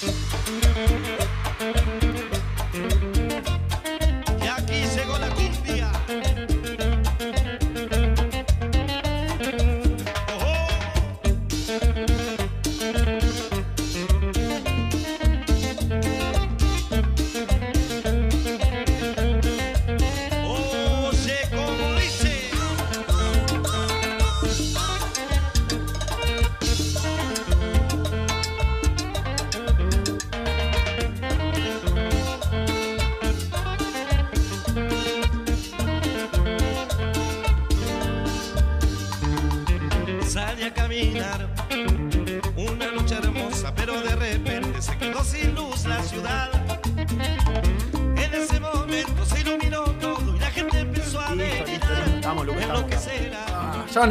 Y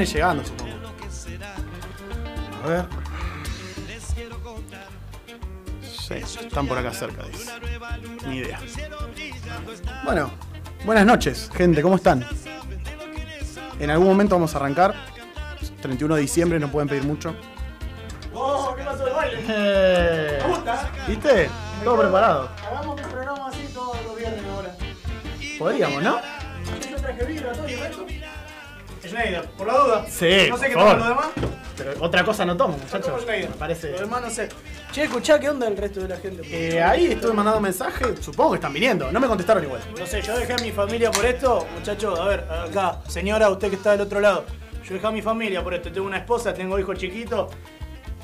Ir llegando, supongo. A ver. Sí, están por acá cerca, dice. Ni idea. Bueno, buenas noches, gente, ¿cómo están? En algún momento vamos a arrancar. 31 de diciembre, no pueden pedir mucho. Oh, ¿qué pasó el baile? Eh, gusta. ¿Viste? Todo preparado. Hagamos un programa así todos los viernes ahora. Podríamos, ¿no? Schneider, por la duda. Sí, No sé qué por toman los demás. Pero otra cosa no tomo, muchachos. Tomo Schneider. Me parece. Los demás no sé. Che, escuchá, ¿qué onda el resto de la gente? Eh, ahí estuve mandando mensajes, supongo que están viniendo. No me contestaron igual. No sé, yo dejé a mi familia por esto, muchachos. A ver, acá, señora, usted que está del otro lado. Yo dejé a mi familia por esto. Tengo una esposa, tengo hijos chiquitos.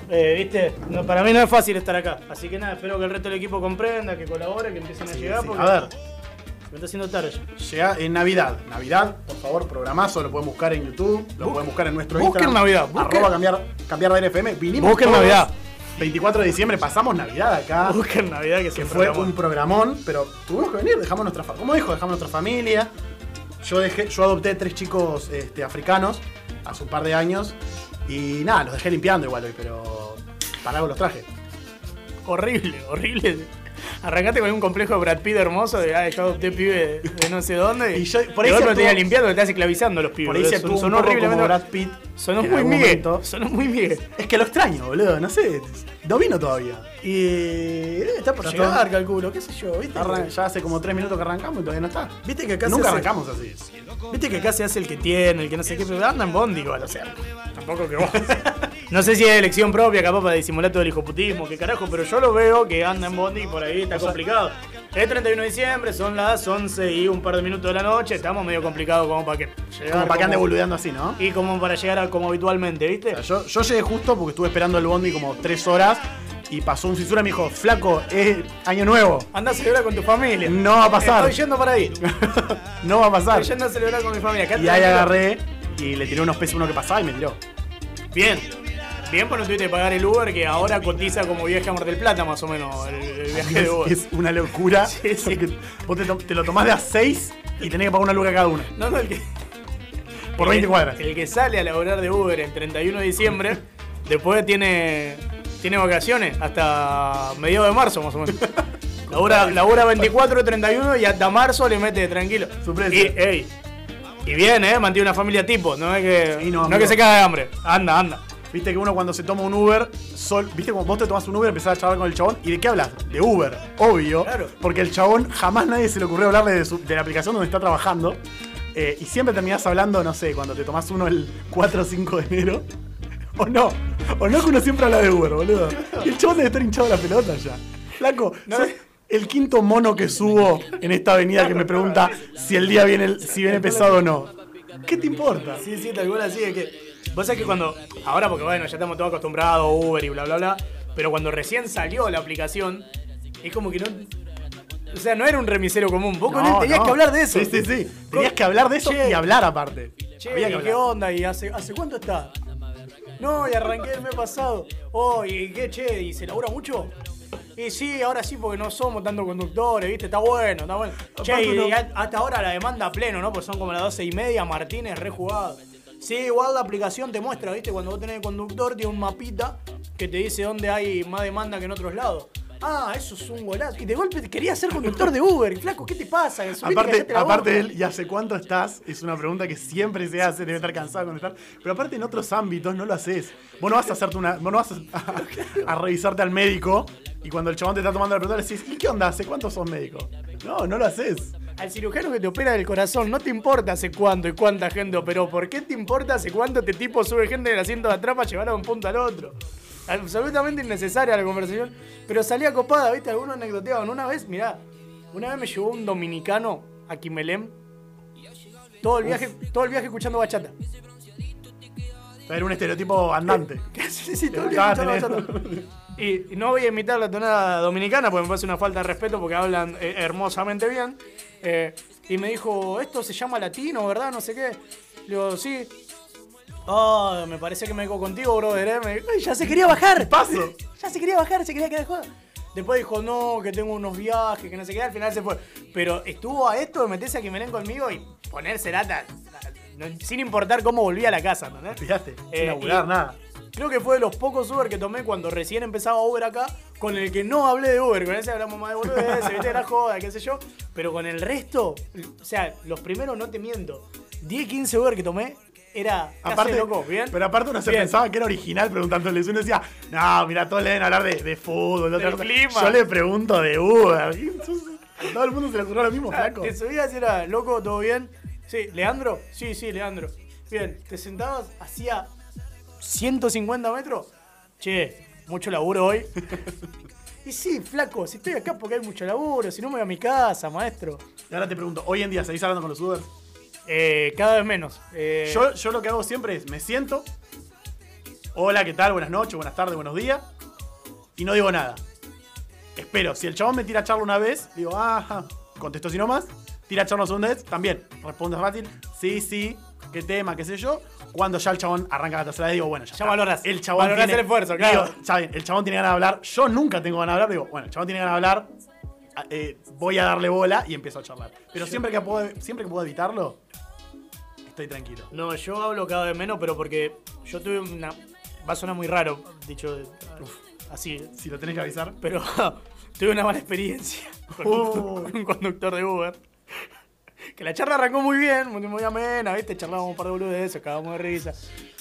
Eh, ¿Viste? No, para mí no es fácil estar acá. Así que nada, espero que el resto del equipo comprenda, que colabore, que empiecen a Sí, llegar. sí. Porque A ver, me está haciendo tarde. llega en Navidad. Navidad, por favor, programazo, lo pueden buscar en YouTube, lo pueden buscar en nuestro busquen Instagram. Navidad, busquen- Arroba cambiar, cambiar de FM. Vinimos Busquen todos. Navidad. 24 de diciembre pasamos Navidad acá. Busquen Navidad que, que se fue programó. un programón, pero tuvimos que venir, dejamos nuestra familia. Como dijo, dejamos nuestra familia. Yo dejé, yo adopté tres chicos este, africanos hace un par de años. Y nada, los dejé limpiando igual hoy, pero para algo los traje. Horrible, horrible. Arrancaste con un complejo de Brad Pitt hermoso de ah, yo adopté pibe de, de no sé dónde. Y yo- por ahí y otro te actuó- iba limpiando, te estás esclavizando a los pibes. Por ahí se poco horriblemente. como Brad Pitt. Sonó muy miguel. Sonó muy miguel. Es que lo extraño, boludo, no sé. No vino todavía. Y debe estar por Está llegar. llegar, calculo, qué sé yo, ¿viste? Arran- Ya hace como tres minutos que arrancamos y todavía no está. Viste que acá Nunca hace- arrancamos así. Viste que acá se hace el que tiene, el que no sé qué, pero anda en bondi igual, o sea, tampoco que vos. No sé si es elección propia, capaz para disimular todo el hijoputismo, qué carajo, pero yo lo veo que anda en bondi y por ahí está complicado. Es 31 de diciembre, son las 11 y un par de minutos de la noche, estamos medio complicados como para que llegar Como para que ande boludeando así, ¿no? Y como para llegar a como habitualmente, ¿viste? O sea, yo, yo llegué justo porque estuve esperando el bondi como tres horas y pasó un fisura y me dijo, flaco, es año nuevo. Anda a celebrar con tu familia. No va a pasar. Estoy yendo para ahí. no va a pasar. Estoy yendo a celebrar con mi familia. Acá Y ahí agarré y le tiré unos pesos uno que pasaba y me tiró. Bien. Bien, pues no tuviste que pagar el Uber, que ahora cotiza como viaje a Mar del Plata, más o menos, el, el viaje de Uber. Es, es una locura. Sí, sí. porque Vos te, lo tomás de a seis y tenés que pagar una luca cada uno. No, no, el que. Por el 20 que- cuadras. El que sale a laborar de Uber el 31 de diciembre, después tiene. Tiene vacaciones hasta mediados de marzo, más o menos. Labura, labura 24 y 31 y hasta marzo le mete tranquilo. Y, ey, y bien, ¿eh? Mantiene una familia tipo. No es que, Sí, no, no, es que se caga de hambre. Anda, anda. Viste que uno cuando se toma un Uber, sol, viste como vos te tomás un Uber, empezás a charlar con el chabón, ¿y de qué hablas? De Uber, obvio. Claro. Porque el chabón jamás nadie se le ocurrió hablarle de, su- de la aplicación donde está trabajando. Eh, y siempre terminás hablando, no sé, cuando te tomás uno el 4 o 5 de enero. O no. O no que uno siempre habla de Uber, boludo. Y el chabón debe estar hinchado la pelota ya. Flaco, el quinto mono que subo en esta avenida que me pregunta si el día viene, si viene pesado o no. ¿Qué te importa? Sí, sí, tal cual así es que. Vos sabés que cuando. Ahora, porque bueno, ya estamos todos acostumbrados a Uber y bla, bla, bla. Pero cuando recién salió la aplicación, es como que no. O sea, no era un remisero común. Vos con él tenías no. que hablar de eso. Sí, sí, sí. Tenías que hablar de eso Che. y hablar aparte. Che, Había que ¿y hablar. ¿qué onda? ¿Y hace, hace cuánto está? No, y arranqué el mes pasado. Oh, ¿y qué, che? ¿Y se labura mucho? Y sí, ahora sí, porque no somos tanto conductores, ¿viste? Está bueno, está bueno. Che, y, no- hasta ahora la demanda pleno, ¿no? Pues son como las doce y media, Martínez rejugado. Sí, igual la aplicación te muestra, ¿viste? Cuando vos tenés el conductor, tiene un mapita que te dice dónde hay más demanda que en otros lados. Ah, eso es un golazo. Y de golpe quería ser conductor de Uber. Y flaco, ¿qué te pasa? Subite Aparte, callate la aparte boca. él, ¿y hace cuánto estás? Es una pregunta que siempre se hace, debe estar cansado de contestar. Pero aparte en otros ámbitos no lo haces. Vos no vas a hacerte una. Vos no vas a, a revisarte al médico Y cuando el chabón te está tomando la pregunta, le decís, ¿y qué onda? ¿Hace cuánto sos médico? No, no lo haces. Al cirujano que te opera del corazón, no te importa hace cuánto y cuánta gente operó. ¿Por qué te importa hace cuánto este tipo sube gente del asiento de atrás para llevarla de un punto al otro? Absolutamente innecesaria la conversación. Pero salía copada, ¿viste? Algunos anecdoteaban. Una vez, mirá, una vez me llevó un dominicano a Quimelem. Todo el viaje, todo el viaje escuchando bachata. Era un estereotipo andante. sí, sí, todo el viaje escuchando bachata. Y y no voy a imitar la tonada dominicana porque me parece una falta de respeto porque hablan eh, hermosamente bien. Eh, y me dijo, esto se llama latino, ¿verdad? No sé qué. Le digo, sí. Oh, me parece que me dijo contigo, brother. ¿eh? Me dijo, "Ay, ya se quería bajar. Paso. Ya se quería bajar, se quería quedar joda. Después dijo, no, que tengo unos viajes, que no sé qué. Al final se fue. Pero estuvo a esto de meterse a Quimelén conmigo y ponerse lata. no- sin importar cómo volvía a la casa, ¿no? Fíjate, Eh, sin laburar, y- nada. Creo que fue de los pocos Uber que tomé cuando recién empezaba Uber acá, con el que no hablé de Uber, con ese hablamos más de boludez, viste de la joda, qué sé yo, pero con el resto, o sea, los primeros no te miento, 10, 15 Uber que tomé, era Aparte, loco, ¿bien? Pero aparte uno se Bien. pensaba que era original preguntándoles. Uno decía, no, mira, todos le deben hablar de, de fútbol, de otra Del cosa". clima. Yo le pregunto de Uber. Y entonces, a todo el mundo se le ocurrió lo mismo, Ah, flaco. Te subías y era, loco, ¿todo bien? Sí, ¿Leandro? Sí, sí, Leandro. Bien, te sentabas, hacía 150 metros. Che, mucho laburo hoy. y sí, flaco, si estoy acá porque hay mucho laburo, si no me voy a mi casa, maestro. Y ahora te pregunto, hoy en día, ¿seguís hablando con los Uber? Eh, cada vez menos. Eh, Yo, yo lo que hago siempre es, me siento, hola, ¿qué tal? Buenas noches, buenas tardes, buenos días, y no digo nada. Espero, si el chabón me tira charla una vez, digo, ajá, contesto si no más, tira charla una segunda vez, también, responde fácil, sí, sí, qué tema, qué sé yo. Cuando ya el chabón arranca la tercera vez, digo, bueno, ya, Ya está. valorás. El chabón Valorás tiene- el esfuerzo, claro. digo, bien, el chabón tiene ganas de hablar, yo nunca tengo ganas de hablar, digo, bueno, el chabón tiene ganas de hablar, eh, voy a darle bola y empiezo a charlar. Pero siempre que puedo, siempre que puedo evitarlo, estoy tranquilo. No, yo hablo cada vez menos, pero porque yo tuve una. Va a sonar muy raro, dicho uf, así, Si lo tenés que avisar. pero tuve una mala experiencia con, un, Oh. con un conductor de Uber. Que la charla arrancó muy bien, muy, muy amena, ¿viste? Charlábamos un par de boludeces, cagábamos de risa.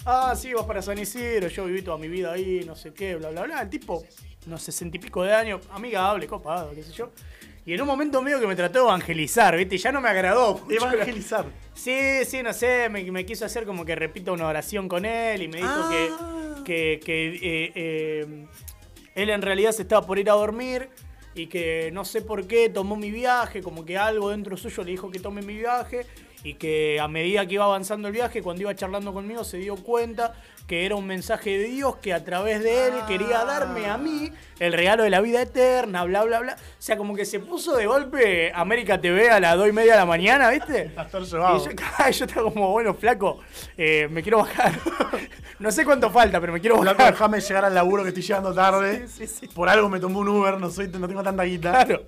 Ah, sí, vas para San Isidro, yo viví toda mi vida ahí, no sé qué, bla, bla, bla. El tipo, unos sesenta y pico de años, amigable, copado, qué sé yo. Y en un momento medio que me trató de evangelizar, ¿viste? Ya no me agradó. Evangelizar. Sí, sí, no sé, me, me quiso hacer como que repita una oración con él y me dijo Ah. que, que, que, eh, eh, él en realidad se estaba por ir a dormir y que no sé por qué tomó mi viaje, como que algo dentro suyo le dijo que tome mi viaje y que a medida que iba avanzando el viaje, cuando iba charlando conmigo, se dio cuenta que era un mensaje de Dios que a través de él quería darme a mí el regalo de la vida eterna, bla, bla, bla. O sea, como que se puso de golpe América TV a las 2 y media de la mañana, ¿viste? Pastor Y llevado. yo, yo estaba como, bueno, flaco, eh, me quiero bajar. no sé cuánto falta, pero me quiero Flaco, bajar. déjame llegar al laburo que estoy llegando tarde. Sí, sí, sí. Por algo me tomó un Uber, no, soy, no tengo tanta guita. Claro.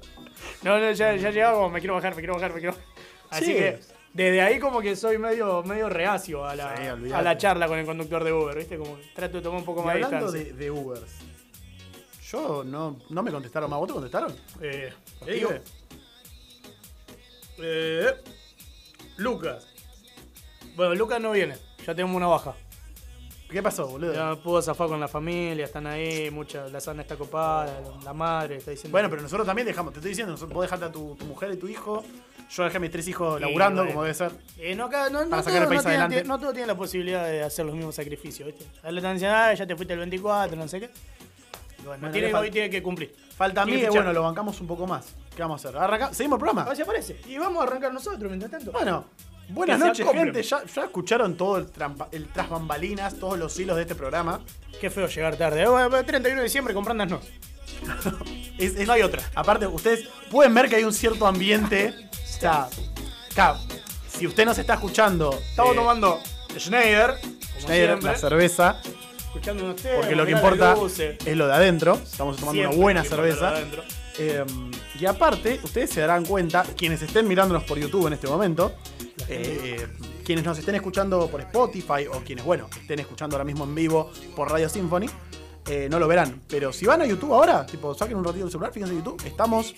No, no, ya, ya llegaba como, me quiero bajar, me quiero bajar, me quiero bajar. Así Sí. que desde ahí como que soy medio, medio reacio a la, Sí, a la charla con el conductor de Uber, ¿viste? Como trato de tomar un poco Y más de hablando de, Ubers, yo no, no me contestaron más. ¿Vos te contestaron? Eh, ¿Qué digo? eh, Lucas. Bueno, Lucas no viene, ya tenemos una baja. ¿Qué pasó, boludo? Ya pudo zafar con la familia, están ahí, mucha, la sana está copada, la madre está diciendo. Bueno, pero nosotros también dejamos, te estoy diciendo, nosotros, vos dejate a tu, tu mujer y tu hijo. Yo dejé a mis tres hijos laburando, bueno. como debe ser. Eh, no, acá, no, no, Para sacar el país tienen- adelante. no todos tienen la posibilidad de hacer los mismos sacrificios, ¿viste? A diciendo, ah, ya te fuiste el 24, no sé qué. Bueno, tiene, hoy tiene que cumplir. Falta a mí, que bueno, lo bancamos un poco más. ¿Qué vamos a hacer? Arranca- ¿Seguimos el programa? Ah, se aparece. Y vamos a arrancar nosotros mientras tanto. Bueno, buenas Que noches, gente. Ya, ya escucharon todo el, trampa- el tras bambalinas, todos los hilos de este programa. Qué feo llegar tarde. Eh, bueno, 31 de diciembre comprándas no. Es- es- No hay otra. Aparte, ustedes pueden ver que hay un cierto ambiente. O sea, claro, si usted nos está escuchando, Estamos eh, tomando Schneider, Schneider, siempre, la cerveza, ustedes. porque lo que importa es lo de adentro. Estamos tomando Siempre una buena cerveza. Eh, y aparte, ustedes se darán cuenta, quienes estén mirándonos por YouTube en este momento, eh, quienes nos estén escuchando por Spotify o quienes, bueno, estén escuchando ahora mismo en vivo por Radio Symphony, eh, no lo verán. Pero si van a YouTube ahora, tipo, saquen un ratito el celular, fíjense en YouTube, estamos,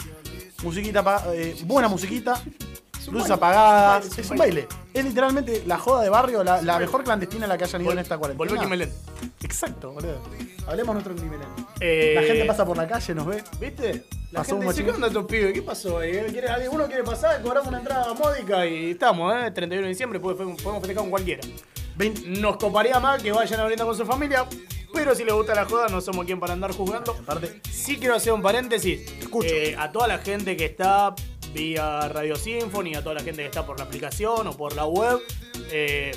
musiquita, eh, buena musiquita, luces apagadas, es un baile. Es literalmente la joda de barrio, la, la mejor clandestina a la que hayan ido en esta cuarentena. Volvió Kimelén. Exacto, boludo. Hablemos nuestro criminal. Eh, La gente pasa por la calle, nos ve. ¿Viste? La Pasó gente dice. ¿qué onda estos pibes? ¿Qué pasó ahí? eh? ¿Quiere- ¿Alguno quiere pasar? Cobramos una entrada módica y estamos, ¿eh? 31 de diciembre, podemos podemos festejar con cualquiera. 20 Nos coparía más que vayan a brindar con su familia, pero si les gusta la joda, no somos quien para andar juzgando. Aparte, Sí quiero hacer un paréntesis. Escucho. Eh, a toda la gente que está vía Radio Symphony, a toda la gente que está por la aplicación o por la web, eh,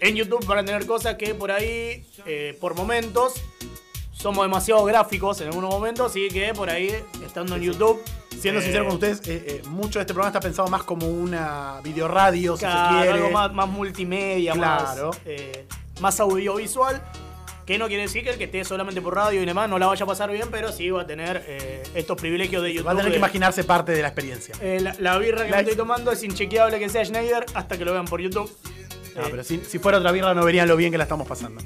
en YouTube van a tener cosas que por ahí, eh, por momentos, somos demasiado gráficos en algunos momentos y que por ahí, estando en YouTube... siendo eh, sincero con ustedes, mucho de este programa está pensado más como una videoradio, si Claro, se quiere. algo más, más multimedia, Claro. más, más audiovisual. Que no quiere decir que el que esté solamente por radio y demás no la vaya a pasar bien, pero sí va a tener eh, estos privilegios de YouTube. Va a tener que imaginarse parte de la experiencia. Eh, la, la birra que La- me estoy tomando es inchequeable que sea Schneider hasta que lo vean por YouTube. No, Eh, pero si, si fuera otra birra no verían lo bien que la estamos pasando.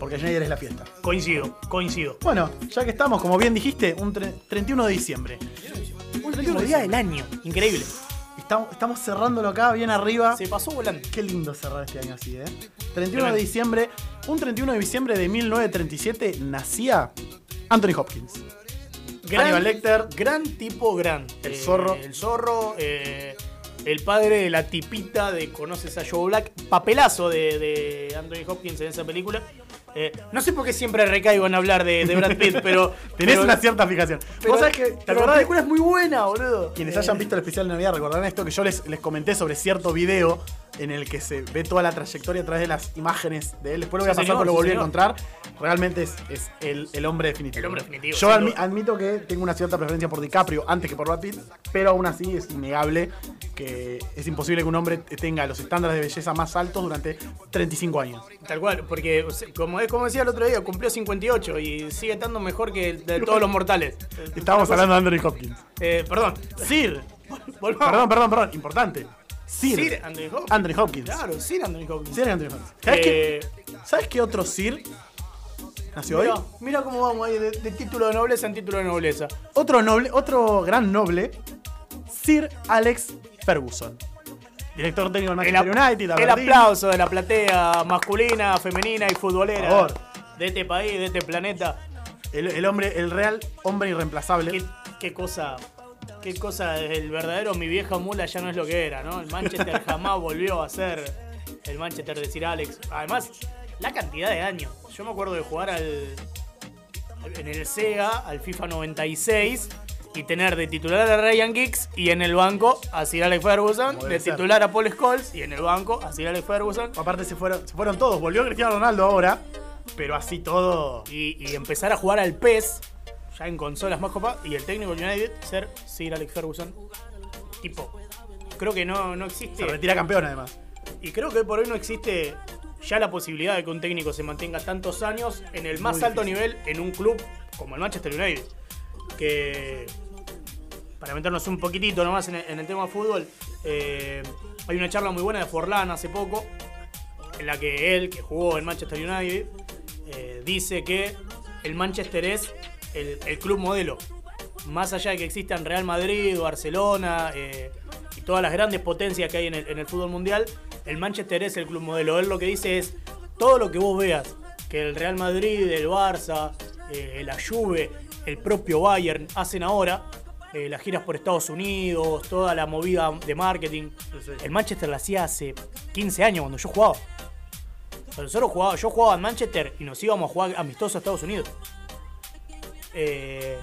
Porque Schneider es la fiesta. Coincido, coincido. Bueno, ya que estamos, como bien dijiste, un tre- 31 de diciembre. Último día del año. Increíble. Estamos, estamos cerrándolo acá, bien arriba. Se pasó volando. Qué lindo cerrar este año así, ¿eh? 31 de diciembre. Un 31 de diciembre de 1937 nacía Anthony Hopkins. Hannibal Lecter. Gran tipo, gran. El zorro. El zorro. eh, el padre de la tipita de Conoces a Joe Black. Papelazo de, de Anthony Hopkins en esa película. Eh, no sé por qué siempre recaigo en hablar de, de Brad Pitt, pero. Tenés pero- una cierta fijación. pero- Vos sabés que, ¿te pero la película es muy buena, boludo. Quienes Eh, hayan visto el especial de Navidad recordarán esto que yo les, les comenté sobre cierto video en el que se ve toda la trayectoria a través de las imágenes de él. Después lo voy a Sí, pasar, señor, pero lo sí, volví a señor. encontrar. Realmente es, es el, el hombre definitivo. El hombre definitivo, Yo admi- admito que tengo una cierta preferencia por DiCaprio antes que por Brad Pitt, pero aún así es innegable que es imposible que un hombre tenga los estándares de belleza más altos durante 35 años. Tal cual, porque como es como decía el otro día, cumplió 58 y sigue estando mejor que de todos los mortales. Estábamos hablando de Anthony Hopkins. Eh, perdón. Sir. Volvamos. Perdón, perdón, perdón. Importante. Sir. Sir Anthony Hopkins. Anthony Hopkins. Claro, Sir Anthony Hopkins. Sir Anthony Hopkins. ¿Sabes, Eh, qué, ¿Sabes qué otro Sir nació Mira, hoy? mira cómo vamos ahí de, de título de nobleza en título de nobleza. Otro noble, otro gran noble, Sir Alex Ferguson. Director técnico del El, Manchester ap- United. el aplauso de la platea masculina, femenina y futbolera Por favor. de este país, de este planeta. El, el hombre, el real hombre irreemplazable. Qué, qué cosa, qué cosa, el verdadero mi vieja mula ya no es lo que era, ¿no? El Manchester jamás volvió a ser el Manchester de Sir Alex. Además, la cantidad de años. Yo me acuerdo de jugar al en el Sega, al FIFA 96 y tener de titular a Ryan Giggs y en el banco a Sir Alex Ferguson, de ser. titular a Paul Scholes y en el banco a Sir Alex Ferguson. Aparte se fueron, se fueron todos. Volvió Cristiano Ronaldo ahora. Pero así todo. y, y empezar a jugar al PES, ya en consolas más copas, y el técnico United ser Sir Alex Ferguson. Tipo, creo que no, no Se existe. retira campeón además. Y creo que hoy por hoy no existe ya la posibilidad de que un técnico se mantenga tantos años en el más Muy alto difícil. nivel en un club como el Manchester United. Que, para meternos un poquitito nomás en el, en el tema de fútbol, eh, hay una charla muy buena de Forlán hace poco, en la que él, que jugó en Manchester United, eh, dice que el Manchester es el, el club modelo. Más allá de que existan Real Madrid, Barcelona eh, y todas las grandes potencias que hay en el, en el fútbol mundial, el Manchester es el club modelo. Él lo que dice es, todo lo que vos veas, que el Real Madrid, el Barça, eh, la Juve, el propio Bayern hacen ahora, eh, las giras por Estados Unidos, toda la movida de marketing, el Manchester la hacía hace 15 años cuando yo jugaba. Nosotros jugaba, yo jugaba en Manchester y nos íbamos a jugar amistosos a Estados Unidos. Eh,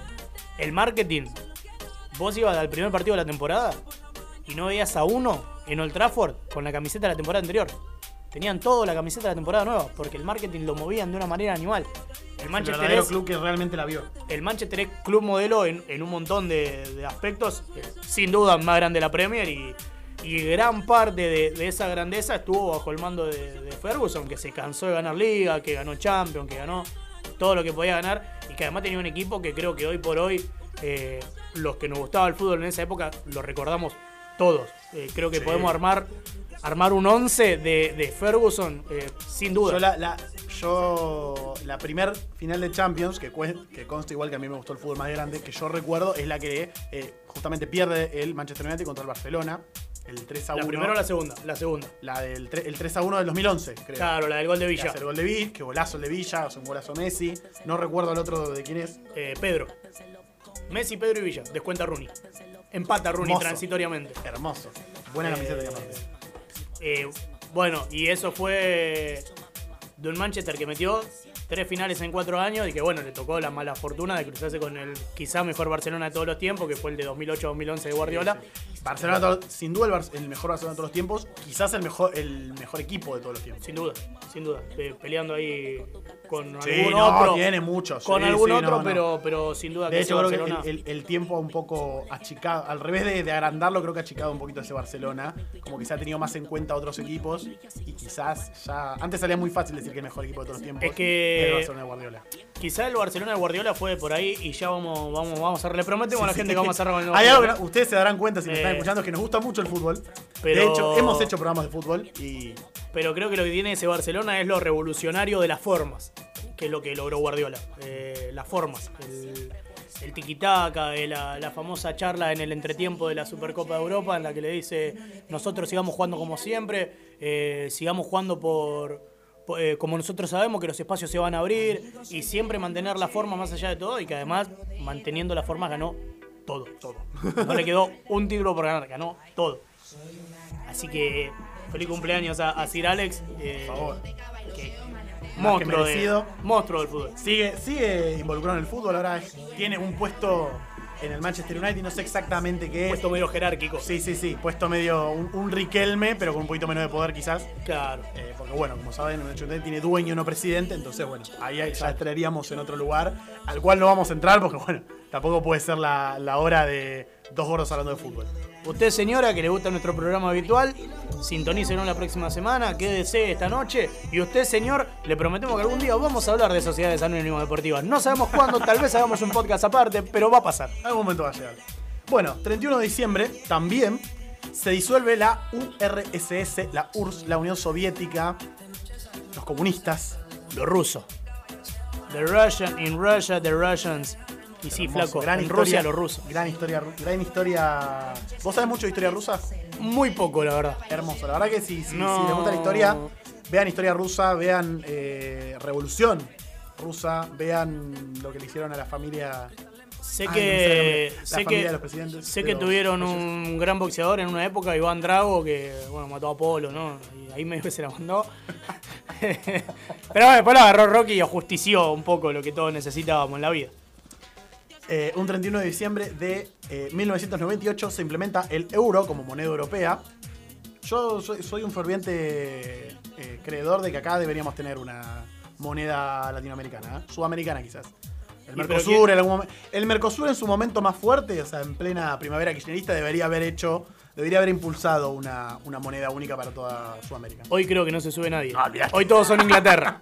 el marketing, vos ibas al primer partido de la temporada y no veías a uno en Old Trafford con la camiseta de la temporada anterior. Tenían todo la camiseta de la temporada nueva, porque el marketing lo movían de una manera animal. El El Manchester verdadero es, club que realmente la vio. el Manchester es club modelo en, en un montón de, de aspectos. Sin duda más grande la Premier y, y gran parte de, de esa grandeza estuvo bajo el mando de, de Ferguson, que se cansó de ganar liga, que ganó Champions, que ganó todo lo que podía ganar y que además tenía un equipo que creo que hoy por hoy eh, los que nos gustaba el fútbol en esa época lo recordamos todos. Eh, creo que Sí. podemos armar armar un 11 de, de Ferguson eh, sin duda. Yo la, la, yo, la primer final de Champions, que, consta igual que a mí me gustó el fútbol más grande, que yo recuerdo es la que justamente pierde el Manchester United contra el Barcelona El 3 a La 1. primera o la segunda, la segunda. La del tre- el 3 a 1 del 2011, creo. Claro, la del gol de Villa. el gol de Villa, que golazo el de Villa, o sea, un golazo Messi. No recuerdo el otro de quién es. Eh, Pedro. Messi, Pedro y Villa. Descuenta Rooney. Empata Rooney Hermoso. transitoriamente. Hermoso. Buena camiseta de aparte. Eh, bueno, y eso fue de un Manchester que metió tres finales en cuatro años y que bueno, le tocó la mala fortuna de cruzarse con el quizá mejor Barcelona de todos los tiempos, que fue el de 2008-2011 de Guardiola. Barcelona, sin duda, el, Bar- el mejor Barcelona de todos los tiempos. Quizás el mejor, el mejor equipo de todos los tiempos. Sin duda, sin duda. Pe- peleando ahí con Sí, algún no, otro. tiene muchos. Con sí, algún sí, otro, no, no. Pero, pero sin duda De hecho, creo que el, el- el tiempo un poco achicado, al revés de, de agrandarlo, creo que ha achicado un poquito ese Barcelona. Como que se ha tenido más en cuenta otros equipos y quizás ya. Antes salía muy fácil decir que el mejor equipo de todos los tiempos Es que- el Barcelona de Guardiola. Quizá el Barcelona de Guardiola fue por ahí y ya vamos, vamos, vamos a. Le prometemos a la gente que vamos a cerrar con el Hay algo que no- ustedes se darán cuenta si me Eh, están escuchando, es que nos gusta mucho el fútbol. pero- De hecho, hemos hecho programas de fútbol y. Pero creo que lo que tiene ese Barcelona es lo revolucionario de las formas, que es lo que logró Guardiola. Eh, las formas, el, el tiquitaca, eh, la, la famosa charla en el entretiempo de la Supercopa de Europa, en la que le dice: Nosotros sigamos jugando como siempre, eh, sigamos jugando por. como nosotros sabemos que los espacios se van a abrir y siempre mantener la forma más allá de todo y que además manteniendo la forma ganó todo, todo. No le quedó un título por ganar, ganó todo. Así que feliz cumpleaños a, a Sir Alex. eh, Por favor. que- monstruo, de- monstruo del fútbol. Sigue, sigue involucrado en el fútbol, ahora tiene un puesto en el Manchester United, no sé exactamente qué es. Puesto medio jerárquico. Sí, sí, sí, puesto medio un, un Riquelme, pero con un poquito menos de poder quizás. Claro. Eh, porque bueno, como saben, el Manchester United tiene dueño, no presidente, entonces bueno, ahí ahí ya estaríamos en otro lugar, al cual no vamos a entrar porque bueno, tampoco puede ser la, la hora de dos gordos hablando de fútbol. Usted, señora, que le gusta nuestro programa habitual, sintonícenos la próxima semana, quédese esta noche. Y usted, señor, le prometemos que algún día vamos a hablar de sociedades anónimas deportivas. No sabemos cuándo, tal vez hagamos un podcast aparte, pero va a pasar. Algún momento va a llegar. Bueno, 31 de diciembre también se disuelve la URSS, la URSS, la Unión Soviética, los comunistas. Lo ruso. The Russian, in Russia, the Russians. Y sí, Hermoso, flaco, gran en historia, Rusia, los rusos. Gran historia, gran historia. ¿Vos sabés mucho de historia rusa? Muy poco, la verdad. Hermoso. La verdad que si, si, No. si les gusta la historia, vean historia rusa, vean eh, Revolución rusa, vean lo que le hicieron a la familia. Sé Ay, que, no sé que, los sé que tuvieron un gran boxeador en una época, Iván Drago, que bueno, mató a Polo, ¿no? Y ahí medio que se la mandó. Pero bueno, después lo agarró Rocky y ajustició un poco lo que todos necesitábamos en la vida. Eh, un 31 de diciembre de eh, 1998 se implementa el euro como moneda europea. Yo soy, soy un ferviente eh, creedor de que acá deberíamos tener una moneda latinoamericana, ¿eh? sudamericana quizás. El Mercosur, en algún el Mercosur en su momento más fuerte, o sea, en plena primavera kirchnerista, debería haber hecho, debería haber impulsado una, una moneda única para toda Sudamérica. Hoy creo que no se sube nadie. No, olvidate. Hoy todos son Inglaterra.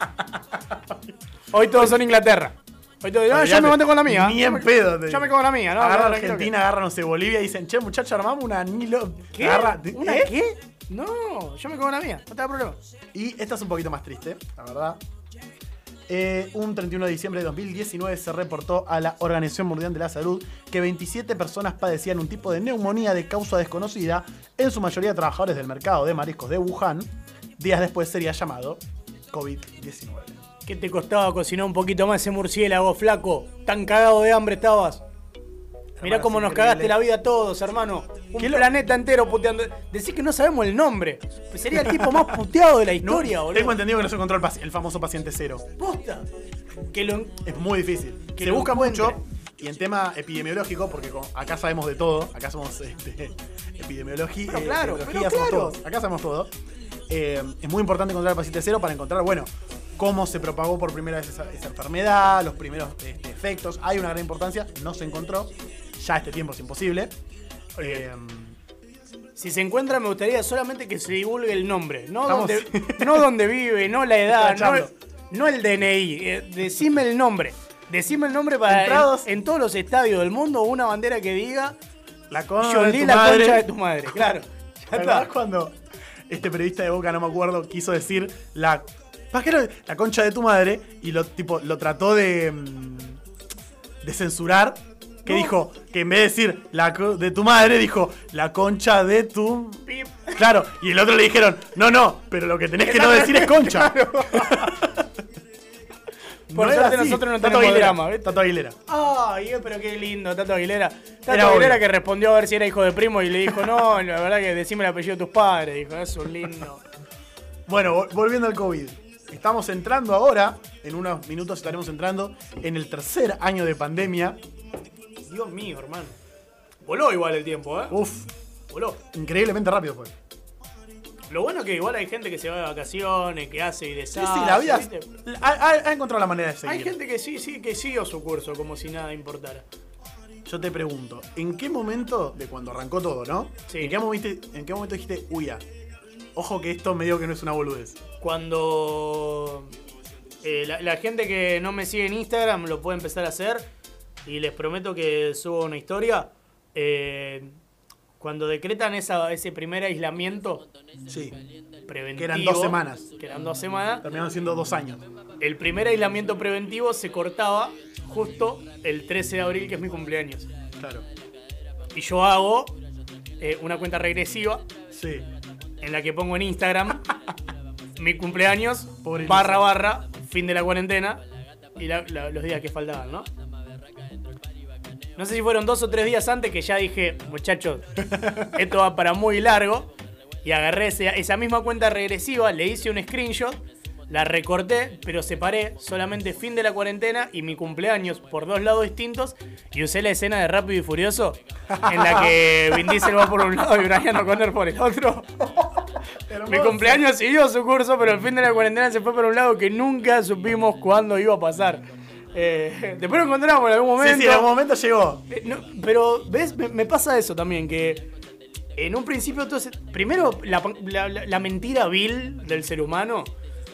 Hoy todos son Inglaterra. Hoy todos, "Ah, yo Olvidate, me mantengo con la mía. Ni en pedo. te Yo me digo. con la mía, ¿no? Agarra No, Argentina, agarra, no sé, Bolivia y dicen, che, muchachos, armamos una Nilo. ¿Qué? Agarra- ¿Una ¿Eh? qué? No, yo me con la mía, no te da problema. Y esta es un poquito más triste, la verdad. Eh, un 31 de diciembre de 2019 se reportó a la Organización Mundial de la Salud que 27 personas padecían un tipo de neumonía de causa desconocida, en su mayoría trabajadores del mercado de mariscos de Wuhan. Días después sería llamado COVID-19. ¿Qué te costaba cocinar un poquito más ese murciélago, flaco? Tan cagado de hambre estabas. Mirá Hermano, cómo nos increíble. cagaste la vida a todos, hermano. Un ¿Qué planeta entero puteando. Decís que no sabemos el nombre. Pues sería el tipo más puteado de la No, historia, boludo. tengo entendido que no se encontró el, famoso paciente cero. Posta. Que lo, Es muy difícil. Que se busca encuentre. mucho. Y en tema epidemiológico, porque acá sabemos de todo, acá somos este, Pero claro, epidemiología, pero somos claro. todos, acá sabemos todo. Eh, es muy importante encontrar el paciente cero para encontrar, bueno, cómo se propagó por primera vez esa, esa enfermedad, los primeros este, efectos. Hay una gran importancia, no se encontró. Ya este tiempo es imposible. Eh, si se encuentra, me gustaría solamente que se divulgue el nombre. No, donde, no donde vive, no la edad, no, el DNI. eh, decime el nombre. Decime el nombre para Entrados. en, en todos los estadios del mundo una bandera que diga la concha John de Lee, la madre. concha de tu madre. Claro. ¿Te Ya está. cuando este periodista de Boca, no me acuerdo, quiso decir la. ¿Para qué lo- La concha de tu madre y lo, tipo, lo trató de. mm, de censurar que dijo que en vez de decir la de tu madre, dijo la concha de tu. Pip. Claro, y el otro le dijeron, no, no, pero lo que tenés que no decir es concha. Por era suerte nosotros no Tato tenemos Aguilera, drama, ¿viste? Tato Aguilera. Ay, eh, pero qué lindo, Tato Aguilera. Tato Era Aguilera obvio. que respondió a ver si era hijo de primo y le dijo, no, la verdad que decime el apellido de tus padres. Dijo, es un lindo. Bueno, vol- volviendo al COVID. Estamos entrando ahora, en unos minutos estaremos entrando en el tercer año de pandemia. Dios mío, hermano. Voló igual el tiempo, ¿eh? Uf, Voló. increíblemente rápido fue. Lo bueno es que igual hay gente que se va de vacaciones, que hace y Sí, deshace. sí, la vida ¿viste? ha, ha- ha encontrado la manera de seguir. Hay gente que sí, sí, que siguió su curso como si nada importara. Yo te pregunto, ¿en qué momento de cuando arrancó todo, no? Sí. ¿En qué momento, en qué momento dijiste, uy, ya, ojo que esto medio que no es una boludez? Cuando eh, la, la gente que no me sigue en Instagram lo puede empezar a hacer y les prometo que subo una historia. eh, cuando decretan esa- ese primer aislamiento Sí, preventivo. Que eran dos semanas. Que eran dos semanas. terminaron siendo dos años. El primer aislamiento preventivo se cortaba justo el 13 de abril, que es mi cumpleaños. Claro. Y yo hago eh, una cuenta regresiva Sí. En la que pongo en Instagram mi cumpleaños, Pobre barra barra, fin de la cuarentena y la- la- los días que faltaban, ¿no? No sé si fueron dos o tres días antes que ya dije, muchachos, esto va para muy largo. Y agarré esa misma cuenta regresiva, le hice un screenshot, la recorté, pero separé solamente fin de la cuarentena y mi cumpleaños por dos lados distintos. Y usé la escena de Rápido y Furioso, en la que Vin Diesel va por un lado y Brian O'Connor por el otro. Mi cumpleaños siguió su curso, pero el fin de la cuarentena se fue por un lado que nunca supimos cuándo iba a pasar. Eh, después lo encontramos en algún Sí, momento. sí, en algún momento llegó. Eh, no, pero, ¿ves? Me, me pasa eso también, que en un principio, entonces, primero la, la- la- la mentira vil del ser humano,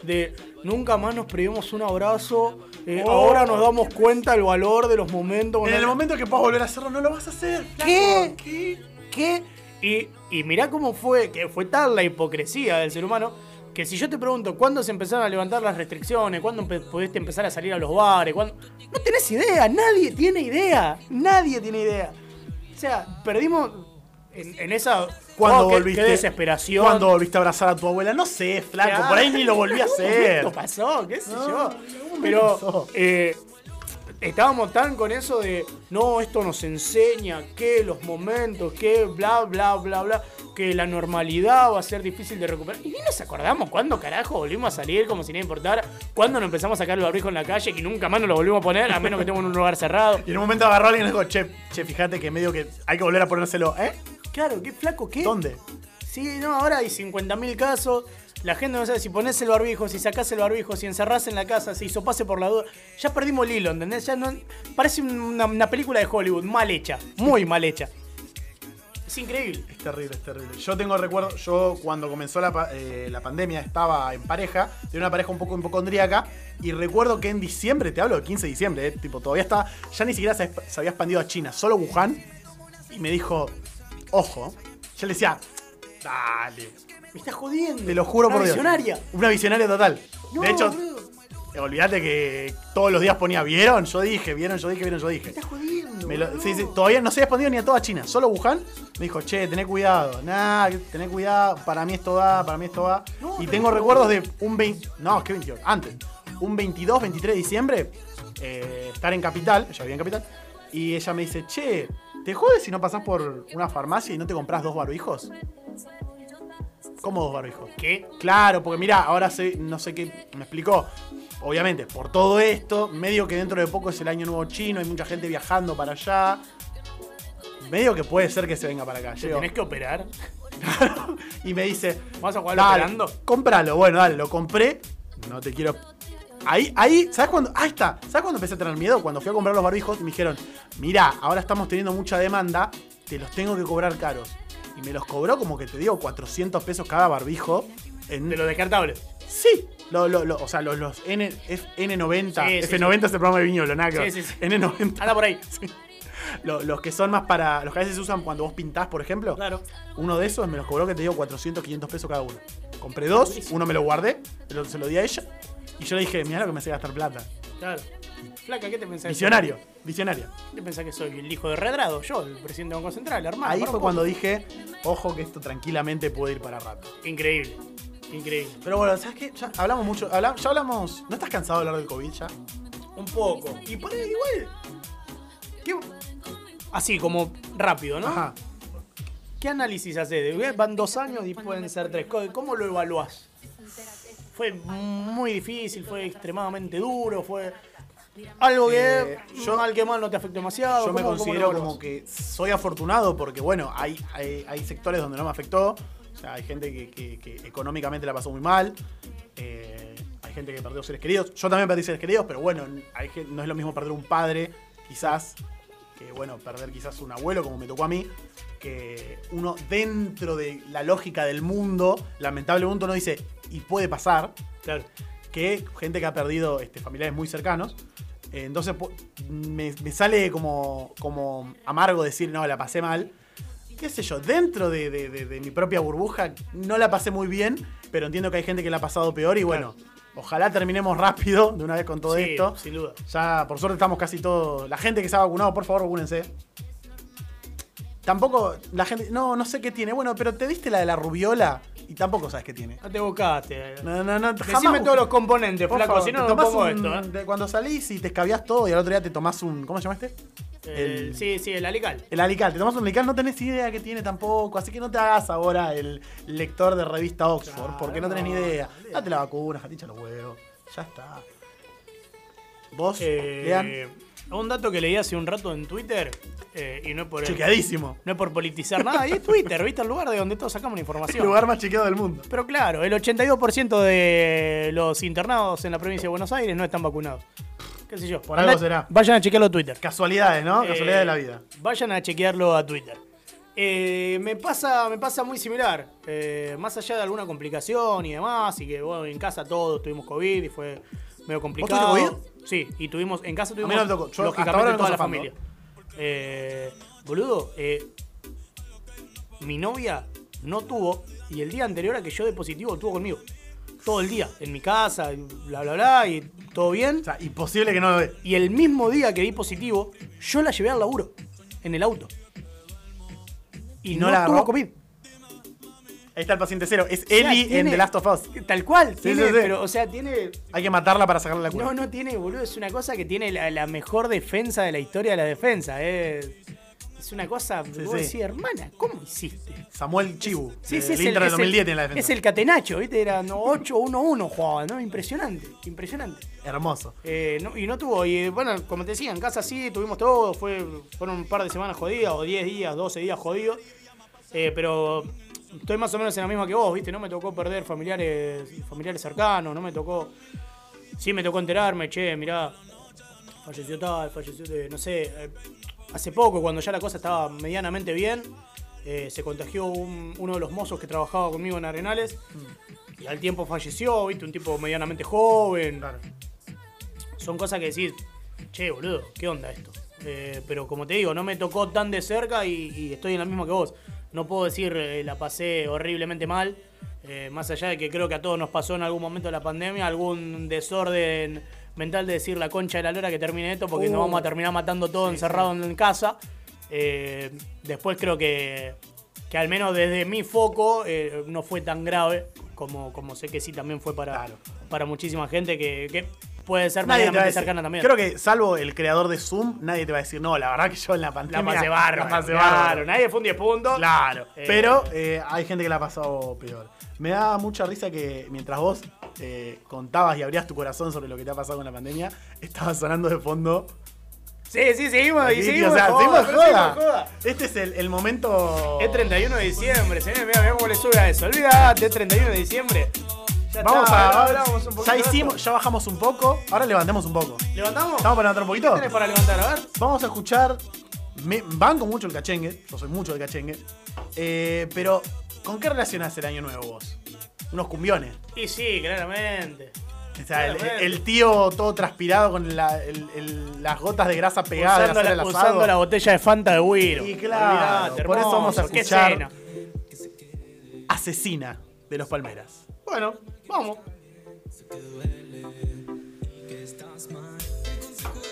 de nunca más nos pedimos un abrazo, eh, Oh. ahora nos damos cuenta el valor de los momentos. En el momento que puedas volver a hacerlo, no lo vas a hacer. ¿Qué? ¿Qué? ¿Qué? Y, y mirá cómo fue, que fue tal la hipocresía del ser humano, que si yo te pregunto cuándo se empezaron a levantar las restricciones, cuándo pudiste empezar a salir a los bares, cuándo... No tenés idea, nadie tiene idea, nadie tiene idea. O sea, perdimos en, en esa... Cuando oh, qué- volviste. Qué desesperación. Cuando volviste a abrazar a tu abuela, no sé, flaco, Claro. por ahí ni lo volví a hacer. Esto pasó, qué sé No, yo. Pero eh, estábamos tan con eso de, no, esto nos enseña que los momentos, que bla, bla, bla, bla, que la normalidad va a ser difícil de recuperar. Y ni nos acordamos cuándo carajo volvimos a salir como si nada importara, cuándo nos empezamos a sacar el barbijo en la calle, que nunca más nos lo volvimos a poner, a menos que estemos en un lugar cerrado. Y en un momento agarró a alguien y le dijo, che, che, fíjate que medio que hay que volver a ponérselo, ¿eh? Claro, qué flaco, qué. ¿Dónde? Sí, no, ahora hay 50.000 casos. La gente no sabe si pones el barbijo, si sacás el barbijo, si encerrás en la casa, si hizo pase por la duda. Ya perdimos el hilo, ¿entendés? Ya no, parece una, una película de Hollywood, mal hecha, muy mal hecha. Es increíble. Es terrible, es terrible. Yo tengo recuerdo, yo cuando comenzó la, eh, la pandemia estaba en pareja, tenía una pareja un poco hipocondríaca, y recuerdo que en diciembre, te hablo del 15 de diciembre, eh, tipo, todavía estaba, ya ni siquiera se, se había expandido a China, solo Wuhan, y me dijo, ojo, yo le decía, dale, Me estás jodiendo. te lo juro Una por Dios. visionaria. Una visionaria total. No, de hecho, boludo, eh, olvídate que todos los días ponía, ¿vieron? Yo dije, ¿vieron? Yo dije, ¿vieron? Yo dije. me estás jodiendo. Me lo- boludo. sí, sí, todavía no se había expandido ni a toda China, solo Wuhan. Me dijo, che, tené cuidado. Nah, tené cuidado, para mí esto va, para mí esto va. No, y tengo recuerdos de un 20. No, es que 28, antes. Un 22, 23 de diciembre, eh, estar en Capital, ella vivía en Capital, y ella me dice, che, ¿te jodes si no pasás por una farmacia y no te compras dos barbijos? ¿Cómo dos barbijos? ¿Qué? Claro, porque mira, ahora sé, no sé qué, me explicó. Obviamente, por todo esto, medio que dentro de poco es el año nuevo chino, hay mucha gente viajando para allá. Medio que puede ser que se venga para acá. ¿Te Llego. tenés que operar? y me dice, ¿Vas a jugar dale, operando? cómpralo. Bueno, dale, lo compré. No te quiero. Ahí, ahí, ¿sabes cuándo? Ahí está. ¿Sabes cuándo empecé a tener miedo? Cuando fui a comprar los barbijos y me dijeron, mira, ahora estamos teniendo mucha demanda, te los tengo que cobrar caros. Y me los cobró como que te digo 400 pesos cada barbijo. En, De los descartables. Sí, lo, lo, lo- o sea, los, los N, F- N90, Sí, sí, F90 es el programa de Viñolo, nada que ver. Sí, sí, sí. N90. Anda por ahí. Lo- los que son más para. Los que a veces se usan cuando vos pintás, por ejemplo. Claro. Uno de esos me los cobró que te digo 400, 500 pesos cada uno. Compré dos, uno me lo guardé, se lo di a ella. Y yo le dije, mira lo que me hace gastar plata. Claro. Flaca, ¿qué te pensás? Visionario, visionario. ¿Qué pensás que soy? ¿El hijo de Redrado? Yo, el presidente del Banco Central, el hermano. Ahí fue cuando dije, ojo que esto tranquilamente puede ir para rato. Increíble. Increíble. Pero bueno, ¿sabes qué? Ya hablamos mucho, habla- ya hablamos, ¿no estás cansado de hablar del COVID ya? Un poco. Y por ahí igual. ¿Qué? Así, como rápido, ¿no? Ajá. ¿Qué análisis haces? De- Van dos años y pueden ser tres. ¿Cómo- ¿Cómo lo evaluás? Fue muy difícil, fue extremadamente duro, fue algo que Eh, yo mal que mal no te afectó demasiado. Yo me ¿Cómo- cómo lo considero como que soy afortunado porque, bueno, hay, hay, hay sectores donde no me afectó. O sea, hay gente que, que- que económicamente la pasó muy mal. eh, hay gente que perdió seres queridos. Yo también perdí seres queridos, pero bueno, hay no es lo mismo perder un padre, quizás, que, bueno, perder quizás un abuelo, como me tocó a mí. Que uno dentro de la lógica del mundo, lamentablemente uno dice, y puede pasar, Claro. que gente que ha perdido este, familiares muy cercanos. Eh, entonces me, me sale como, como amargo decir, no, la pasé mal. Qué sé yo, dentro de, de- de- de mi propia burbuja no la pasé muy bien, pero entiendo que hay gente que la ha pasado peor y bueno, ojalá terminemos rápido de una vez con todo Sí, esto. sin duda. Ya, por suerte, estamos casi todos. La gente que se ha vacunado, por favor, vacúnense. Tampoco, la gente. No, no sé qué tiene. Bueno, pero te diste la de la rubiola y tampoco sabes qué tiene. No te buscaste. No, no, no. Decime jamás todos los componentes, por flaco, favor, si no, no pongo un- esto. ¿eh? de cuando salís y te escabiás todo y al otro día te tomás un. ¿Cómo se llama este? El- el- sí, sí, el alical. El alical. Te tomás un alical, no tenés idea que tiene tampoco. Así que no te hagas ahora el lector de revista Oxford, Claro, porque no tenés ni idea. Date la vacuna, jaticha los huevos. Ya está. Vos, Eh, Lean, un dato que leí hace un rato en Twitter, eh, y no es por chequeadísimo. no es por politizar nada, y es Twitter, ¿viste? El lugar de donde todos sacamos la El información. lugar más chequeado del mundo. Pero claro, el 82% de los internados en la provincia de Buenos Aires no están vacunados. ¿Qué sé yo? Por algo será. Vayan a chequearlo a Twitter. Casualidades, ¿no? Eh, Casualidades de la vida. Vayan a chequearlo a Twitter. Eh, me, pasa, me pasa muy similar. Eh, más allá de alguna complicación y demás, y que bueno, en casa todos tuvimos COVID y fue medio complicado. tuviste Sí, y tuvimos, en casa tuvimos mí no me tocó. Yo hasta lógicamente ahora no toda la familia. Eh, boludo, eh, mi novia no tuvo, y el día anterior a que yo de positivo tuvo conmigo. Todo el día, en mi casa, bla, bla, bla, y todo bien. O sea, imposible que no lo ve. Y el mismo día que di positivo, yo la llevé al laburo, en el auto. Y no la tuvo agarró? COVID. Ahí está el paciente cero. Es sea, Ellie en The Last of Us. Tal cual, Sí, tiene, sí, sí. pero, o sea, tiene. Hay que matarla para sacarle la cura. No, no tiene, boludo. Es una cosa que tiene la, la mejor defensa de la historia de la defensa. Es, es una cosa. Sí, vos sí. decís, hermana, ¿cómo hiciste? Samuel Chibu. Sí, sí, es el, Inter del es el- 2010 tiene la defensa. es el catenacho, ¿viste? Era no, 8-1-1 jugaba, ¿no? Impresionante, impresionante. Hermoso. Eh, no- y no tuvo, y bueno, como te decía, en casa sí, tuvimos todo, fue, fueron un par de semanas jodidas, o 10 días, 12 días jodidos. Eh, pero estoy más o menos en la misma que vos, ¿viste? No me tocó perder familiares, familiares cercanos, no me tocó. Sí me tocó enterarme, che, mirá, falleció tal, falleció, no sé. eh, hace poco, cuando ya la cosa estaba medianamente bien, eh, se contagió un- uno de los mozos que trabajaba conmigo en Arenales. Y al tiempo falleció, ¿viste? Un tipo medianamente joven. Claro. Son cosas que decís, che, boludo, ¿qué onda esto? Eh, pero como te digo, no me tocó tan de cerca y, y estoy en la misma que vos. No puedo decir eh, la pasé horriblemente mal. eh, más allá de que creo que a todos nos pasó en algún momento de la pandemia, algún desorden mental de decir la concha de la lora que termine esto porque Uh. nos vamos a terminar matando todo encerrado en casa. Eh, después creo que, que al menos desde mi foco no fue tan grave como, como sé que sí también fue para, Claro. para muchísima gente que, que puede ser Nadie medianamente decir- cercana también. Creo que, salvo el creador de Zoom, nadie te va a decir, no, la verdad que yo en la la pandemia. pasé bárbaro. La pasé claro, bárbaro. nadie fue un 10 puntos. Claro. Eh, Pero eh, hay gente que la ha pasado peor. Me da mucha risa que mientras vos eh, contabas y abrías tu corazón sobre lo que te ha pasado con la pandemia, estaba sonando de fondo. Sí, sí, seguimos. Y Aquí, seguimos o sea, joda, seguimos joda. seguimos joda. Este es el, el momento. Es 31 de diciembre, señores. Mira, mira cómo le sube a eso. Olvídate, es 31 de diciembre. Ya Vamos está, a. hablamos un ya hicimos, ya bajamos un poco. Ahora levantemos un poco. ¿Levantamos? ¿Estamos para levantar un ¿Qué poquito? tenés para levantar? A ver. Vamos a escuchar. Me banco mucho el cachengue. Yo soy mucho del cachengue. Eh, pero, ¿con qué relacionás el año nuevo vos? Unos cumbiones. Y sí, claramente. O sea, el, tío todo transpirado con la- el- el- las gotas de grasa pegadas Usando, la, usando la botella de Fanta de Wiro. Y claro, por eso vamos a qué escuchar-. Asesina de los Palmeras. Bueno, vamos.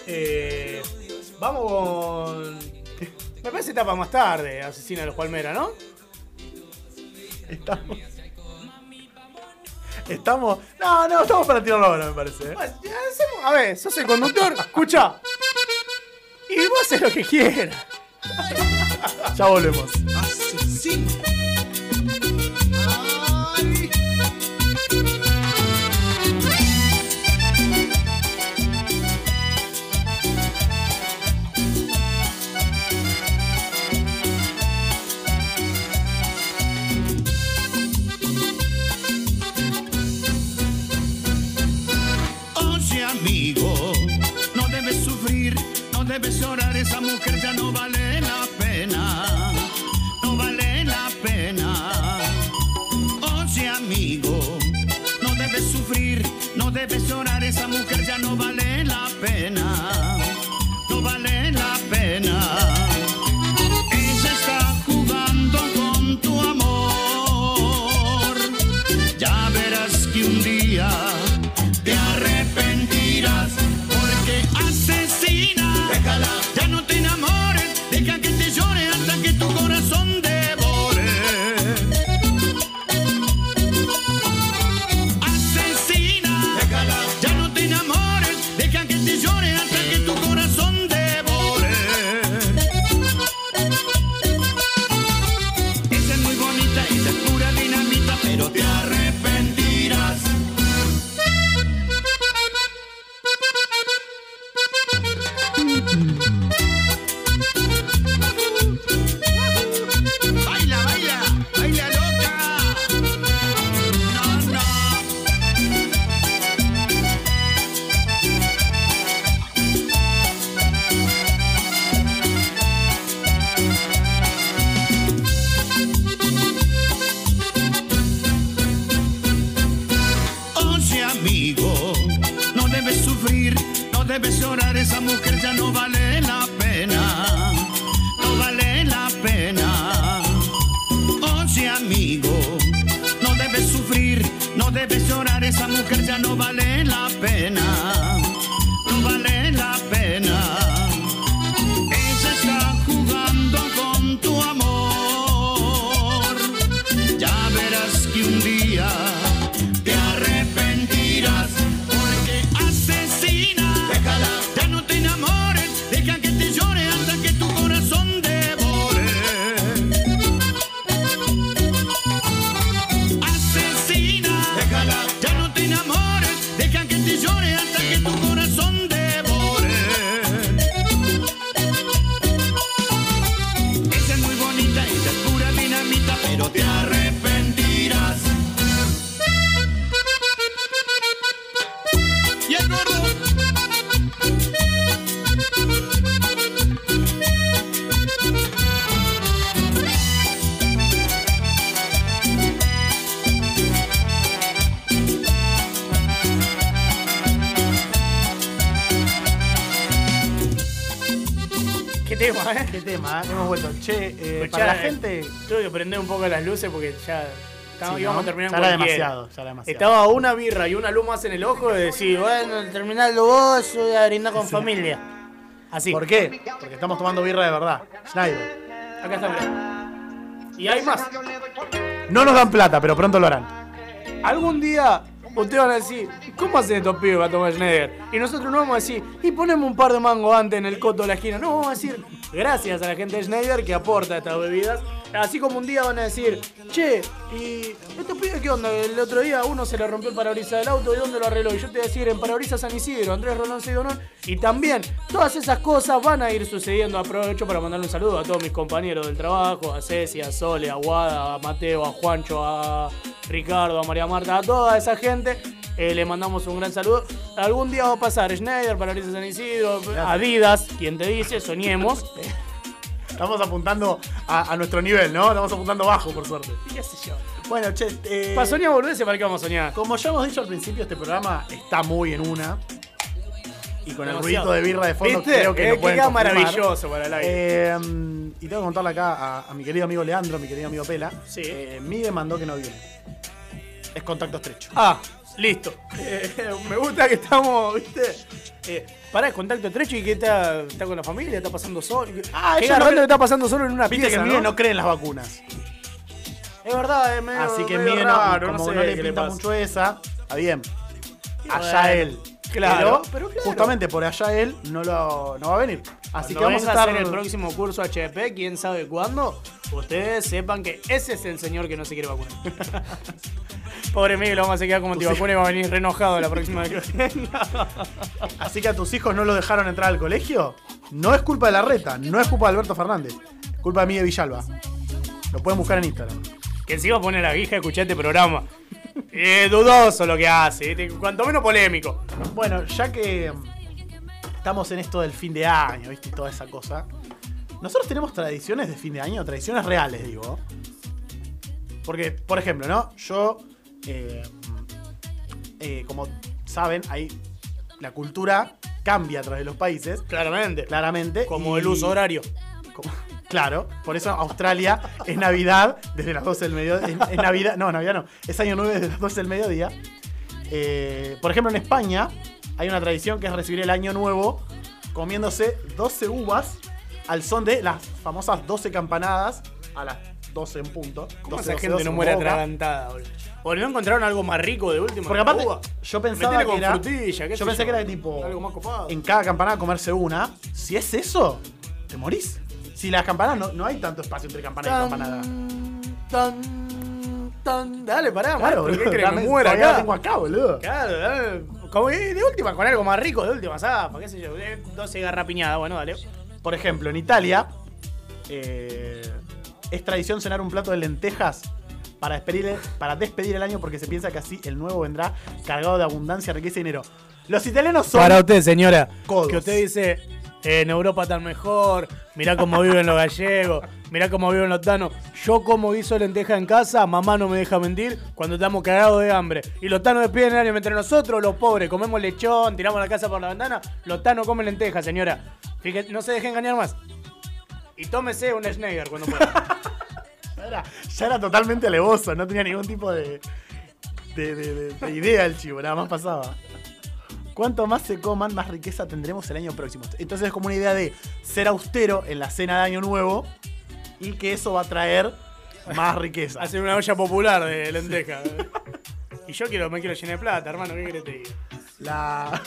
Eh, vamos con. Me parece etapa más tarde, Asesina de los Palmeras, ¿no? Estamos. Estamos. No, no, estamos para tirarlo ahora, me parece. ¿eh? Pues, A ver, sos el conductor, escucha. Y vos haces lo que quieras. Ya volvemos. Asesino. Debes llorar, llorar, luces porque ya Sí, íbamos ¿no? a terminar Ya era demasiado, ya era demasiado. Estaba una birra y una luz más en el ojo de decir, bueno, terminalo vos, voy a brindar con familia. Así. ¿Por qué? Porque estamos tomando birra de verdad. Schneider. Acá está, mirá. Y hay más. No nos dan plata, pero pronto lo harán. Algún día ustedes van a decir, ¿cómo hacen estos pibes para tomar Schneider? Y nosotros no vamos a decir, y ponemos un par de mangos antes en el coto de la esquina. No, vamos a decir, gracias a la gente de Schneider que aporta estas bebidas. Así como un día van a decir, che, ¿y estos pibes qué onda? El otro día uno se le rompió el parabrisas del auto, ¿y dónde lo arregló? Y yo te voy a decir, en parabrisas San Isidro, Andrés Rolón Seidonón. Y también, todas esas cosas van a ir sucediendo. Aprovecho para mandarle un saludo a todos mis compañeros del trabajo, a Ceci, a Sole, a Guada, a Mateo, a Juancho, a Ricardo, a María Marta, a toda esa gente. eh, le mandamos un gran saludo. Algún día va a pasar Schneider, Parabrisas San Isidro, Adidas, quien te dice, soñemos. Estamos apuntando a, a nuestro nivel, ¿no? Estamos apuntando bajo, por suerte. Qué sé yo. Bueno, che, eh, Para soñar volverse, ¿para qué vamos a soñar? como ya hemos dicho al principio, este programa está muy en una. Y con el ruidito de birra de fondo ¿Viste? creo que Eh, lo que pueden queda maravilloso para el aire. Eh, y tengo que contarle acá a, a mi querido amigo Leandro, mi querido amigo Pela. Sí. Eh, Mide mandó que no viene. Es contacto estrecho. Ah, Listo. Eh, me gusta que estamos, ¿viste? Eh, pará, el contacto estrecho y que está, está con la familia, está pasando solo. Ah, qué ellos no garrón cre- que está pasando solo en una Viste pieza, que Miguel ¿no? no cree en las vacunas. Es verdad, es medio, Así que medio Miguel no, raro, como sé no, le pinta pasa. mucho esa, está bien. Allá él. Claro, pero, pero claro. justamente por allá él no, lo, no va a venir. Así Cuando que vamos a estar. hacer el próximo curso HP, quién sabe cuándo, ustedes sepan que ese es el señor que no se quiere vacunar. Pobre Miguel, lo vamos a quedar como antivacuna y va a venir re enojado la próxima vez que venga. Así que a tus hijos no lo dejaron entrar al colegio. No es culpa de la reta, no es culpa de Alberto Fernández. Es culpa de Miguel Villalba. Lo pueden buscar en Instagram. Que encima pone la guija, escuchá este programa. Es dudoso lo que hace, cuanto menos polémico. Bueno, ya que estamos en esto del fin de año, ¿viste? Y toda esa cosa. Nosotros tenemos tradiciones de fin de año, tradiciones reales, digo. Porque, por ejemplo, ¿no? Yo, eh, eh, como saben, hay la cultura cambia a través de los países, Claramente. claramente. Como y- el uso horario. como- Claro, por eso Australia es Navidad desde las 12 del mediodía. Es, es Navidad, no, Navidad no. Es año 9 desde las 12 del mediodía. Eh, por ejemplo, en España hay una tradición que es recibir el año nuevo comiéndose 12 uvas al son de las famosas 12 campanadas a las 12 en punto. ¿Cómo 12, esa 12, gente 12 no muere atragantada, boludo? ¿O no encontraron algo más rico de último? Porque aparte, uva? yo pensaba que con era. frutilla, qué yo sé pensé yo. que era tipo. Algo más copado. En cada campanada comerse una. Si es eso, te morís. Si las campanadas no, no hay tanto espacio entre campanada y campanada. Tan, tan. Dale, pará, Claro, Marco, ¿qué crees? dame- Me la acá. tengo acá, boludo. Claro, dale. Como que de última, con algo más rico, de última zapa, qué sé yo. eh, 12 garrapiñadas, bueno, dale. Por ejemplo, en Italia eh, es tradición cenar un plato de lentejas para despedir, para despedir el año porque se piensa que así el nuevo vendrá cargado de abundancia, riqueza y dinero. Los italianos son... Para usted, señora, Codos. que usted dice, en Europa están mejor, mirá cómo viven los gallegos, mirá cómo viven los tanos. Yo como de lenteja en casa, mamá no me deja mentir, cuando estamos cagados de hambre. Y los tanos despiden el año mientras nosotros, los pobres, comemos lechón, tiramos la casa por la ventana, los tanos comen lenteja, señora. Fíjate, no se deje engañar más. Y tómese un Schneider cuando pueda. Ya era, ya era totalmente alevoso, no tenía ningún tipo de, de, de- de- de idea el chivo, nada más pasaba. Cuanto más se coman, más riqueza tendremos el año próximo. Entonces es como una idea de ser austero en la cena de Año Nuevo y que eso va a traer más riqueza. Hacer una olla popular de lenteja. Y yo quiero, me quiero llenar de plata, hermano, ¿qué querés que te diga? La...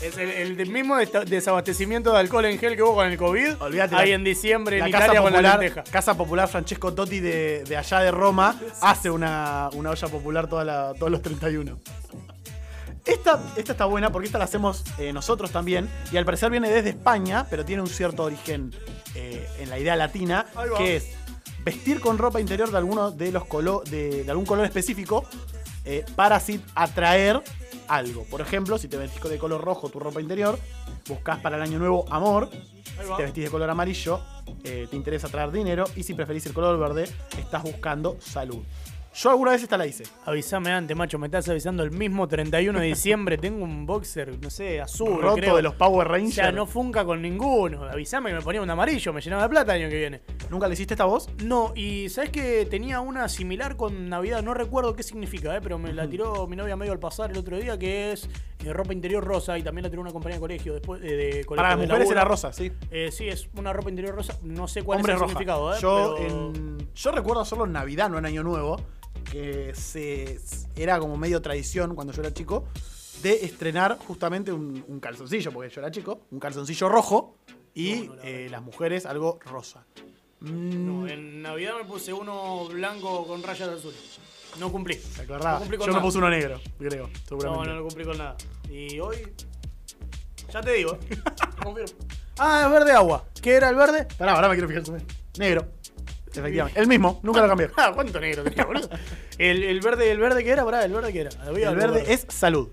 Es el, mismo desabastecimiento de alcohol en gel que hubo con el COVID. Olvídate, Ahí la- en diciembre La en casa con la popular, lenteja. casa popular Francesco Totti de, de allá de Roma hace una, una olla popular toda la- todos los 31. Esta, esta está buena porque esta la hacemos eh, nosotros también y al parecer viene desde España, pero tiene un cierto origen eh, en la idea latina, que es vestir con ropa interior de alguno de los colo- de, de algún color específico eh, para así atraer algo. Por ejemplo, si te vestís de color rojo tu ropa interior, buscas para el año nuevo amor. Si te vestís de color amarillo, eh, te interesa traer dinero. Y si preferís el color verde, estás buscando salud. Yo alguna vez esta la hice. Avísame antes, macho, me estás avisando el mismo 31 de diciembre. Tengo un boxer, no sé, azul. Roto creo. de los Power O Rangers. sea, no funca con ninguno. Avísame que me ponía un amarillo, me llenaba de plata el año que viene. ¿Nunca le hiciste esta voz? No, y sabes que tenía una similar con Navidad, no recuerdo qué significa, eh, pero me la tiró mi novia medio al pasar el otro día, que es eh, ropa interior rosa y también la tiró una compañía de colegio después eh, de colegio Para las mujeres laburo. era rosa, sí. Eh, sí, es una ropa interior rosa, no sé cuál Hombre es el roja. significado, eh, yo, pero- en- yo recuerdo hacerlo en Navidad, no en Año Nuevo. Que se, era como medio tradición cuando yo era chico. De estrenar justamente un, un calzoncillo, porque yo era chico. Un calzoncillo rojo. Y No, no, la eh, las mujeres algo rosa. Mm, No, en Navidad me puse uno blanco con rayas azules. No cumplí. ¿Te acordás? No cumplí con Yo me puse uno negro, creo, No, seguramente. no lo cumplí con nada. Y hoy. Ya te digo. Confirmo. Ah, es verde agua. ¿Qué era el verde? Pará, ahora me quiero fijar. Negro. Efectivamente. El mismo, nunca lo cambié. Ah, ¿cuánto negro tenía, boludo? El, el verde, el verde que era, pará, el verde que era. Había El algo verde es salud.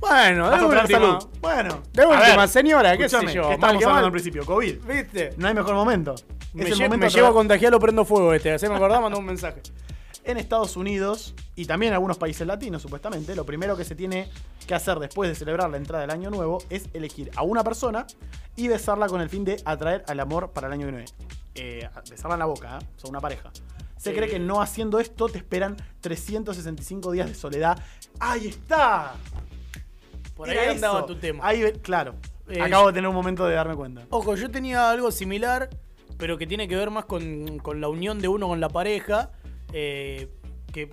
Bueno, Vas de a última. salud. Bueno. De a última, ver, señora, qué escúchame, sé yo. ¿Qué mal estábamos que hablando mal. al principio? COVID. ¿Viste? No hay mejor momento. Me, es el lle- momento me llevo a traer- contagiar, lo prendo fuego este. Así me acordaba, mandó un mensaje. En Estados Unidos y también en algunos países latinos, supuestamente, lo primero que se tiene que hacer después de celebrar la entrada del año nuevo es elegir a una persona y besarla con el fin de atraer al amor para el año que viene. Eh, besarla en la boca, ¿eh? son una pareja. Se Sí. cree que no haciendo esto te esperan 365 días de soledad. ¡Ahí está! Por ahí Era andaba eso. tu tema. Ahí, claro. Eh, Acabo de tener un momento de darme cuenta. Ojo, yo tenía algo similar, pero que tiene que ver más con, con la unión de uno con la pareja. eh, que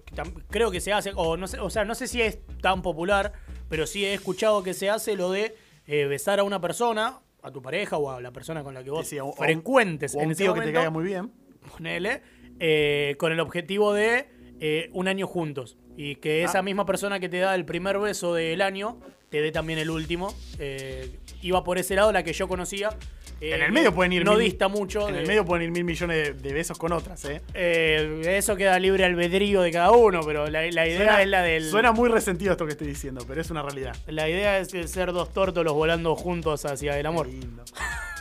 creo que se hace, o no sé, o sea, no sé si es tan popular, pero sí he escuchado que se hace lo de eh, besar a una persona, a tu pareja o a la persona con la que vos Sí, sí, o- o un- frecuentes O en un ese tío que te caiga muy bien. ponele, eh, con el objetivo de eh, un año juntos. Y que esa Ah. misma persona que te da el primer beso del año te dé también el último. Eh, iba por ese lado la que yo conocía. Eh, En el medio pueden ir No mil- dista mucho. En de- el medio pueden ir mil millones de, de besos con otras, ¿eh? eh, eso queda libre albedrío de cada uno, pero la, la idea Suena, es la del. suena muy resentido esto que estoy diciendo, pero es una realidad. La idea es ser dos tórtolos volando juntos hacia el amor. Qué lindo.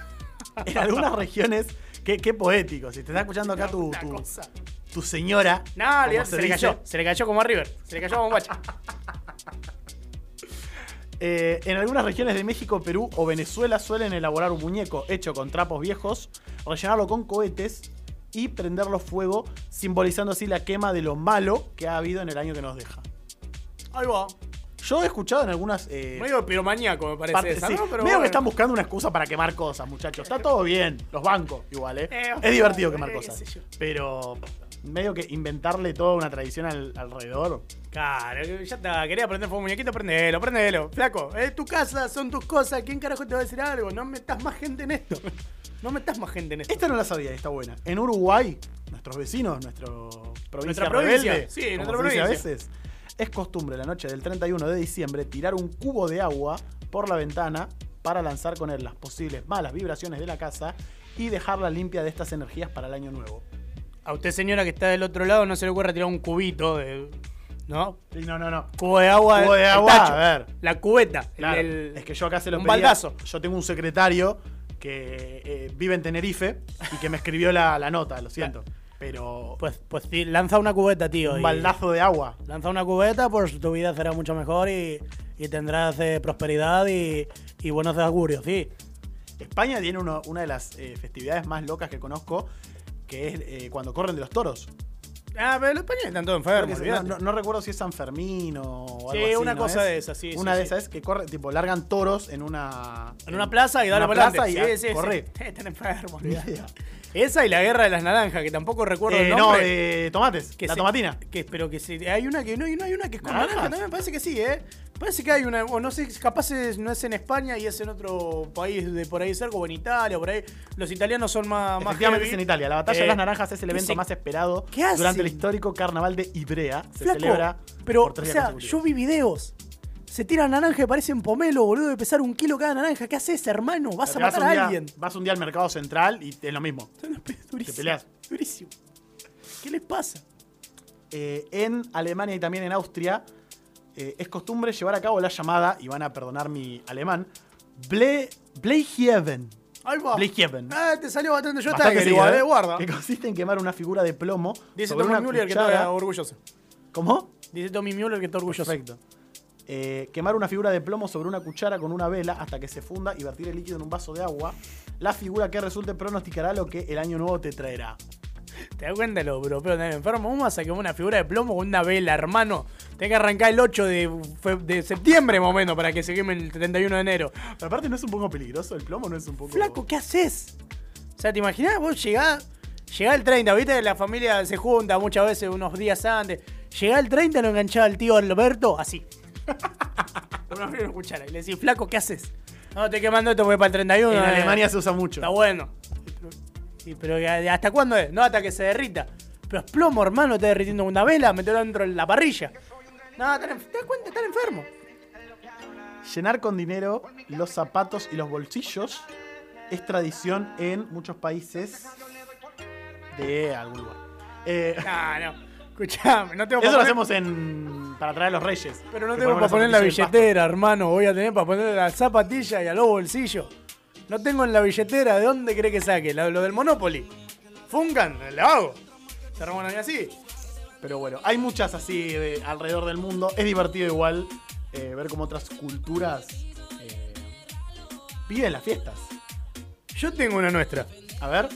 en algunas regiones, qué, qué poético. Si te está escuchando acá tu, tu, tu señora. No, olvidate, se, le cayó. Se le cayó como a River. Se le cayó como a Guacha. eh, en algunas regiones de México, Perú o Venezuela suelen elaborar un muñeco hecho con trapos viejos, rellenarlo con cohetes y prenderlo fuego, simbolizando así la quema de lo malo que ha habido en el año que nos deja. Ahí va. Yo he escuchado en algunas eh, Medio piromaníaco me parece partes, esa, sí. ¿no? Pero Medio bueno. que están buscando una excusa para quemar cosas, muchachos. Está todo bien, los bancos igual, ¿eh? Eh, es divertido eh, quemar qué cosas. Pero medio que inventarle toda una tradición al- alrededor. Claro, ya está. Quería prender fuego muñequito, prendelo, prendelo. Flaco, es tu casa, son tus cosas. ¿Quién carajo te va a decir algo? No metas más gente en esto. No metas más gente en esto. Esta no la sabía y está buena. En Uruguay, nuestros vecinos, nuestro provincia Nuestra provincia, rebelde, sí, nuestra dice a provincia. veces, es costumbre la noche del 31 de diciembre tirar un cubo de agua por la ventana para lanzar con él las posibles malas vibraciones de la casa y dejarla limpia de estas energías para el año nuevo. A usted, señora, que está del otro lado, no se le ocurra tirar un cubito de. ¿No? Sí, no, no, no. Cubo de agua. Cubo de agua, tacho, a ver. La cubeta. el- Claro, el- es que yo acá se lo un pedía. baldazo. Yo tengo un secretario que eh, vive en Tenerife y que me escribió la, la nota, lo siento. Pero Pues, pues sí, lanza una cubeta, tío. un y- baldazo de agua. Lanza una cubeta, pues tu vida será mucho mejor y, y tendrás eh, prosperidad y, y buenos augurios, sí. España tiene uno- una de las eh, festividades más locas que conozco, que es eh, cuando corren de los toros. Ah, pero los españoles están todos enfermos, no, olvídate. no- no recuerdo si es San Fermín o algo Sí, así, una ¿no cosa es? de esas, sí, Una sí, de sí. esas es que corre, tipo, largan toros en una. En una plaza y una para plaza y Sí, a- sí, corre. Están enfermos. Esa y la guerra de las naranjas, que tampoco recuerdo Eh, el no, nombre. de tomates. que la se- tomatina. Que, pero que sí, hay una que no, no hay una que es con naranja también, parece que sí, ¿eh? Parece que hay una, o no sé, capaz es- no es en España y es en otro país de por ahí cerca, o en Italia, o por ahí. Los italianos son más, Efectivamente es en Italia. La batalla de Eh, las naranjas es el ¿qué evento se- más esperado ¿Qué durante el histórico carnaval de Ibrea. Se Flaco, celebra pero, por o tres sea, yo vi videos. Se tiran naranja y parecen pomelo, boludo, de pesar un kilo cada naranja. ¿Qué haces, hermano? Vas Te a matar a alguien. Vas un día al mercado central y es lo mismo. Durísimo. peleas. Durísimo. ¿Qué les pasa? Eh, en Alemania y también en Austria eh, es costumbre llevar a cabo la llamada, y van a perdonar mi alemán, Ble Bleiheaven. Ahí va. Bleiheaven. Ah, te salió bastante yo Bastante seguido, igual, ¿eh? eh, guarda. Que consiste en quemar una figura de plomo Dice sobre Tommy una Müller que cuchara. está orgulloso. ¿Cómo? Dice Tommy Müller que está orgulloso. Perfecto. Eh, quemar una figura de plomo sobre una cuchara con una vela hasta que se funda y vertir el líquido en un vaso de agua. La figura que resulte pronosticará lo que el año nuevo te traerá. ¿Te das cuenta los europeos también enfermos? ¿Cómo vas a quemar una figura de plomo con una vela, hermano? Tenés que arrancar el 8 de, de septiembre más o menos para que se queme el 31 de enero. Pero aparte no es un poco peligroso, el plomo no es un poco... Flaco, ¿qué haces? O sea, ¿te imaginás? Vos llegás, llegás el 30, viste la familia se junta muchas veces unos días antes. Llegás el 30, lo enganchaba al tío Alberto, así. Una fila cuchara. Y le decís, flaco, ¿qué haces? No, estoy quemando esto porque para el 31. En Alemania se usa mucho. Está bueno. Sí, pero ¿hasta cuándo es? No, hasta que se derrita. Pero es plomo, hermano, está derritiendo una vela, meterlo dentro de la parrilla. No, ¿te das cuenta? Están enfermos. Llenar con dinero los zapatos y los bolsillos es tradición en muchos países de algún lugar. Eh, No, no. Escuchame, no tengo eso lo poner- hacemos en para traer a los reyes. Pero no tengo para poner la billetera, hermano. Voy a tener para poner la zapatilla y a los bolsillos. No tengo en la billetera. ¿De dónde cree que saque? Lo, lo del Monopoly. Funcan, lo hago. Se así. Pero bueno, hay muchas así de- alrededor del mundo. Es divertido igual eh, ver cómo otras culturas eh, viven las fiestas. Yo tengo una nuestra. A ver.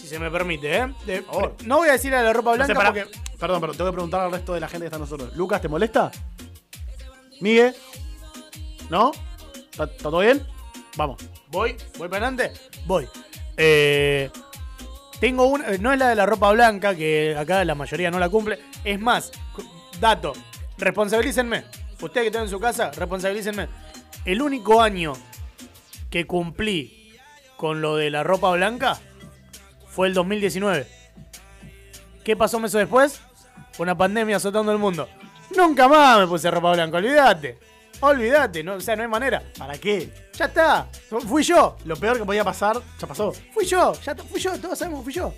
si se me permite, ¿eh? De- Por favor. no voy a decir a la ropa No blanca sé, porque. Perdón, pero tengo que preguntar al resto de la gente que está nosotros. Lucas, ¿te molesta? ¿Migue? ¿No? ¿Está, está todo bien? Vamos. Voy, voy para adelante. Voy. Eh, tengo una. eh, No es la de la ropa blanca, que acá la mayoría no la cumple. Es más, dato. Responsabilícenme. Ustedes que están en su casa, responsabilícenme. El único año que cumplí con lo de la ropa blanca fue el 2019. ¿Qué pasó meses después? Una pandemia azotando el mundo. Nunca más me puse ropa blanca, olvídate. Olvídate, no, o sea, no hay manera. ¿Para qué? Ya está. Fui yo. Lo peor que podía pasar, ya pasó. Fui yo. Ya fui yo. Todos sabemos que fui yo.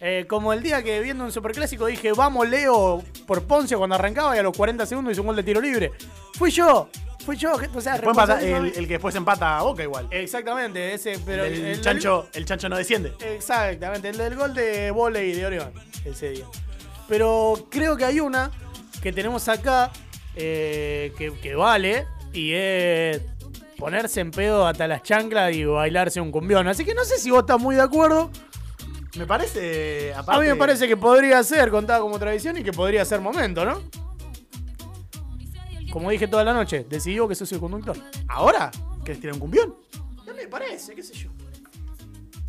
Eh, como el día que viendo un superclásico dije, vamos Leo por Ponce cuando arrancaba y a los 40 segundos hizo un gol de tiro libre. Fui yo. Fui yo. O sea, empata- el, el que después empata a Boca igual. Exactamente, ese, pero el, el- chancho, el chancho no desciende. Exactamente, el del gol de volei de Oregon ese día. Pero creo que hay una que tenemos acá eh, que, que vale y es ponerse en pedo hasta las chanclas y bailarse un cumbión. Así que no sé si vos estás muy de acuerdo. Me parece. A Aparte, mí me parece que podría ser contada como tradición y que podría ser momento, ¿no? Como dije toda la noche, decidió que sos el conductor. ¿Ahora? ¿Querés tirar un cumbión? No me parece, qué sé yo.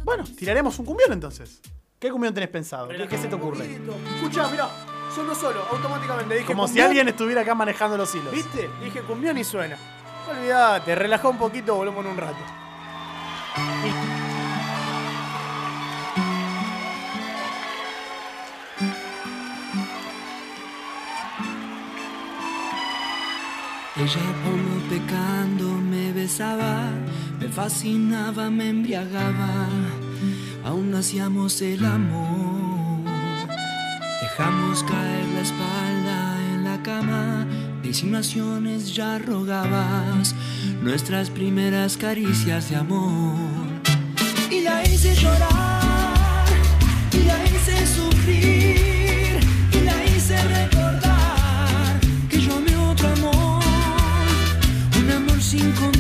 Bueno, tiraremos un cumbión entonces. ¿Qué cumbión tenés pensado? ¿Qué, qué se te ocurre? Escuchá, mirá, solo solo, automáticamente dije Como si cumbión. alguien estuviera acá manejando los hilos. ¿Viste? Dije cumbión y suena. Olvídate, relajá un poquito, volvemos en un rato. Ella como pecando me besaba, me fascinaba, me embriagaba, aún hacíamos el amor. Dejamos caer la espalda en la cama, de insinuaciones ya rogabas, nuestras primeras caricias de amor. Y la hice llorar, y la hice sufrir, y la hice recordar que yo amé otro amor, un amor sin control,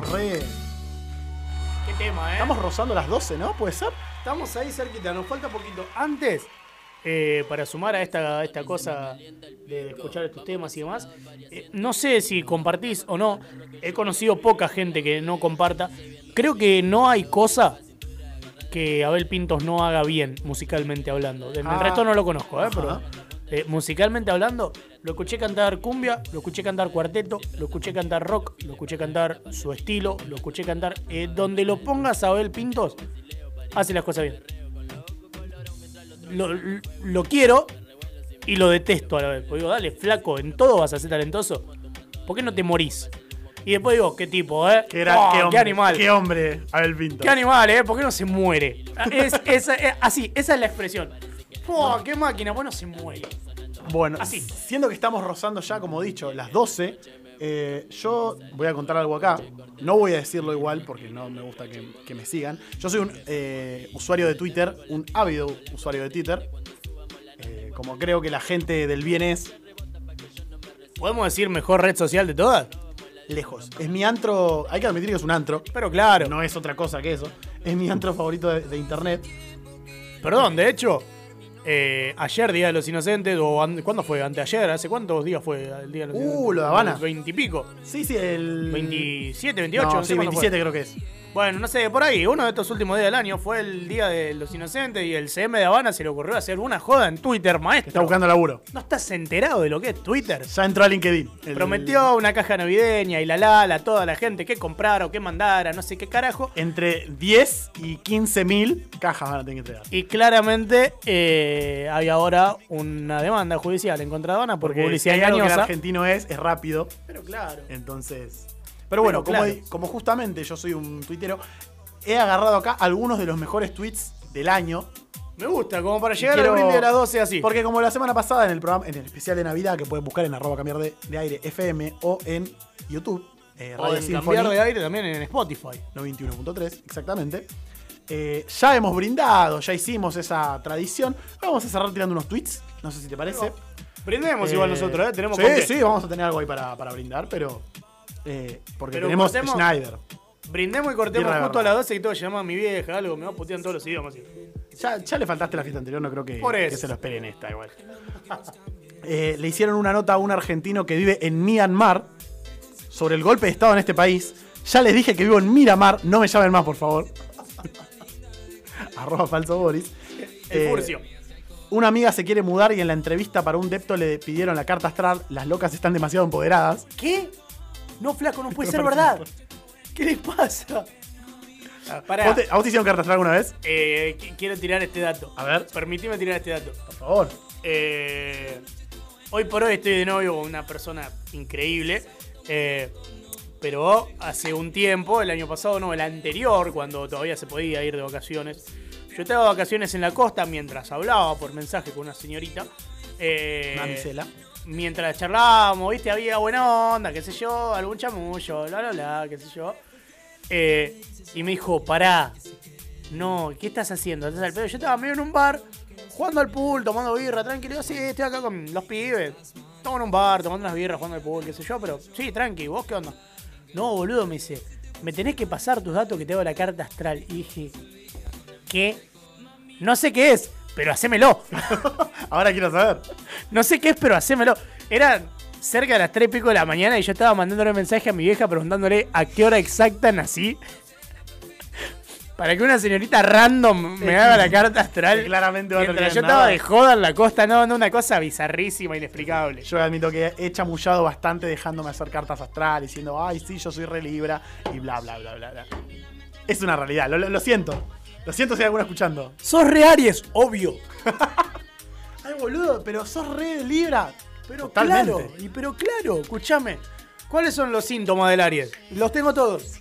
estamos re. Qué tema, ¿eh? Estamos rozando las 12, ¿no? ¿Puede ser? Estamos ahí cerquita, nos falta poquito. Antes, eh, para sumar a esta, a esta cosa de escuchar estos temas y demás, eh, no sé si compartís o no, he conocido poca gente que no comparta. Creo que no hay cosa que Abel Pintos no haga bien musicalmente hablando. Del Ah. resto no lo conozco, ¿eh? Ajá. pero eh, musicalmente hablando, lo escuché cantar cumbia, lo escuché cantar cuarteto, lo escuché cantar rock, lo escuché cantar su estilo, lo escuché cantar. eh, donde lo pongas a Abel Pintos, hace las cosas bien. Lo, lo quiero y lo detesto a la vez. Porque digo, dale, flaco, en todo vas a ser talentoso. ¿Por qué no te morís? Y después digo, qué tipo, ¿eh? Qué, Oh, animal. Qué hombre, Abel Pinto. Qué animal, ¿eh? ¿Por qué no se muere? Es, es- es- así, esa es la expresión. ¡Oh, qué máquina! Bueno, se muere. Bueno, Así. siendo que estamos rozando ya, como dicho, las 12, eh, yo voy a contar algo acá. No voy a decirlo igual porque no me gusta que, que me sigan. Yo soy un eh, usuario de Twitter, un ávido usuario de Twitter. Eh, como creo que la gente del bien es ¿Podemos decir mejor red social de todas? lejos. Es mi antro, hay que admitir que es un antro. Pero claro. No es otra cosa que eso. Es mi antro favorito de, de internet. Perdón, de hecho, eh, ayer, Día de los Inocentes, o ¿cuándo fue? Anteayer, ¿hace cuántos días fue el Día de los Uh, Inocentes? lo de Habana. Veintipico. Sí, sí, el. 27, 28, No, no sé sí, fue. 27 creo que es. Bueno, no sé, por ahí, uno de estos últimos días del año fue el Día de los Inocentes y el CM de Habana se le ocurrió hacer una joda en Twitter, maestro. Está buscando laburo. ¿No estás enterado de lo que es Twitter? Ya entró a LinkedIn. El- Prometió una caja navideña y la la, a toda la gente que comprara o que mandara, no sé qué carajo. Entre 10 y 15 mil cajas van a tener que entregar. Y claramente eh, hay ahora una demanda judicial en contra de Habana por Porque publicidad si hay algo que el argentino es, es rápido. Pero claro. Entonces. Pero bueno, Pero como, claro. como justamente yo soy un tuitero, he agarrado acá algunos de los mejores tweets del año. Me gusta, como para llegar Quiero- al brindis de las 12 así. Porque como la semana pasada en el programa, en el especial de Navidad, que pueden buscar en arroba cambiar de, de aire FM o en YouTube, eh, o Radio en cambiar de aire también en Spotify. 91.3, exactamente. Eh, ya hemos brindado, ya hicimos esa tradición. Vamos a cerrar tirando unos tweets. No sé si te parece. Brindemos Eh, igual nosotros, ¿eh? Tenemos sí, sí, vamos a tener algo ahí para, para brindar, pero. Eh, porque Pero tenemos cortemos- Schneider. Brindemos y cortemos justo a las 12 y todo llama a mi vieja, algo, me va a putear en todos los idiomas. Ya, ya le faltaste la fiesta anterior, no creo que, Por eso. que se lo esperen esta igual. Eh, le hicieron una nota a un argentino que vive en Myanmar sobre el golpe de Estado en este país. Ya les dije que vivo en Miramar, no me llamen más, por favor. Arroba falso Boris. El Eh, furcio. Una amiga se quiere mudar y en la entrevista para un depto le pidieron la carta astral. Las locas están demasiado empoderadas. ¿Qué? No, flaco, no puede ser verdad. ¿Qué les pasa? Pará. ¿Vos te- ¿A vos te hicieron carta alguna vez? Eh, qu- quiero tirar este dato. A ver. Permitime tirar este dato. Por favor. Eh, hoy por hoy estoy de novio con una persona increíble. eh, pero hace un tiempo, el año pasado, no, el anterior, cuando todavía se podía ir de vacaciones, yo estaba de vacaciones en la costa mientras hablaba por mensaje con una señorita. eh, misela. Mientras charlábamos, viste, había buena onda, qué sé yo, algún chamullo, bla, bla, bla, qué sé yo. Eh, y me dijo, pará, no, ¿qué estás haciendo? ¿Estás al pedo? Yo estaba medio en un bar, jugando al pool, tomando birra, tranquilo. Sí, estoy acá con los pibes. Estamos en un bar, tomando unas birras, jugando al pool, qué sé yo, pero sí, tranqui, ¿vos qué onda? No, boludo, me dice, me tenés que pasar tus datos que te hago la carta astral. Y dije, ¿qué? No sé qué es, pero hacémelo. Ahora quiero saber. No sé qué es, pero hacémelo. Era cerca de las 3 y pico de la mañana y yo estaba mandándole mensaje a mi vieja preguntándole a qué hora exacta nací. Para que una señorita random me haga la carta astral. Claramente va a Mientras yo estaba de joda en la costa, no, no, una cosa bizarrísima, inexplicable. Yo admito que he chamullado bastante dejándome hacer cartas astrales, diciendo, ay, sí, yo soy re libra, y bla, bla, bla, bla, bla. Es una realidad, lo siento. Lo siento si hay alguno escuchando. Sos re Aries, obvio. Ay, boludo, pero sos re libra. Pero Totalmente. claro, y pero claro, escúchame. ¿Cuáles son los síntomas del Aries? Los tengo todos.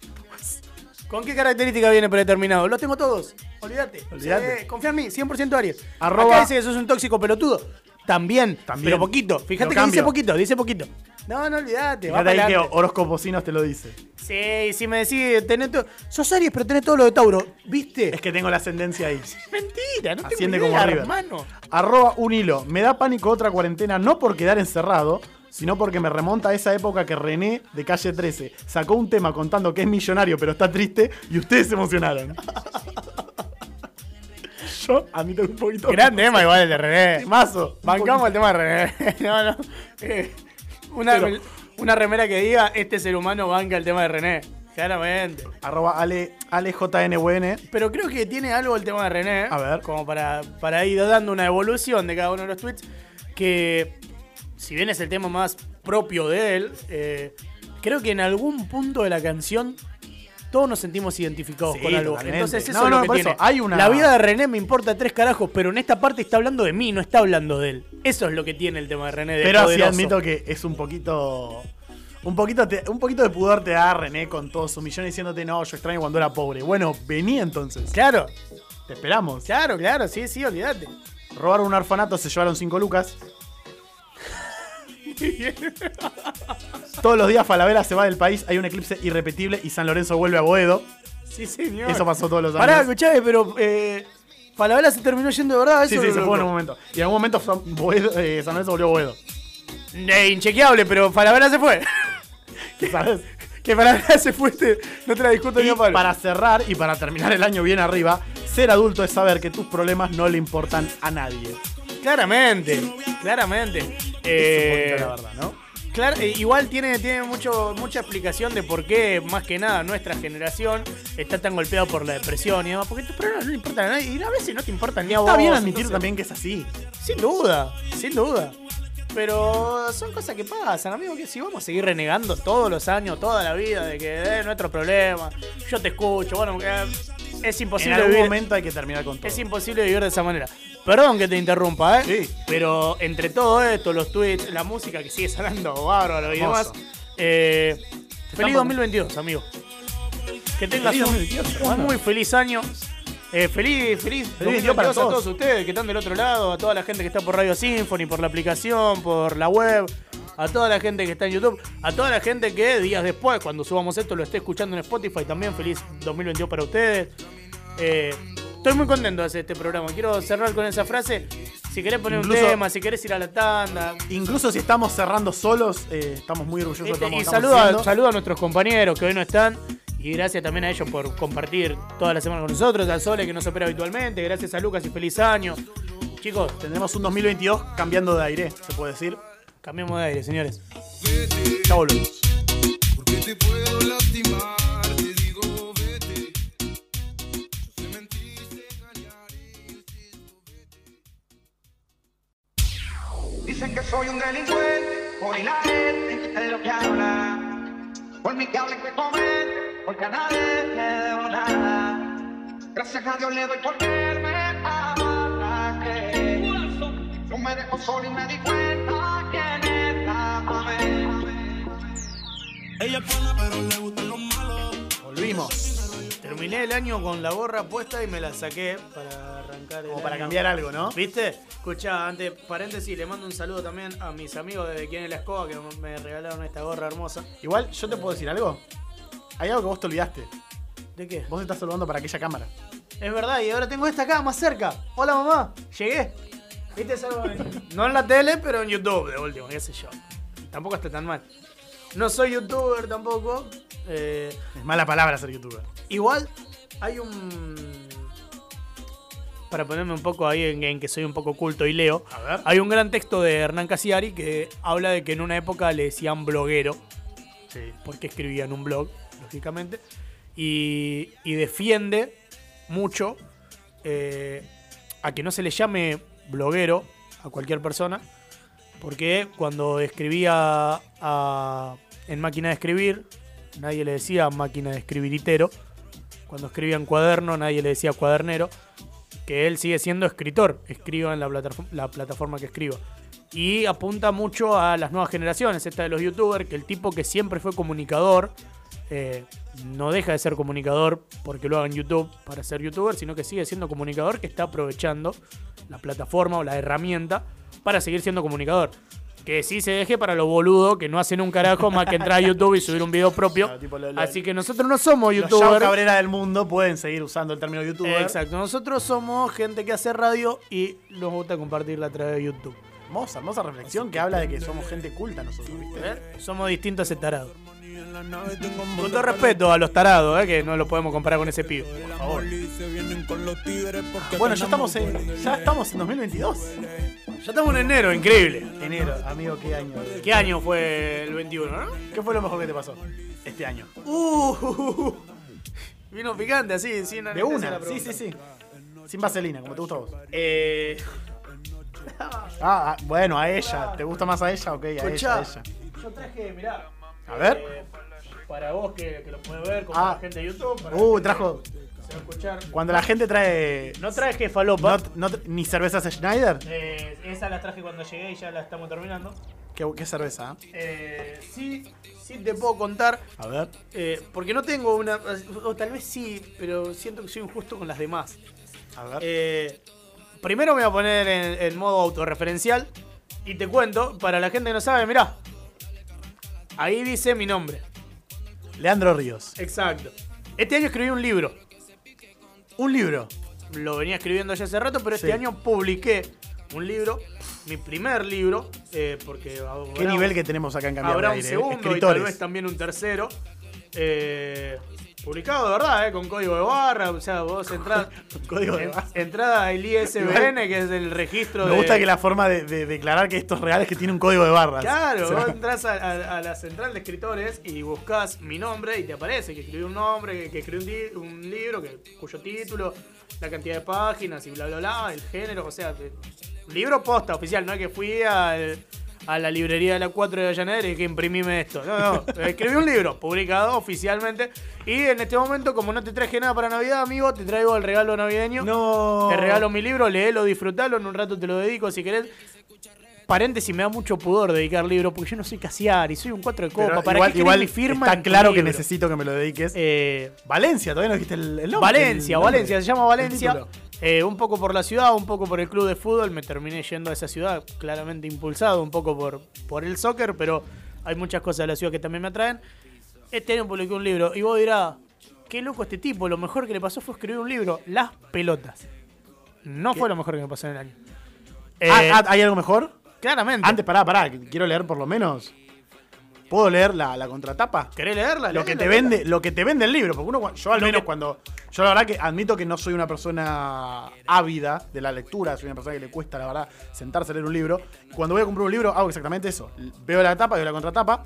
¿Con qué característica viene predeterminado? Los tengo todos. Olvídate. Olvídate. Confía en mí, 100% Aries. Arroba- Acá dice que sos un tóxico pelotudo. También, También. pero poquito. Fíjate que dice poquito, dice poquito. No, no olvídate. va Fíjate ahí que pa'lante. horóscopocinos te lo dice. Sí, si me decís, tenés todo. Sos Aries, pero tenés todo lo de Tauro. ¿Viste? Es que tengo la ascendencia ahí. mentira, no Asciende tengo como idea, River. hermano. Arroba un hilo. Me da pánico otra cuarentena, no por quedar encerrado, sino porque me remonta a esa época que René de calle 13 sacó un tema contando que es millonario pero está triste y ustedes se emocionaron. Yo admito un poquito. Gran tema igual el de René. Mazo. Bancamos el tema de René. No, no. Eh, una, Pero- una remera que diga, este ser humano banca el tema de René. Claramente. Arroba Ale, AleJNWN. Pero creo que tiene algo el tema de René. A ver. Como para, para ir dando una evolución de cada uno de los tweets. Que, si bien es el tema más propio de él, eh, creo que en algún punto de la canción todos nos sentimos identificados Sí, con algo. totalmente. Entonces eso No, es no, lo que por tiene. eso, hay una- La vida de René me importa tres carajos, pero en esta parte está hablando de mí, no está hablando de él. Eso es lo que tiene el tema de René. De Pero sí admito que es un poquito. Un poquito, te- un poquito de pudor te da René con todos sus millones diciéndote, no, yo extraño cuando era pobre. Bueno, vení entonces. Claro, Te esperamos. claro, claro, sí, sí, olvídate. Robaron un orfanato, se llevaron 5 lucas. Todos los días Falabella se va del país, hay un eclipse irrepetible y San Lorenzo vuelve a Boedo. Sí, señor. Eso pasó todos los años. Pará, escuchame, pero eh, Falabella se terminó yendo de verdad. Sí, eso sí, se fue en un momento. Y en algún momento San, Boedo- eh, San Lorenzo volvió a Boedo. Eh, inchequeable, pero Falabella se fue. ¿Sabes? que Falabella se fue, este, no te la discuto ni a palo. para cerrar y para terminar el año bien arriba, ser adulto es saber que tus problemas no le importan a nadie. Claramente, claramente. es un Eh, poquito la verdad, ¿no? Claro, eh, igual tiene, tiene mucho, mucha explicación de por qué, más que nada, nuestra generación está tan golpeada por la depresión y demás. Porque tus problemas no le importan a nadie y a veces no te importan ni a vos. Está bien admitir entonces- también que es así. Sin duda, sin duda. Pero son cosas que pasan, amigo, que si vamos a seguir renegando todos los años, toda la vida, de que es nuestro problema, yo te escucho, bueno, eh, es En imposible algún vivir. momento hay que terminar con todo. Es imposible vivir de esa manera. Perdón que te interrumpa, ¿eh? Sí. Pero entre todo esto, los tweets, la música que sigue sonando bárbaro y demás. eh, feliz Estamos- 2022, amigo. Que tengas Feliz un, 2022, un hermano. muy feliz año. Eh, feliz, feliz, 22 para 2022 a todos. todos ustedes que están del otro lado, a toda la gente que está por Radio Symphony, por la aplicación, por la web, a toda la gente que está en YouTube, a toda la gente que días después, cuando subamos esto, lo esté escuchando en Spotify también. Feliz 2022 para ustedes. Eh, estoy muy contento de hacer este programa. Quiero cerrar con esa frase. Si querés poner Incluso- un tema, si querés ir a la tanda. Incluso si estamos cerrando solos, eh, estamos muy orgullosos de Este, cómo y estamos saludo a, saludo a nuestros compañeros que hoy no están. Y gracias también a ellos por compartir toda la semana con nosotros. Al Sole que nos opera habitualmente. Gracias a Lucas y feliz año. Chicos, Tendremos un 2022 cambiando de aire, se puede decir. cambiemos de aire, señores. Ya volvemos. Porque te puedo lastimar, Dicen que soy un delincuente, hoy la gente es lo que habla. Por mí que hablen que comen, porque a nadie le debo nada. Gracias a Dios le doy por verme a que No me dejo solo y me di cuenta quién es la mujer. Ella es buena, pero le gustan los malos. Volvimos. Terminé el año con la gorra puesta y me la saqué para arrancar Como para año. cambiar algo, ¿no? ¿Viste? Escuchá, antes, paréntesis, le mando un saludo también a mis amigos de Quién es la Escoba que me regalaron esta gorra hermosa. Igual, yo te puedo decir algo. Hay algo que vos te olvidaste. ¿De qué? Vos estás saludando para aquella cámara. Es verdad, y ahora tengo esta acá, más cerca. Hola mamá, llegué. ¿Viste? Es algo no en la tele, pero en YouTube, de último, qué sé yo. Tampoco está tan mal. No soy youtuber tampoco. eh, Es mala palabra ser youtuber. Igual hay un... Para ponerme un poco ahí en, en que soy un poco culto y leo. A ver. Hay un gran texto de Hernán Casiari que habla de que en una época le decían bloguero. Sí. porque escribía en un blog, lógicamente, y, y defiende mucho eh, a que no se le llame bloguero a cualquier persona, porque cuando escribía a- en máquina de escribir, nadie le decía máquina de escribiritero, cuando escribía en cuaderno, nadie le decía cuadernero, que él sigue siendo escritor, escriba en la, plataforma- la plataforma que escriba. Y apunta mucho a las nuevas generaciones, esta de los youtubers, que el tipo que siempre fue comunicador, eh, no deja de ser comunicador porque lo haga en YouTube para ser youtuber, sino que sigue siendo comunicador que está aprovechando la plataforma o la herramienta para seguir siendo comunicador. Que sí se deje para lo boludo, que no hacen un carajo más que entrar a YouTube y subir un video propio. Claro, tipo lo- lo- Así que nosotros no somos Los youtubers. Cabrera del mundo pueden seguir usando el término youtuber. Exacto, nosotros somos gente que hace radio y nos gusta compartirla a través de YouTube. Hermosa, hermosa reflexión que habla de que somos gente culta nosotros, ¿viste? ¿Eh? Somos distintos a ese tarado. Con todo respeto a los tarados, ¿eh? que no lo podemos comparar con ese pibe. Por favor. Los porque Bueno, ya estamos en, ya estamos en 2022. Ya estamos en enero, increíble. Enero, amigo, ¿qué año? ¿Qué año fue el 21, no? ¿Qué fue lo mejor que te pasó este año? Uh, vino picante así, sin De una, sí, sí, sí. Sin vaselina, como te gusta a vos. Eh, Ah, ah, bueno, a ella. ¿Te gusta más a ella? Ok, a ella, a ella. yo traje, mirá. A ver. eh, para vos que, que lo puedes ver, como Ah. la gente de YouTube. Para Uh, trajo. gente escuchar. Cuando la gente trae. No traje falopa. no- no- ni cervezas Schneider. Eh, esa la traje cuando llegué y ya la estamos terminando. ¿Qué, qué cerveza? eh? Eh, sí, sí te puedo contar. A ver. eh, porque no tengo una. O tal vez sí, pero siento que soy injusto con las demás. A ver. Primero me voy a poner en, en modo autorreferencial. Y te cuento, para la gente que no sabe, mirá. Ahí dice mi nombre. Leandro Ríos. Exacto. Este año escribí un libro. Un libro. Lo venía escribiendo ya hace rato, pero este año publiqué un libro. Mi primer libro. eh, porque ¿Qué habrá- nivel que tenemos acá en Cambiar Habrá de un eh? segundo y tal vez también un tercero. Eh, publicado de verdad, eh, con código de barra. O sea, vos entrás. Código de barra. Entrada al ISBN, que es el registro Me de. gusta que la forma de, de declarar que esto es real es que tiene un código de barras. Claro, O sea, vos entras a, a- a la central de escritores y buscas mi nombre y te aparece que escribí un nombre, que, que escribí un, libro, que, cuyo título, la cantidad de páginas y bla, bla, bla, el género, o sea, libro posta oficial, no es que fui al- a la librería de la 4 de Avellaneda y que imprimime esto. No, no, escribí un libro publicado oficialmente y en este momento, como no te traje nada para Navidad, amigo, te traigo el regalo navideño. No. Te regalo mi libro, léelo, disfrutalo, en un rato te lo dedico si querés. Paréntesis, me da mucho pudor dedicar libros porque yo no soy casiar y soy un 4 de copa. Pero ¿Para igual, qué querés igual mi firma está claro que libro? necesito que me lo dediques. Eh, Valencia, todavía no dijiste el, el nombre. Valencia, el Valencia, se llama Valencia. Eh, un poco por la ciudad, un poco por el club de fútbol. Me terminé yendo a esa ciudad, claramente impulsado un poco por, por el soccer, pero hay muchas cosas de la ciudad que también me atraen. Este año publiqué un libro y vos dirás, qué loco este tipo, lo mejor que le pasó fue escribir un libro, Las Pelotas. No fue lo mejor que me pasó en el año. Eh, Ah, ah, ¿Hay algo mejor? Claramente. Antes, pará, pará, quiero leer por lo menos. ¿Puedo leer la, la contratapa? ¿Querés leerla? Lo que, te vende, lo que te vende el libro, porque uno, yo al Lo menos que- cuando. Yo la verdad que admito que no soy una persona ávida de la lectura, soy una persona que le cuesta, la verdad, sentarse a leer un libro. Cuando voy a comprar un libro, hago exactamente eso. Veo la tapa, veo la contratapa,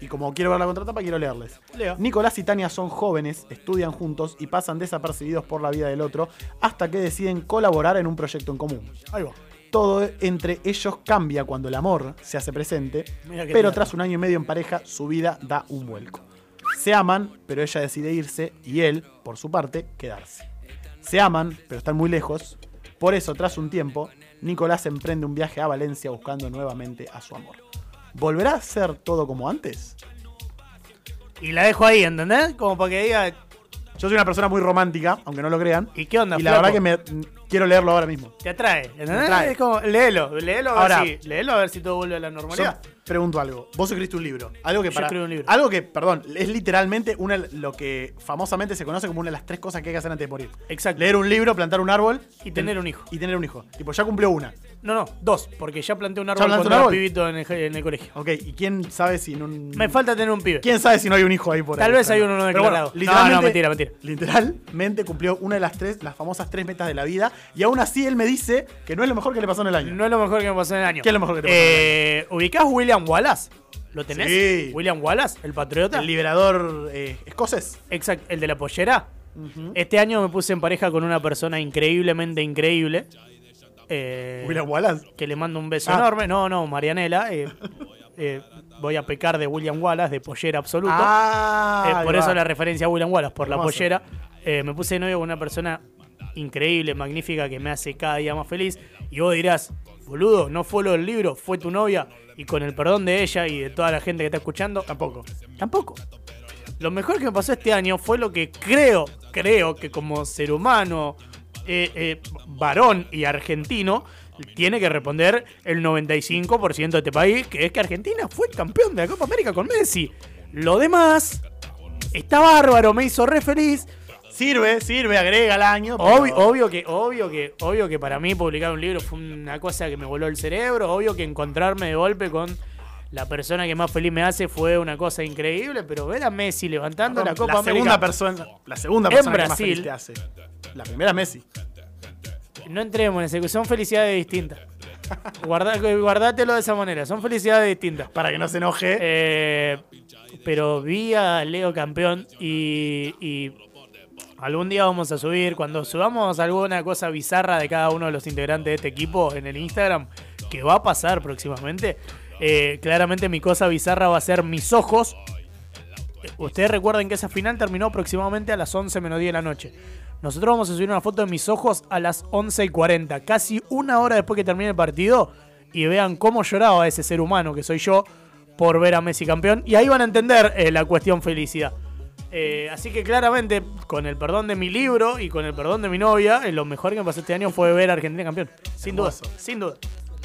y como quiero ver la contratapa, quiero leerles. Lea. Nicolás y Tania son jóvenes, estudian juntos y pasan desapercibidos por la vida del otro hasta que deciden colaborar en un proyecto en común. Ahí va. Todo entre ellos cambia cuando el amor se hace presente, pero tierno. tras un año y medio en pareja, su vida da un vuelco. Se aman, pero ella decide irse y él, por su parte, quedarse. Se aman, pero están muy lejos. Por eso, tras un tiempo, Nicolás emprende un viaje a Valencia buscando nuevamente a su amor. ¿Volverá a ser todo como antes? Y la dejo ahí, ¿entendés? Como para que diga, Yo soy una persona muy romántica, aunque no lo crean. ¿y qué onda, Y la flaco? verdad que me quiero leerlo ahora mismo. Te atrae, ¿entendés? Me atrae. Es como, léelo, léelo a, ver Ahora- si, léelo a ver si todo vuelve a la Yo normalidad. pregunto algo. Vos escribiste un libro. Algo que Yo para. escribí un libro. Algo que, perdón, es literalmente una, lo que famosamente se conoce como una de las tres cosas que hay que hacer antes de morir. Exacto. Leer un libro, plantar un árbol Y tener un hijo. Y tener un hijo. Tipo, ya cumplió una. No, no, dos, porque ya planté un árbol cuando un era árbol? pibito en el, en el colegio. Ok, ¿y quién sabe si en un. Me falta tener un pibe. ¿Quién sabe si no hay un hijo ahí por ahí? Tal vez hay uno no bueno, declarado. No, literalmente- no, mentira, mentira. Literalmente cumplió una de las tres, las famosas tres metas de la vida. Y aún así él me dice que no es lo mejor que le pasó en el año. No es lo mejor que me pasó en el año. ¿Qué es lo mejor que te pasó en el eh, ¿Ubicás William Wallace? ¿Lo tenés? Sí. William Wallace, el patriota. El liberador eh, escocés. Exacto, el de la pollera. Este año me puse en pareja con una persona increíblemente increíble. Eh, William Wallace. que le mando un beso Ah. enorme. No, no, Marianela. eh, eh, voy a pecar de William Wallace, de pollera absoluto. Ah, Eh, por va. eso la referencia a William Wallace, por la pollera. Eh, me puse de novio con una persona increíble, magnífica, que me hace cada día más feliz. Y vos dirás, boludo, no fue lo del libro, fue tu novia. Y con el perdón de ella y de toda la gente que está escuchando, Tampoco. tampoco. Lo mejor que me pasó este año fue lo que creo, creo que como ser humano, eh, eh, varón y argentino, tiene que responder el 95% de este país, que es que Argentina fue campeón de la Copa América con Messi. Lo demás está bárbaro, me hizo re feliz. Sirve, sirve, agrega al año. pero- Obvio, obvio que, obvio que, obvio que para mí publicar un libro fue una cosa que me voló el cerebro. Obvio que encontrarme de golpe con la persona que más feliz me hace fue una cosa increíble. Pero ver a Messi levantando la Copa segunda América. persona, la segunda En persona que más Brasil. feliz te hace. La primera Messi. No entremos en ese, son felicidades distintas. Guarda, guardátelo de esa manera. Son felicidades distintas. Para que no se enoje. Eh, pero vi a Leo campeón y, y algún día vamos a subir, cuando subamos alguna cosa bizarra de cada uno de los integrantes de este equipo en el Instagram, que va a pasar próximamente, eh, claramente mi cosa bizarra va a ser mis ojos. Ustedes recuerden que esa final terminó aproximadamente a las 11 menos 10 de la noche. Nosotros vamos a subir una foto de mis ojos a las 11 y 40, casi una hora después que termine el partido, y vean cómo lloraba ese ser humano que soy yo por ver a Messi campeón. Y ahí van a entender eh, la cuestión felicidad. Eh, así que claramente, con el perdón de mi libro y con el perdón de mi novia, eh, lo mejor que me pasó este año fue ver a Argentina campeón. Sin duda, sin duda.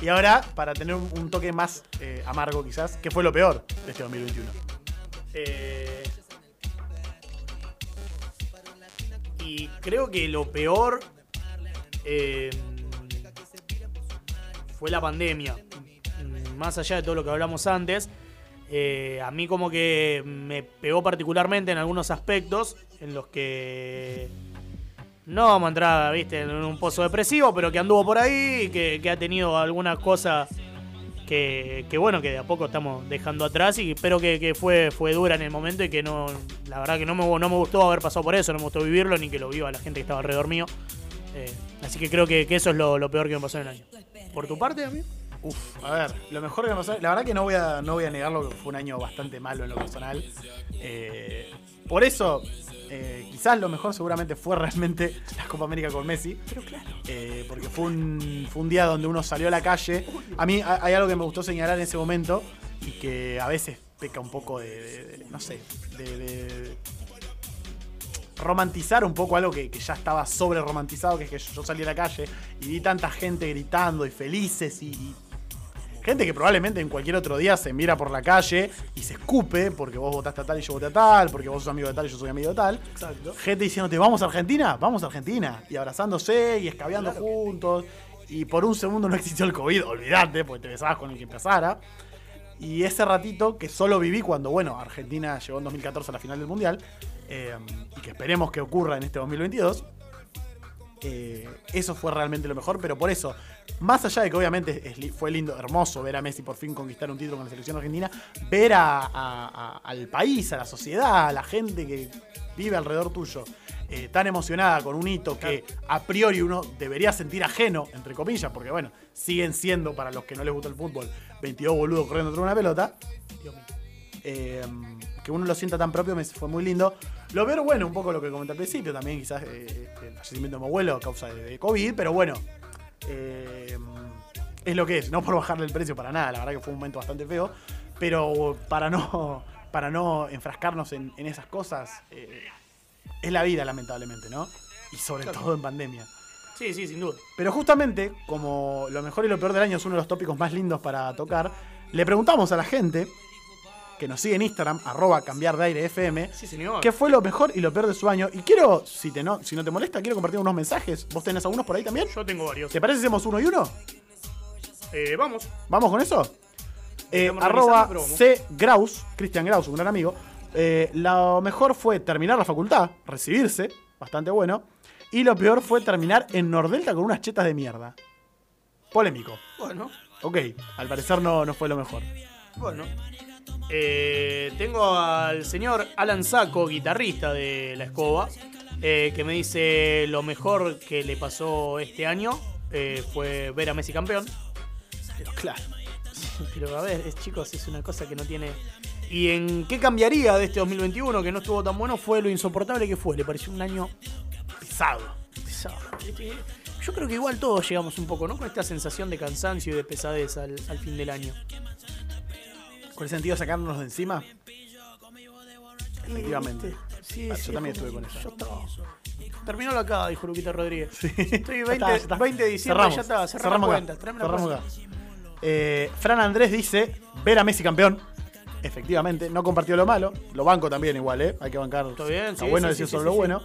Y ahora, para tener un, toque más eh, amargo quizás, ¿qué fue lo peor de este 2021? Eh, y creo que lo peor eh, fue la pandemia. Más allá de todo lo que hablamos antes, eh, a mí como que me pegó particularmente en algunos aspectos en los que no vamos a entrar, viste, en un pozo depresivo, pero que anduvo por ahí que, que ha tenido algunas cosas que, que bueno, que de a poco estamos dejando atrás y espero que, que fue, fue dura en el momento y que no, la verdad que no me, no me gustó haber pasado por eso, no me gustó vivirlo ni que lo viva la gente que estaba alrededor mío. Eh, así que creo que, que eso es lo, lo peor que me pasó en el año. ¿Por tu parte, amigo? Uf, a ver, lo mejor que me pasó. La verdad que no voy a, no voy a negarlo que fue un año bastante malo en lo personal. Eh, por eso, eh, quizás lo mejor seguramente fue realmente la Copa América con Messi. Pero claro. porque fue un, fue un día donde uno salió a la calle. A mí ha- hay algo que me gustó señalar en ese momento y que a veces peca un poco de, de- de- no sé, de, de romantizar un poco algo que, que ya estaba sobre romantizado, que es que yo salí a la calle y vi tanta gente gritando y felices y, y gente que probablemente en cualquier otro día se mira por la calle y se escupe porque vos votaste a tal y yo voté a tal, porque vos sos amigo de tal y yo soy amigo de tal. Exacto. Gente diciéndote, vamos a Argentina, vamos a Argentina. Y abrazándose y escabeando juntos. Y por un segundo no existió el COVID, olvídate, porque te besabas con el que empezara. Y ese ratito que solo viví cuando, bueno, Argentina llegó en 2014 a la final del Mundial, eh, y que esperemos que ocurra en este 2022, eh, eso fue realmente lo mejor, pero por eso, más allá de que obviamente es fue lindo, hermoso ver a Messi por fin conquistar un título con la selección argentina, ver a- a- a- al país, a la sociedad, a la gente que vive alrededor tuyo, eh, tan emocionada con un hito que a priori uno debería sentir ajeno, entre comillas, porque bueno, siguen siendo para los que no les gusta el fútbol 22 boludos corriendo tras una pelota. Eh, que uno lo sienta tan propio me fue muy lindo. Lo veo bueno, un poco lo que comenté al principio, también quizás eh, el fallecimiento de mi abuelo a causa de, de COVID, pero bueno, eh, es lo que es, no por bajarle el precio para nada, la verdad que fue un momento bastante feo, pero para no, para no enfrascarnos en, en esas cosas, eh, es la vida lamentablemente, ¿no? Y sobre todo en pandemia. Sí, sí, sin duda. Pero justamente, como lo mejor y lo peor del año es uno de los tópicos más lindos para tocar, le preguntamos a la gente que nos sigue en Instagram, arroba cambiar de aire FM, Sí, señor. qué fue lo mejor y lo peor de su año. Y quiero, si, te no, si no te molesta, quiero compartir unos mensajes. ¿Vos tenés algunos por ahí también? Yo tengo varios. ¿Te parece si hacemos uno y uno? Eh, vamos. ¿Vamos con eso? Eh, Estamos arroba. C. Graus, Cristian Graus, un gran amigo. Eh, lo mejor fue terminar la facultad, recibirse, bastante bueno. Y lo peor fue terminar en Nordelta con unas chetas de mierda. Polémico. Bueno, Ok, al parecer no, no fue lo mejor. bueno. Eh, tengo al señor Alan Saco, guitarrista de La Escoba, eh, que me dice lo mejor que le pasó este año eh, fue ver a Messi campeón. Pero claro. Pero a ver, chicos, es una cosa que no tiene. ¿Y en qué cambiaría de este 2021 que no estuvo tan bueno? Fue lo insoportable que fue. Le pareció un año Pesado. pesado. Este, Yo creo que igual todos llegamos un poco, ¿no? Con esta sensación de cansancio y de pesadez al, al fin del año. ¿Con el sentido sacarnos de encima? Efectivamente. Sí, Ah, sí, yo también estuve con eso. Terminó acá, dijo Luquita Rodríguez. Estoy Ya 20, está, ya está. 20 de diciembre, Cerramos. ya está. Cerramos, Cerramos acá. Cerramos. Eh, Fran Andrés dice, ver a Messi campeón. Efectivamente, no compartió lo malo. Lo banco también igual, ¿eh? Hay que bancar. Está bien, Está sí, bueno decir solo lo bueno.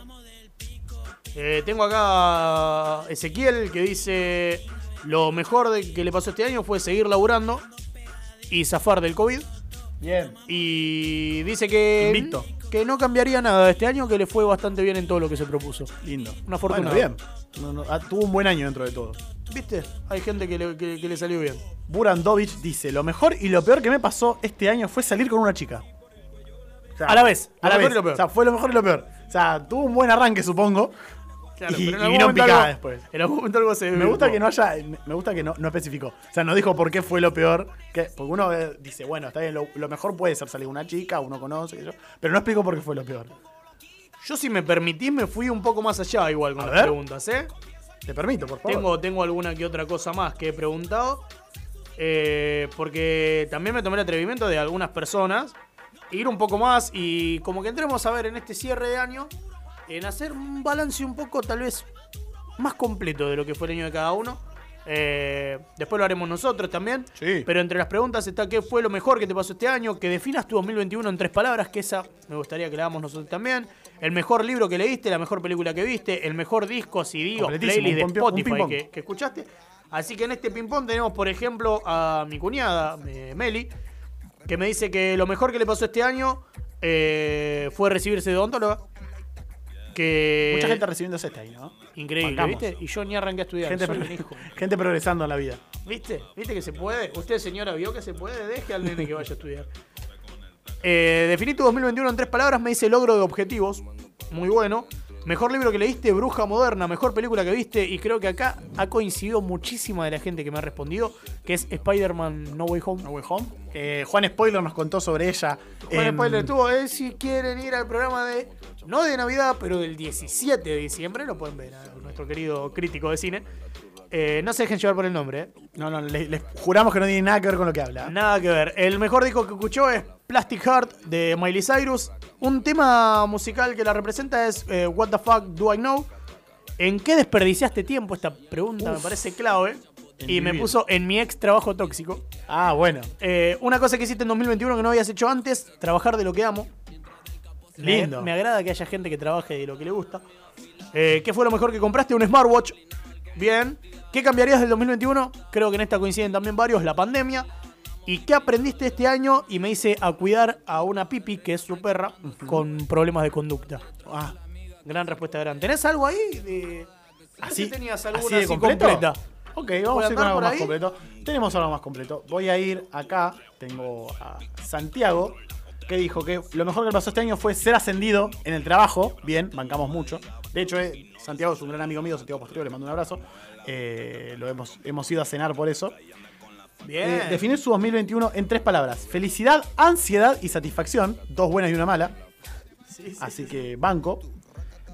Eh, tengo acá Ezequiel que dice: Lo mejor de que le pasó este año fue seguir laburando y zafar del COVID. Bien. Y dice que. Invicto. que no cambiaría nada este año, que le fue bastante bien en todo lo que se propuso. Lindo. Una fortuna. Bueno, bien. No, no, ah, tuvo un buen año dentro de todo. ¿Viste? Hay gente que le, que- que le salió bien. Burandovich dice, lo mejor y lo peor que me pasó este año fue salir con una chica. O sea, A la vez, A la vez. y lo peor. O sea, fue lo mejor y lo peor. O sea, tuvo un buen arranque, supongo. Claro, y, pero en y algún vino momento picada algo- después. En algún momento algo se Me gusta que no haya. Me gusta que no, no especificó. O sea, no dijo por qué fue lo peor. Que, porque uno eh, dice, bueno, está bien, lo, lo mejor puede ser salir una chica, uno conoce, yo, pero no explicó por qué fue lo peor. Yo, si me permitís, me fui un poco más allá igual con A las ver. preguntas, ¿eh? Te permito, por favor. Tengo, tengo alguna que otra cosa más que he preguntado. eh, porque también me tomé el atrevimiento de algunas personas ir un poco más y como que entremos a ver en este cierre de año, en hacer un balance un poco tal vez más completo de lo que fue el año de cada uno. Eh, después lo haremos nosotros también. Sí. Pero entre las preguntas está qué fue lo mejor que te pasó este año, que definas tu 2021 en tres palabras, que esa me gustaría que la hagamos nosotros también. El mejor libro que leíste, la mejor película que viste, el mejor disco, CD o playlist de Spotify que escuchaste. Así que en este ping-pong tenemos, por ejemplo, a mi cuñada, eh, Meli, que me dice que lo mejor que le pasó este año eh, fue recibirse de odontóloga. Que Mucha gente recibiéndose este año, ¿no? Increíble, Bancamos. ¿viste? Y yo ni arranqué a estudiar. Gente, soy pro- un hijo. gente progresando en la vida. ¿Viste? ¿Viste que se puede? Usted, señora, vio que se puede. Deje al nene que vaya a estudiar. Eh, definí tu 2021 en tres palabras. Me dice logro de objetivos. Muy bueno. Mejor libro que leíste, Bruja Moderna. Mejor película que viste. Y creo que acá ha coincidido muchísima de la gente que me ha respondido. Que es Spider-Man No Way Home. No Way Home. Eh, Juan Spoiler nos contó sobre ella. Juan en- Spoiler estuvo. eh, si quieren ir al programa de. No de Navidad, pero del 17 de diciembre. Lo pueden ver a nuestro querido crítico de cine. Eh, no se dejen llevar por el nombre, ¿eh? No, no, les, les juramos que no tiene nada que ver con lo que habla. Nada que ver. El mejor disco que escuchó es Plastic Heart de Miley Cyrus. Un tema musical que la representa es eh, What the fuck do I know? ¿En qué desperdiciaste tiempo? Esta pregunta me parece clave. Y me puso en mi ex trabajo tóxico. Ah, bueno. Una cosa que hiciste en 2021 que no habías hecho antes, trabajar de lo que amo. Lindo. Me, agrada que haya gente que trabaje de lo que le gusta. Eh, ¿Qué fue lo mejor que compraste? Un smartwatch. Bien. ¿Qué cambiarías del 2021? Creo que en esta coinciden también varios, la pandemia. ¿Y qué aprendiste este año? Y me hice a cuidar a una pipi, que es su perra, con problemas de conducta. Ah, Gran respuesta, Gran. ¿Tenés algo ahí? De... así, ¿Qué tenías alguna así de así completo. completa? Ok, ¿Puede vamos a ir con algo más completo. Tenemos algo más completo. Voy a ir acá. Tengo a Santiago, que dijo que lo mejor que pasó este año fue ser ascendido en el trabajo. Bien, bancamos mucho. De hecho, eh, Santiago es un gran amigo mío, Santiago Posterior, le mando un abrazo. Eh, lo hemos, hemos ido a cenar por eso. Bien. Eh, definir su 2021 en tres palabras: felicidad, ansiedad y satisfacción. Dos buenas y una mala. Sí, sí, Así que banco.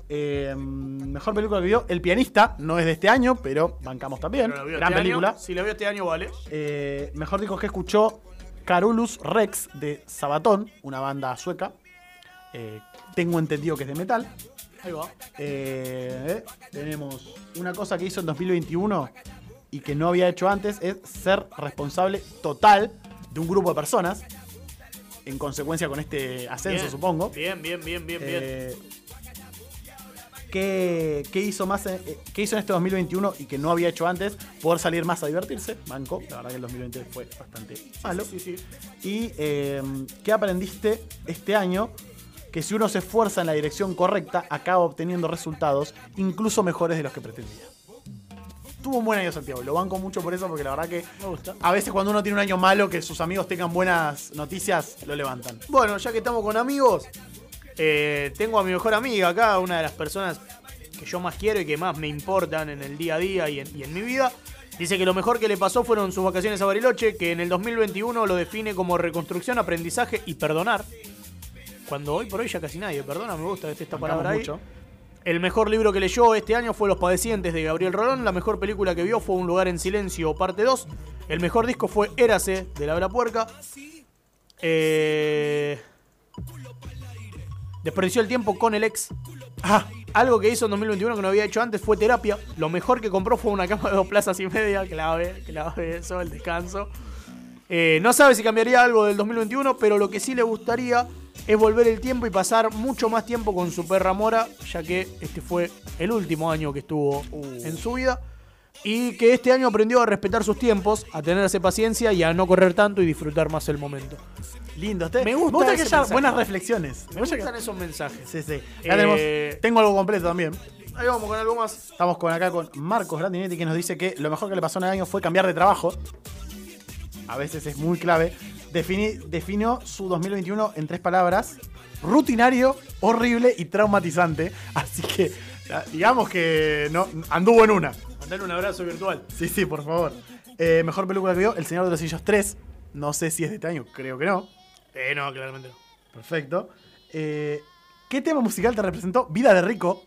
Eh, mejor película que vio El pianista. No es de este año, pero bancamos también. Pero Gran este película. año. Si la vio este año, vale. Eh, mejor disco que escuchó Carulus Rex de Sabatón, una banda sueca. Eh, tengo entendido que es de metal. Ahí va. Eh, tenemos una cosa que hizo en 2021 y que no había hecho antes, es ser responsable total de un grupo de personas. En consecuencia con este ascenso, Bien. supongo. Bien, bien, bien, bien, bien. ¿Qué, qué hizo más en, eh, qué hizo en este 2021 y que no había hecho antes? Poder salir más a divertirse. Banco. La verdad que el 2020 fue bastante malo. Sí, sí, sí. Y eh, ¿qué aprendiste este año? Que si uno se esfuerza en la dirección correcta, acaba obteniendo resultados incluso mejores de los que pretendía. Tuvo un buen año Santiago, lo banco mucho por eso, porque la verdad que Me gusta. a veces cuando uno tiene un año malo, que sus amigos tengan buenas noticias, lo levantan. Bueno, ya que estamos con amigos, eh, tengo a mi mejor amiga acá, una de las personas que yo más quiero y que más me importan en el día a día y en, y en mi vida. Dice que lo mejor que le pasó fueron sus vacaciones a Bariloche, que en el 2021 lo define como reconstrucción, aprendizaje y perdonar. Cuando hoy por hoy ya casi nadie perdona, me gusta esta palabra ahí. mucho. El mejor libro que leyó este año fue Los Padecientes de Gabriel Rolón. La mejor película que vio fue Un lugar en silencio, parte 2. El mejor disco fue Érase, de La Bra Puerca. Eh... Desperdició el tiempo con el ex. Ah, Algo que hizo en 2021 que no había hecho antes fue terapia. Lo mejor que compró fue una cama de dos plazas y media. Clave, clave eso, el descanso. Eh, no sabe si cambiaría algo del 2021, pero lo que sí le gustaría es volver el tiempo y pasar mucho más tiempo con su perra Mora, ya que este fue el último año que estuvo en su vida. Y que este año aprendió a respetar sus tiempos, a tenerse paciencia y a no correr tanto y disfrutar más el momento. Lindo. Te- Me gusta que haya mensaje. buenas reflexiones. Me gustan esos mensajes. Sí, sí. Eh, Acá tenemos, tengo algo completo también. Ahí vamos con algo más. Estamos con acá con Marcos Grandinetti que nos dice que lo mejor que le pasó en el año fue cambiar de trabajo. A veces es muy clave. Defini- definió su 2021 en tres palabras. Rutinario, horrible y traumatizante. Así que ya, digamos que no, anduvo en una. Mandale un abrazo virtual. Sí, sí, por favor. Eh, mejor película que vio, El Señor de los Anillos 3. No sé si es de este año, creo que no. Eh, no, claramente no. Perfecto. Eh, ¿Qué tema musical te representó? Vida de Rico.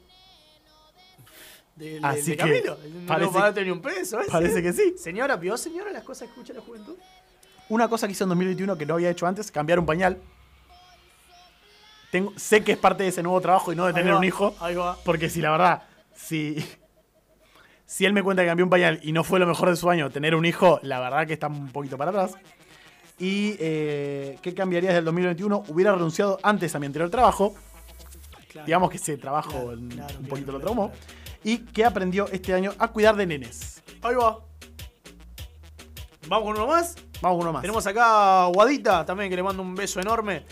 De, Así de que Camilo. Parece- le pagaste ni un peso. ese. Parece que sí. Señora, ¿vio señora las cosas que escucha la juventud? Una cosa que hizo en 2021 que no había hecho antes, cambiar un pañal. Tengo, sé que es parte de ese nuevo trabajo y no de tener va, un hijo. Ahí va. Porque si la verdad, si, si él me cuenta que cambió un pañal y no fue lo mejor de su año tener un hijo, la verdad que está un poquito para atrás. Y eh, ¿qué cambiaría desde el 2021? Hubiera renunciado antes a mi anterior trabajo. Digamos que ese trabajo Claro, un, claro, poquito lo traumó. Y que aprendió este año a cuidar de nenes. Ahí va. Vamos con uno más. Vamos uno más. Tenemos acá a Guadita también, que le mando un beso enorme.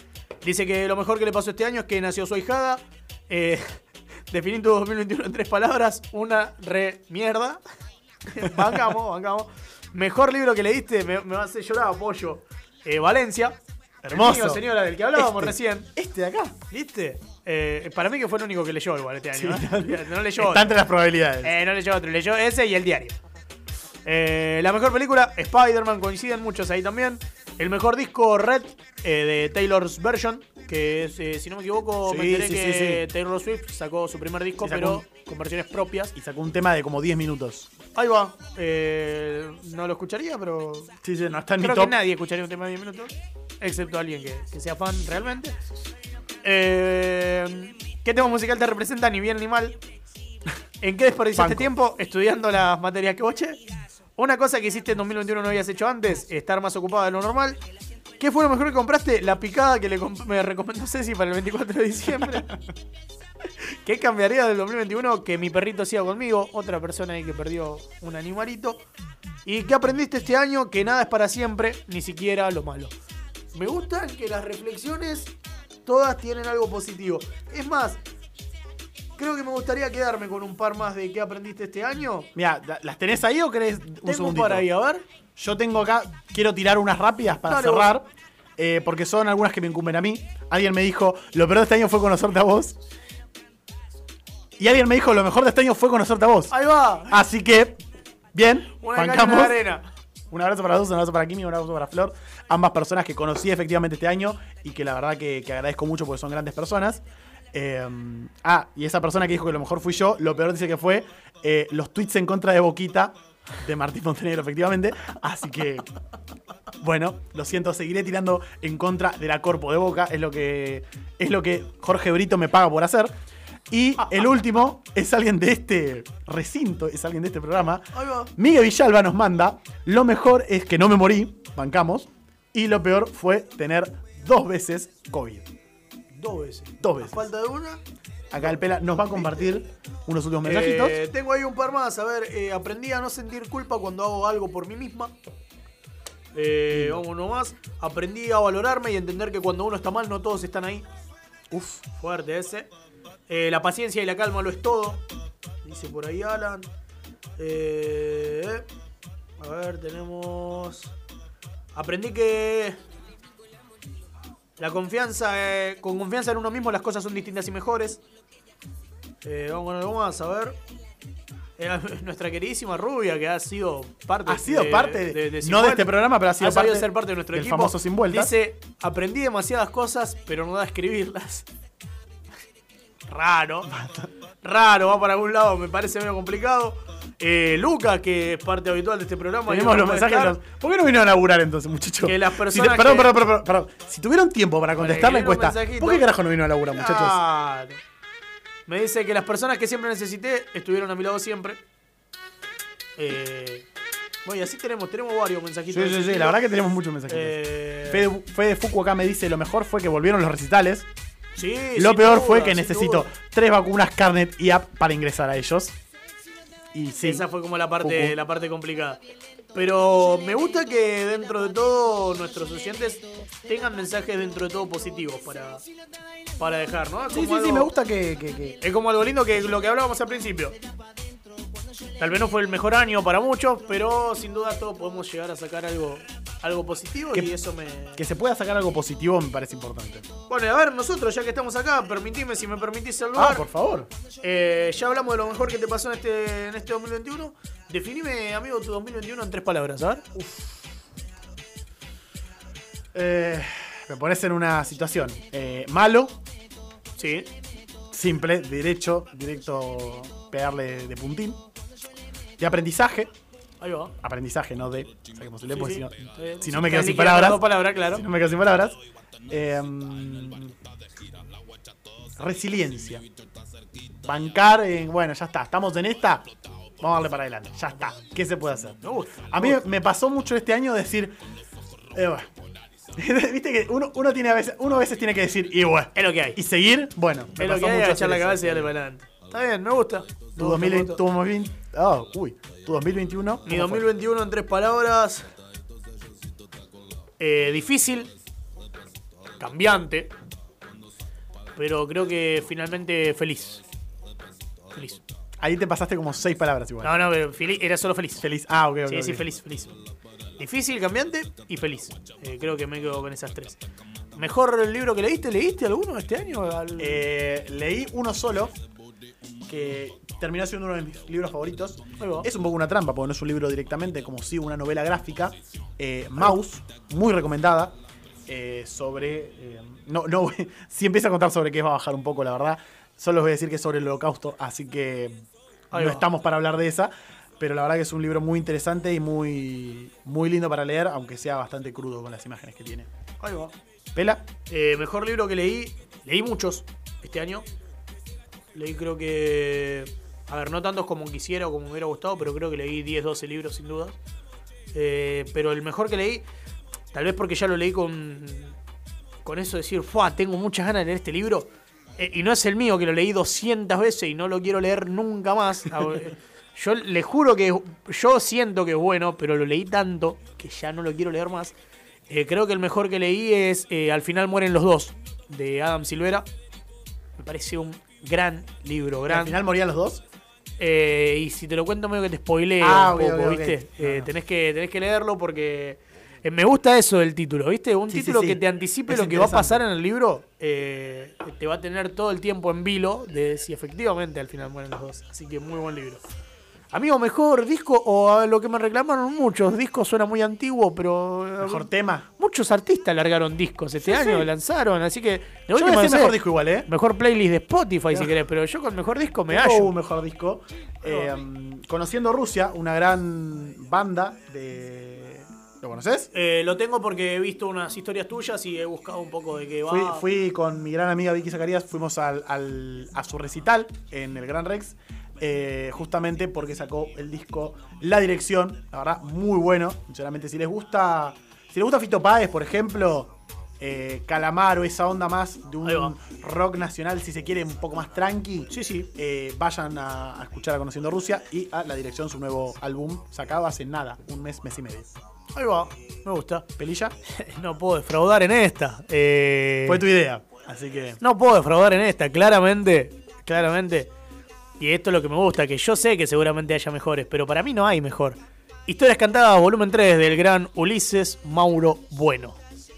Dice que lo mejor que le pasó este año es que nació su ahijada. Eh, definí tu 2021 en tres palabras. Una re mierda. bancamos, bancamos. Mejor libro que leíste, me, me va a hacer llorar, apoyo. Eh, Valencia. Hermoso. El mío, señora, del que hablábamos Este. recién. Este de acá. ¿Viste? Eh, para mí que fue el único que leyó igual este año. Sí, ¿eh? No leyó Está otro. entre las probabilidades. Eh, no leyó otro, leyó ese y el diario. La mejor película, Spider-Man, coinciden muchos ahí también. El mejor disco, Red, de Taylor's Version, que es, si no me equivoco, me enteré sí, que. Taylor Swift sacó su primer disco, sacó pero con versiones propias. Y sacó un tema de como 10 minutos. Ahí va. Eh, no lo escucharía, pero Sí, sí, no está en mi creo top. que nadie escucharía un tema de 10 minutos, excepto alguien que, que sea fan realmente. Eh, ¿Qué tema musical te representa, ni bien ni mal? ¿En qué desperdiciaste Banco. tiempo? Estudiando las materias que boche. Una cosa que hiciste en 2021 no habías hecho antes, estar más ocupada de lo normal. ¿Qué fue lo mejor que compraste? La picada que le me recomendó Ceci para el 24 de diciembre. ¿Qué cambiaría del 2021? Que mi perrito siga conmigo, otra persona ahí que perdió un animalito. ¿Y qué aprendiste este año? Que nada es para siempre, ni siquiera lo malo. Me gustan que las reflexiones todas tienen algo positivo. Es más, creo que me gustaría quedarme con un par más de qué aprendiste este año. Mira, ¿las tenés ahí o querés un Tengo un segundito? par ahí, a ver. Yo tengo acá, quiero tirar unas rápidas para Dale, cerrar, eh, porque son algunas que me incumben a mí. Alguien me dijo, lo peor de este año fue conocerte a vos. Y alguien me dijo, lo mejor de este año fue conocerte a vos. Ahí va. Así que, bien, Una bancamos. de arena. Un abrazo para los dos, un abrazo para Kimi, un abrazo para Flor. Ambas personas que conocí efectivamente este año y que la verdad que, que agradezco mucho porque son grandes personas. Eh, ah, y esa persona que dijo que lo mejor fui yo, lo peor dice que fue eh, los tweets en contra de Boquita de Martín Montenegro, efectivamente. Así que, bueno, lo siento, seguiré tirando en contra de la Corpo de Boca. Es lo que, es lo que Jorge Brito me paga por hacer. Y el último es alguien de este recinto, es alguien de este programa. Miguel Villalba nos manda, lo mejor es que no me morí, bancamos, y lo peor fue tener dos veces COVID. Dos veces. Dos A veces. falta de una. Acá el Pela nos va a compartir unos últimos mensajitos. Eh, tengo ahí un par más. A ver, eh, aprendí a no sentir culpa cuando hago algo por mí misma. Eh, vamos uno más. Aprendí a valorarme y entender que cuando uno está mal, no todos están ahí. Uf, fuerte ese. Eh, la paciencia y la calma lo es todo. Dice por ahí Alan. Eh, a ver, tenemos. Aprendí que. La confianza, eh, con confianza en uno mismo las cosas son distintas y mejores. Vamos con algo más, a ver. Nuestra queridísima rubia que ha sido parte Ha sido parte de- no de Vuelta. este programa, pero ha sido sabido parte ser parte de nuestro del equipo. famoso Sin Vueltas. Dice, aprendí demasiadas cosas, pero no da a escribirlas. Raro. Raro, va para algún lado, me parece medio complicado. Eh, Luca, que es parte habitual de este programa. Tenemos los mensajes. los- ¿Por qué no vino a laburar entonces, muchachos? Que las Si te- perdón, que- perdón, perdón, perdón, perdón. Si tuvieron tiempo para contestar la encuesta. ¿por qué carajo no vino a laburar, muchachos? Claro. Me dice que las personas que siempre necesité estuvieron a mi lado siempre. Eh, bueno, y así tenemos, tenemos varios mensajitos. Sí, sí, sí, la verdad que tenemos muchos mensajitos. Eh, Fede, Fede Fuku acá me dice, lo mejor fue que volvieron los recitales. Sí, Lo peor duda, fue que necesito duda. tres vacunas Carnet y app para ingresar a ellos. Y sí. Esa fue como la parte, la parte complicada. Pero me gusta que dentro de todo nuestros oyentes tengan mensajes dentro de todo positivos para, para dejar, ¿no? Sí, como sí, sí, algo- me gusta que, que- que- Es como algo lindo que lo que hablábamos al principio. Tal vez no fue el mejor año para muchos, pero sin duda todos podemos llegar a sacar algo, algo positivo Que- y eso me... que se pueda sacar algo positivo me parece importante. Bueno, y a ver, nosotros ya que estamos acá, permitime, si me permitís el Ah, lugar. por favor. Eh, ya hablamos de lo mejor que te pasó en este, en este 2021. Definime, amigo, tu 2021 en tres palabras, a ver. Eh, me pones en una situación eh, malo, Sí. simple, derecho, directo, pegarle de puntín. De aprendizaje, Ahí va. aprendizaje, no de. Saquemos el de, Sí, porque sí. si no, si no me quedo sin palabras. dos palabras, claro. si no me quedo sin palabras. Eh, resiliencia. Bancar en. Bueno, ya está, estamos en esta. Vamos a darle para adelante. Ya está. ¿Qué se puede hacer? A mí me pasó mucho este año decir. Eh, bueno. Viste que uno, uno tiene a veces, uno a veces tiene que decir, y bueno. Es lo que hay. Y seguir, bueno. me Es lo pasó que hay, mucho agachar la cabeza y darle para adelante. Está bien, me gusta. Tu Me gusta, me 2020, gusta. tu 2020, oh, uy, tu 2021. Mi ¿cómo fue? 2021 en tres palabras. Eh, difícil. Cambiante. Pero creo que finalmente feliz. Feliz. Ahí te pasaste como seis palabras igual. No, no, pero feliz, era solo feliz. Feliz. Ah, ok, ok. Sí, feliz, feliz. Difícil, cambiante y feliz. Eh, creo que me quedo con esas tres. ¿Mejor libro que leíste? ¿Leíste alguno este año? Al- Eh, leí uno solo que terminó siendo uno de mis libros favoritos. Es un poco una trampa porque no es un libro directamente, como si una novela gráfica. Eh, Mouse, muy recomendada. eh, sobre. eh, no, no, si empieza a contar sobre qué va a bajar un poco, la verdad. Solo os voy a decir que es sobre el holocausto, así que no estamos para hablar de esa. Pero la verdad que es un libro muy interesante y muy, muy lindo para leer, aunque sea bastante crudo con las imágenes que tiene. Ahí va. ¿Pela? Eh, mejor libro que leí. Leí muchos este año. Leí creo que. A ver, no tantos como quisiera o como me hubiera gustado, pero creo que leí 10, 12 libros sin duda. Eh, pero el mejor que leí, tal vez porque ya lo leí con. Con eso de decir, ¡fua! Tengo muchas ganas de leer este libro. Eh, y no es el mío, que lo leí 200 veces y no lo quiero leer nunca más. Eh, Yo le juro que yo siento que es bueno, pero lo leí tanto que ya no lo quiero leer más. Creo que el mejor que leí es Al final mueren los dos, de Adam Silvera. Me parece un gran libro, gran. Al final morían los dos. Eh, y si te lo cuento medio que te spoileo Ah, un poco. ¿viste? Eh, no. tenés, que, tenés que leerlo porque eh, me gusta eso del título, ¿viste? Un Sí, título sí. que te anticipe Es lo que va a pasar en el libro, eh, te va a tener todo el tiempo en vilo de si efectivamente al final mueren los dos. Así que muy buen libro. Amigo, mejor disco o a lo que me reclamaron muchos, disco suena muy antiguo, pero eh, Mejor tema. muchos artistas largaron discos este Sí, año, sí. lanzaron, así que Yo voy a decir mejor disco igual, ¿eh? mejor playlist de Spotify si querés, pero yo con mejor disco me hallo. un mejor disco. Eh, Conociendo Rusia, una gran banda de. ¿Lo conoces? Eh, lo tengo porque he visto unas historias tuyas y he buscado un poco de qué va. Fui, fui con mi gran amiga Vicky Zacarías, fuimos al, al- a su recital en el Gran Rex, eh, justamente porque sacó el disco La Dirección, la verdad, muy bueno. Sinceramente, si les gusta, si les gusta Fito Páez, por ejemplo, eh, Calamaro, esa onda más de un rock nacional, si se quiere, un poco más tranqui, Sí, sí. eh, vayan a, a escuchar a Conociendo Rusia y a La Dirección, su nuevo álbum, sacado hace nada, un mes, mes y medio. Ahí va, me gusta. ¿Pelilla? No puedo defraudar en esta. Eh, Fue tu idea, así que... No puedo defraudar en esta, claramente. Claramente. Y esto es lo que me gusta, que yo sé que seguramente haya mejores, pero para mí no hay mejor. Historias cantadas, volumen 3 del gran Ulises Mauro Bueno.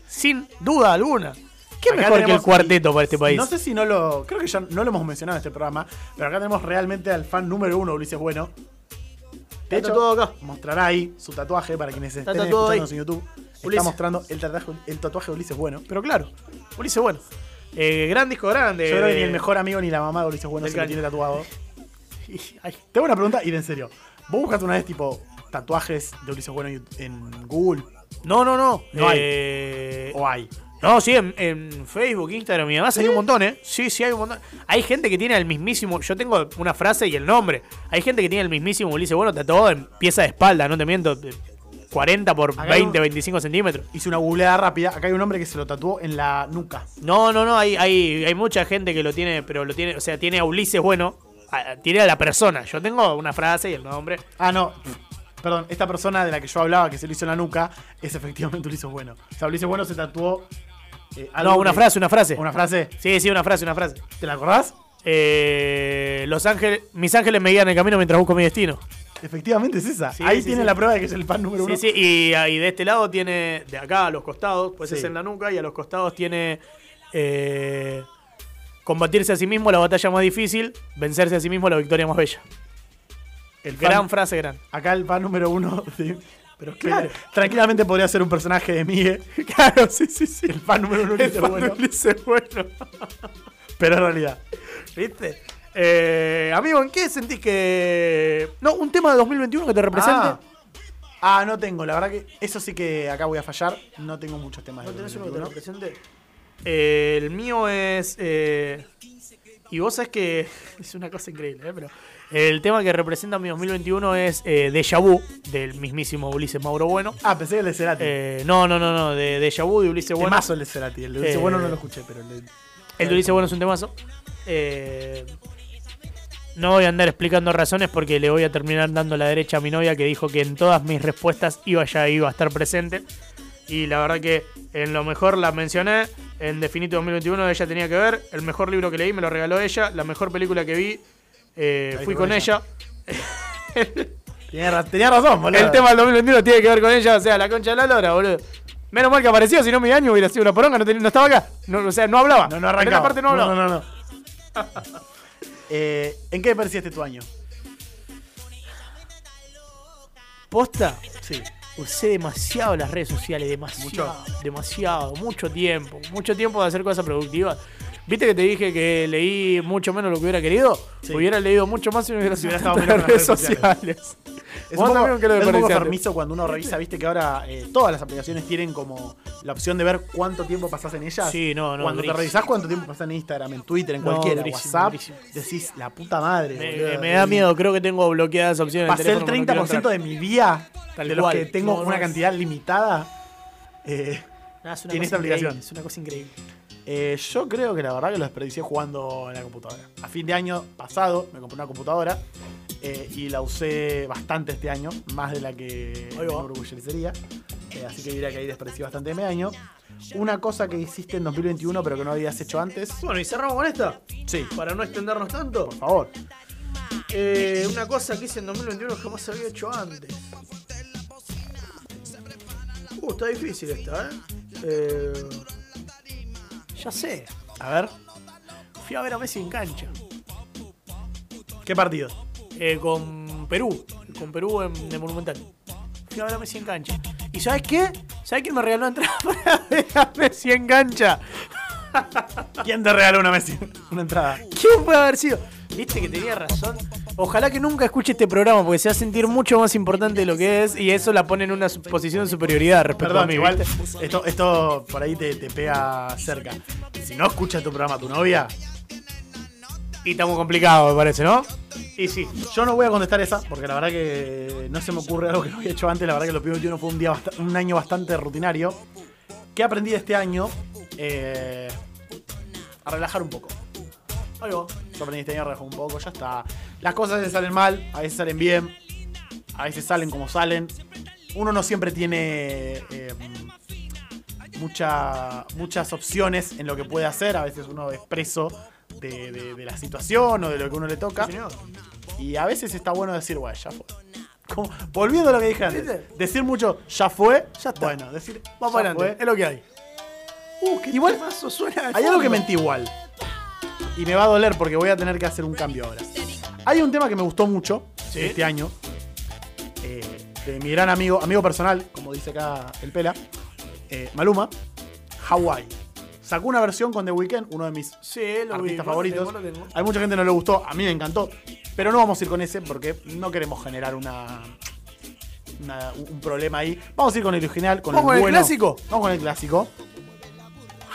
Sin duda alguna. ¿Qué Acá mejor que el cuarteto para este país? No sé si no lo. Creo que ya no lo hemos mencionado en este programa. Pero acá tenemos realmente al fan número uno, Ulises Bueno. De Está tatuado acá. mostrará ahí su tatuaje para quienes Está estén escuchándonos en YouTube. Está Ulises. mostrando el tatuaje, el tatuaje de Ulises Bueno. Pero claro, Ulises Bueno. Eh, gran disco grande. Yo creo que ni el mejor amigo ni la mamá de Ulises Bueno se lo tiene tatuado. Ay, Tengo una pregunta y de en serio. ¿Vos buscaste una vez tipo tatuajes de Ulises Bueno en- Google? No, no, no. No hay. Eh, ¿O hay? No, sí, en, en Facebook, Instagram y demás hay un montón, ¿eh? Sí, sí, hay un montón. Hay gente que tiene el mismísimo. Yo tengo una frase y el nombre. Hay gente que tiene el mismísimo Ulises Bueno tatuado en pieza de espalda, no te miento. de 40 por Acá hay 20, un- 25 centímetros. Hice una googleada rápida. Acá hay un hombre que se lo tatuó en la nuca. No, no, no. Hay, hay, hay mucha gente que lo tiene, pero lo tiene. O sea, tiene a Ulises Bueno ah, tiré a la persona. Yo tengo una frase y el nombre. Ah, no. Perdón, esta persona de la que yo hablaba, que se lo hizo en la nuca, es efectivamente Ulises Bueno. O sea, Ulises Bueno se tatuó. eh, algo No, una que- frase, una frase. Una frase. Sí, sí, una frase, una frase. ¿Te la acordás? Eh, Los ángeles, mis ángeles me guían el camino mientras busco mi destino. Efectivamente es esa. Sí, Ahí sí, tiene sí. la prueba de que es el fan número uno. Sí, sí, y, ahí de este lado tiene, de acá a los costados, pues es en la nuca, y a los costados tiene eh, combatirse a sí mismo la batalla más difícil, vencerse a sí mismo la victoria más bella. El fan- Gran frase, gran. Acá el fan número uno. de- Pero claro, Tranquilamente podría ser un personaje de Migue. claro, sí, sí, sí. El fan número uno El fan Bueno. Ulises Bueno. Pero en realidad. ¿Viste? Eh, amigo, ¿en qué sentís que. No, un tema de 2021 que te represente? Ah. Ah, no tengo. La verdad que eso sí que acá voy a fallar. No tengo muchos temas. ¿No de tenés uno que te 2021. represente? Eh, el mío es. eh, y vos sabés que. Es una cosa increíble, ¿eh? Pero. El tema que representa mi 2021 es eh, Deja Vu, del mismísimo Ulises Mauro Bueno. Ah, pensé que el de Cerati. Eh, no, no, no, no, de Deja Vu de Ulises Bueno. Temazo el de Cerati. El de Ulises Eh, Bueno no lo escuché, pero el de... El de Ulises Bueno es un temazo. No voy a andar explicando razones porque le voy a terminar dando la derecha a mi novia que dijo que en todas mis respuestas iba ya iba a estar presente. Y la verdad que en lo mejor la mencioné. En Definito 2021 ella tenía que ver. El mejor libro que leí me lo regaló ella. La mejor película que vi eh, fui con ella. Tenía, ra- tenía razón, boludo. El tema del 2021 tiene que ver con ella. O sea, la concha de la lora, boludo. Menos mal que apareció, si no mi año hubiera sido una poronga, no, estaba acá. No, o sea, no hablaba. No, no En esta arrancaba. parte no hablaba. no, no, no. Eh, ¿En qué pareciste tu año? ¿Posta? Sí. Usé demasiado las redes sociales, demasiado, demasiado, mucho tiempo, mucho tiempo de hacer cosas productivas. ¿Viste que te dije que leí mucho menos lo que hubiera querido? Sí. Hubiera leído mucho más si no hubiera Si hubiera estado estado en las redes redes sociales. Es un poco, también, ¿qué le es un poco parecía? permiso cuando uno revisa, viste que ahora eh, todas las aplicaciones tienen como la opción de ver cuánto tiempo pasás en ellas. Sí, no, no, Cuando te revisás cuánto tiempo pasás en Instagram, en Twitter, en No, cualquiera, WhatsApp, durísimo. decís la puta madre. Me, boludo. me da miedo, creo que tengo bloqueadas opciones. Pasé el no 30% quiero de mi día, Tal de los cual. que tengo No, no, una es- cantidad limitada. eh, es una en cosa esta aplicación. Es una cosa increíble. Eh, yo creo que la verdad que lo desperdicié jugando en la computadora. A fin de año pasado me compré una computadora eh, y la usé bastante este año, más de la que me orgullecería. Eh, así que diría que ahí desperdicié bastante mi año. Una cosa que hiciste en 2021 pero que no habías hecho antes. Bueno, y cerramos con esta, Sí, para no extendernos tanto. por favor. Eh, una cosa que hice en 2021 que jamás había hecho antes. Uh, está difícil esta, ¿eh? eh ya sé. A ver, Fui a ver a Messi en cancha. ¿qué partido? Eh, con Perú. Con Perú en, en Monumental. Fui a ver a Messi en cancha. ¿Y sabes qué? ¿Sabes quién me regaló entrada para ver a Messi en cancha? ¿Quién te regaló una Messi? Una entrada. ¿Quién puede haber sido? Viste que tenía razón. Ojalá que nunca escuche este programa porque se va a sentir mucho más importante de lo que es y eso la pone en una posición de superioridad respecto a mí. igual ¿viste? esto, esto por ahí te, te pega cerca. Si no escucha tu programa tu novia, Y está muy complicado, me parece, ¿no? Y sí. Yo no voy a contestar esa, porque la verdad que no se me ocurre algo que no había hecho antes. La verdad que lo 2021 fue un, día un año bastante rutinario. ¿Qué aprendí de este año? Eh, a relajar un poco. Va. Yo aprendí este año un poco, ya está. Las cosas a veces salen mal, a veces salen bien, a veces salen como salen. Uno no siempre tiene eh, mucha- muchas opciones en lo que puede hacer. A veces uno es preso de, de- de la situación o de lo que uno le toca. Y a veces está bueno decir, bueno, ya fue. Como- volviendo a lo que dije antes, ¿Viste? decir mucho, ya fue. Ya está. Bueno, decir, Vamos ya adelante. Es lo que hay. Uh, qué Igual- suena. Hay algo que mentí igual. Y me va a doler porque voy a tener que hacer un cambio ahora. Hay un tema que me gustó mucho Sí. este año. eh, de mi gran amigo, amigo personal, como dice acá el Pela, eh, Maluma, Hawaii. Sacó una versión con The Weeknd, uno de mis Sí, vi. artistas lo favoritos. tengo, lo tengo. Hay mucha gente que no le gustó, a mí me encantó. Pero no vamos a ir con ese porque no queremos generar una, una- un problema ahí. Vamos a ir con el original, con ¿Vamos el con el bueno. clásico? Vamos con el clásico.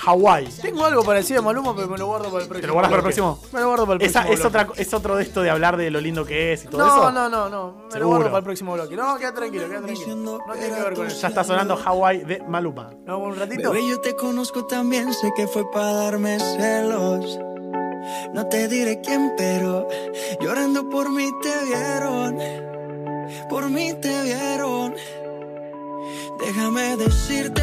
Hawaii. Tengo algo parecido a Maluma, pero me lo guardo para el próximo. lo guardas para el próximo? Me lo guardo para el Esa próximo. es, otra, bloque. es otro de esto de hablar de lo lindo que es y todo No, eso. no, no, no. Me lo Seguro. guardo para el próximo bloque. No, queda tranquilo, queda tranquilo. No tiene que ver con eso. Ya está sonando Hawaii de Maluma. ¿No, un ratito? Bebé, yo te conozco también, sé que fue para darme celos. No te diré quién, pero llorando por mí te vieron. Por mí te vieron. Déjame decirte.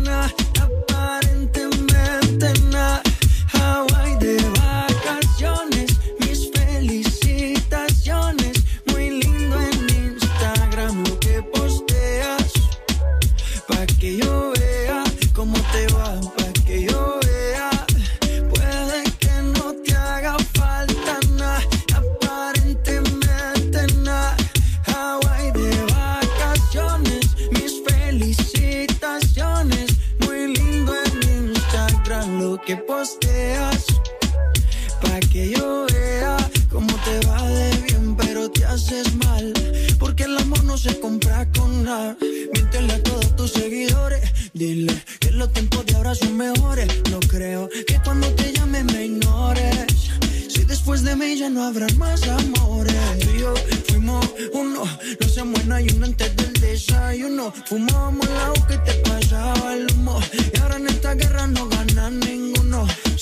nada. Miéntele a todos tus seguidores. Dile que los tiempos de ahora son mejores. No creo que cuando te llame me ignores. Si después de mí ya no habrán más amores. Tú y yo fuimos uno, no se muera y uno antes del desayuno. Fumábamos el agua que te pasaba el humo. Y ahora en esta guerra no gana ninguno.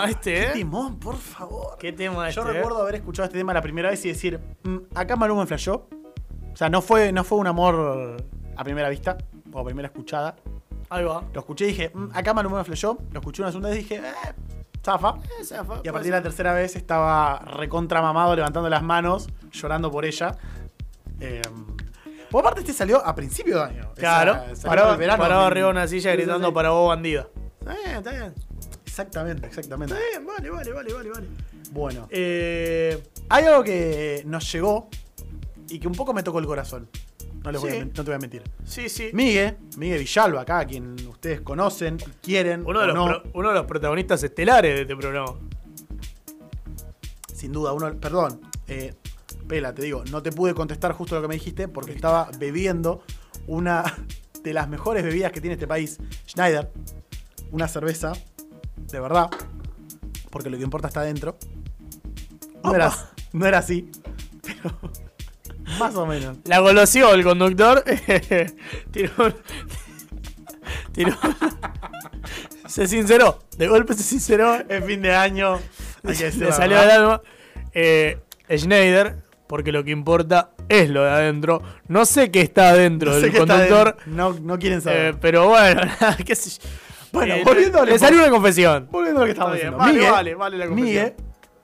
Tema este, eh? Timón, por favor. ¿Qué tema este? Yo eh? recuerdo haber escuchado este tema la primera vez y decir, "Mm, acá Maluma me flashó. O sea, no fue, no fue un amor a primera vista o a primera escuchada. Ahí va. Lo escuché y dije, "Mm, acá Maluma me flashó. Lo escuché una segunda vez y dije, eh, zafa. Y a partir de la tercera vez estaba recontra mamado, levantando las manos, llorando por ella. Eh, por aparte, este salió a principio de año. Claro. Esa- salió Parado, en el verano. parado arriba de una silla Sí, sí, gritando sí. para vos, bandida. Está bien, está bien. Exactamente, exactamente. Está bien, vale, vale, vale, vale, vale. Bueno, Eh, hay algo que nos llegó y que un poco me tocó el corazón. No, les voy a Sí. men- no te voy a mentir. sí, sí. Miguel, Miguel Villalba, acá, quien ustedes conocen, quieren, Uno de, los no, pro- uno de los protagonistas estelares de este programa. sin duda, uno, perdón, eh, Pela, te digo, no te pude contestar justo lo que me dijiste porque estaba bebiendo una de las mejores bebidas que tiene este país, Schneider, una cerveza, de verdad, porque lo que importa está adentro. No era, no era así, pero más o menos. La goloseó el conductor. tiró. tiró. se sinceró. De golpe se sinceró. Es fin de año. Le salió del alma. Eh, Schneider, porque lo que importa es lo de adentro. No sé qué está adentro No sé del está conductor. de- no, no quieren saber. eh, pero bueno, qué sé yo. Bueno, Eh, volviendo al Le salió una confesión. Volviendo a lo que estamos diciendo. vale, Miguel, vale, vale la confesión. Miguel,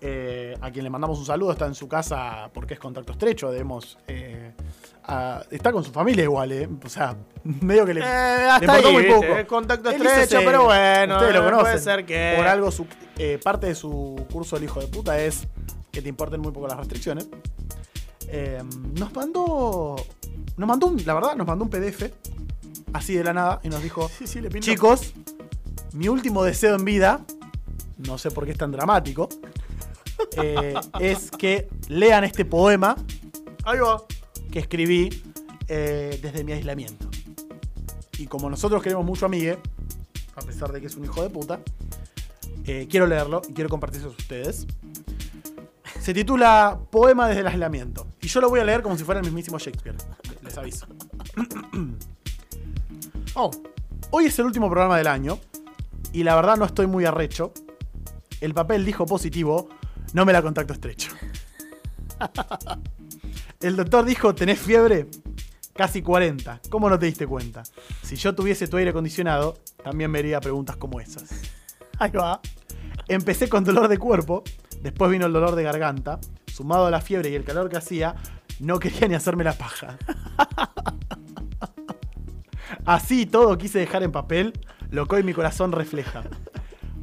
eh, a quien le mandamos un saludo, está en su casa porque es contacto estrecho, debemos... eh, a- está con su familia igual, ¿eh? O sea, medio que le, Eh, le hasta importó ahí, muy poco. Es contacto Él estrecho, ese- pero bueno, Ustedes lo conocen. puede ser que- Por algo, su, parte de su curso del hijo de puta es que te importen muy poco las restricciones. Eh, nos mandó... Nos mandó un, la verdad, nos mandó un PDF así de la nada, y nos dijo, Sí, sí, le chicos, mi último deseo en vida, no sé por qué es tan dramático, eh, es que lean este poema Ahí va. que escribí eh, desde mi aislamiento. Y como nosotros queremos mucho a Migue, a pesar de que es un hijo de puta, eh, quiero leerlo y quiero compartirlo a ustedes. Se titula Poema desde el aislamiento. Y yo lo voy a leer como si fuera el mismísimo Shakespeare. Les aviso. Oh, hoy es el último programa del año. Y la verdad no estoy muy arrecho. El papel dijo positivo. No me la contacto estrecho. El doctor dijo, ¿tenés fiebre? Casi 40. ¿Cómo no te diste cuenta? Si yo tuviese tu aire acondicionado, también me haría preguntas como esas. Ahí va. Empecé con dolor de cuerpo, después vino el dolor de garganta, sumado a la fiebre y el calor que hacía, no quería ni hacerme la paja. Así todo quise dejar en papel lo que hoy mi corazón refleja.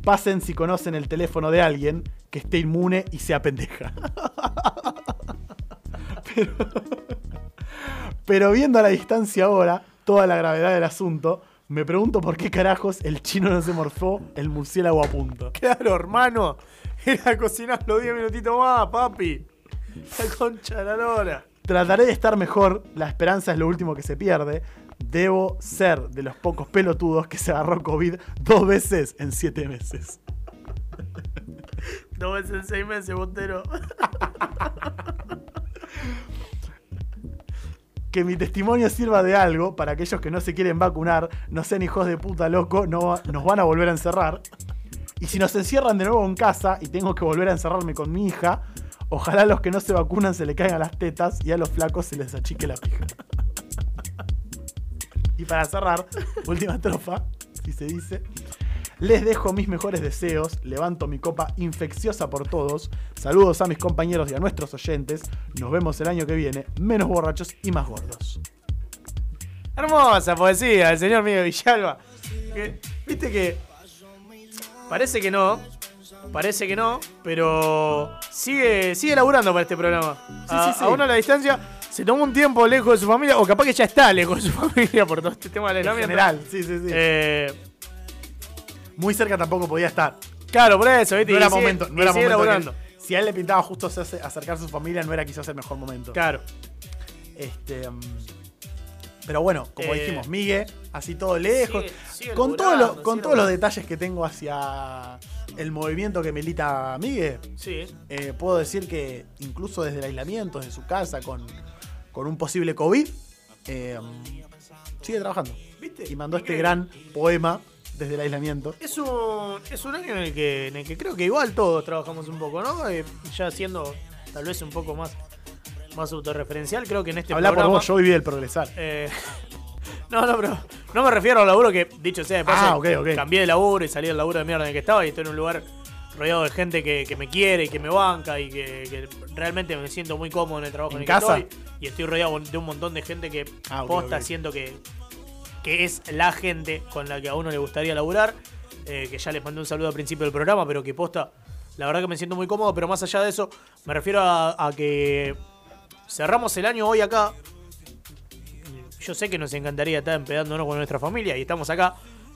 Pasen si conocen el teléfono de alguien que esté inmune y sea pendeja. Pero, pero viendo a la distancia ahora toda la gravedad del asunto, me pregunto por qué carajos el chino no se morfó el murciélago a punto. Claro, hermano. Era cocinar los 10 minutitos más, papi. La concha de la lora. Trataré de estar mejor, la esperanza es lo último que se pierde. Debo ser de los pocos pelotudos que se agarró COVID dos veces en siete meses. Dos veces en seis meses, botero. Que mi testimonio sirva de algo para aquellos que no se quieren vacunar, no sean hijos de puta loco, no nos van a volver a encerrar. Y si nos encierran de nuevo en casa y tengo que volver a encerrarme con mi hija, ojalá a los que no se vacunan se le caigan las tetas y a los flacos se les achique la pija. Y para cerrar, última estrofa, si se dice. Les dejo mis mejores deseos, levanto mi copa infecciosa por todos. Saludos a mis compañeros y a nuestros oyentes. Nos vemos el año que viene, menos borrachos y más gordos. Hermosa poesía del señor Miguel Villalba. Que, Viste que. Parece que no. Parece que no. Pero sigue, sigue laburando para este programa. a, sí, sí. a uno a la distancia. Se tomó un tiempo lejos de su familia. O capaz que ya está lejos de su familia por todo este tema del En aislamiento. general, sí, sí, sí. Eh, Muy cerca tampoco podía estar. claro, por eso, ¿viste? No Y era sigue- momento, no y era sigue momento. que- si a él le pintaba justo acercarse acercarse a su familia, no era quizás el mejor momento. Claro. Este, mm, pero bueno, como Eh, dijimos, Migue, así todo lejos. sigue- sigue con todos laburando, los, con sigue todos los laburando. detalles que tengo hacia el movimiento que milita Migue, Sí. eh, puedo decir que incluso desde el aislamiento, desde su casa, con, con un posible COVID, eh, sigue trabajando. ¿Viste? Y mandó este gran poema desde el aislamiento. Es un, es un año en el, que, en el que creo que igual todos trabajamos un poco, ¿no? Eh, ya siendo tal vez un poco más, más autorreferencial, creo que en este Habla por vos, yo viví el progresar. eh, no, no, pero no me refiero al laburo que, dicho sea de paso, Ah, ok, ok. cambié de laburo y salí del laburo de mierda en el que estaba y estoy en un lugar rodeado de gente que, que me quiere y que me banca y que, que realmente me siento muy cómodo en el trabajo ¿En en, el casa? que estoy. Y estoy rodeado de un montón de gente que Ah, posta ok. siento que, que es la gente con la que a uno le gustaría laburar. eh, que ya les mandé un saludo al principio del programa, pero que posta, la verdad que me siento muy cómodo, pero más allá de eso, me refiero a, a que cerramos el año hoy acá. Yo sé que nos encantaría estar empedándonos con nuestra familia y estamos acá.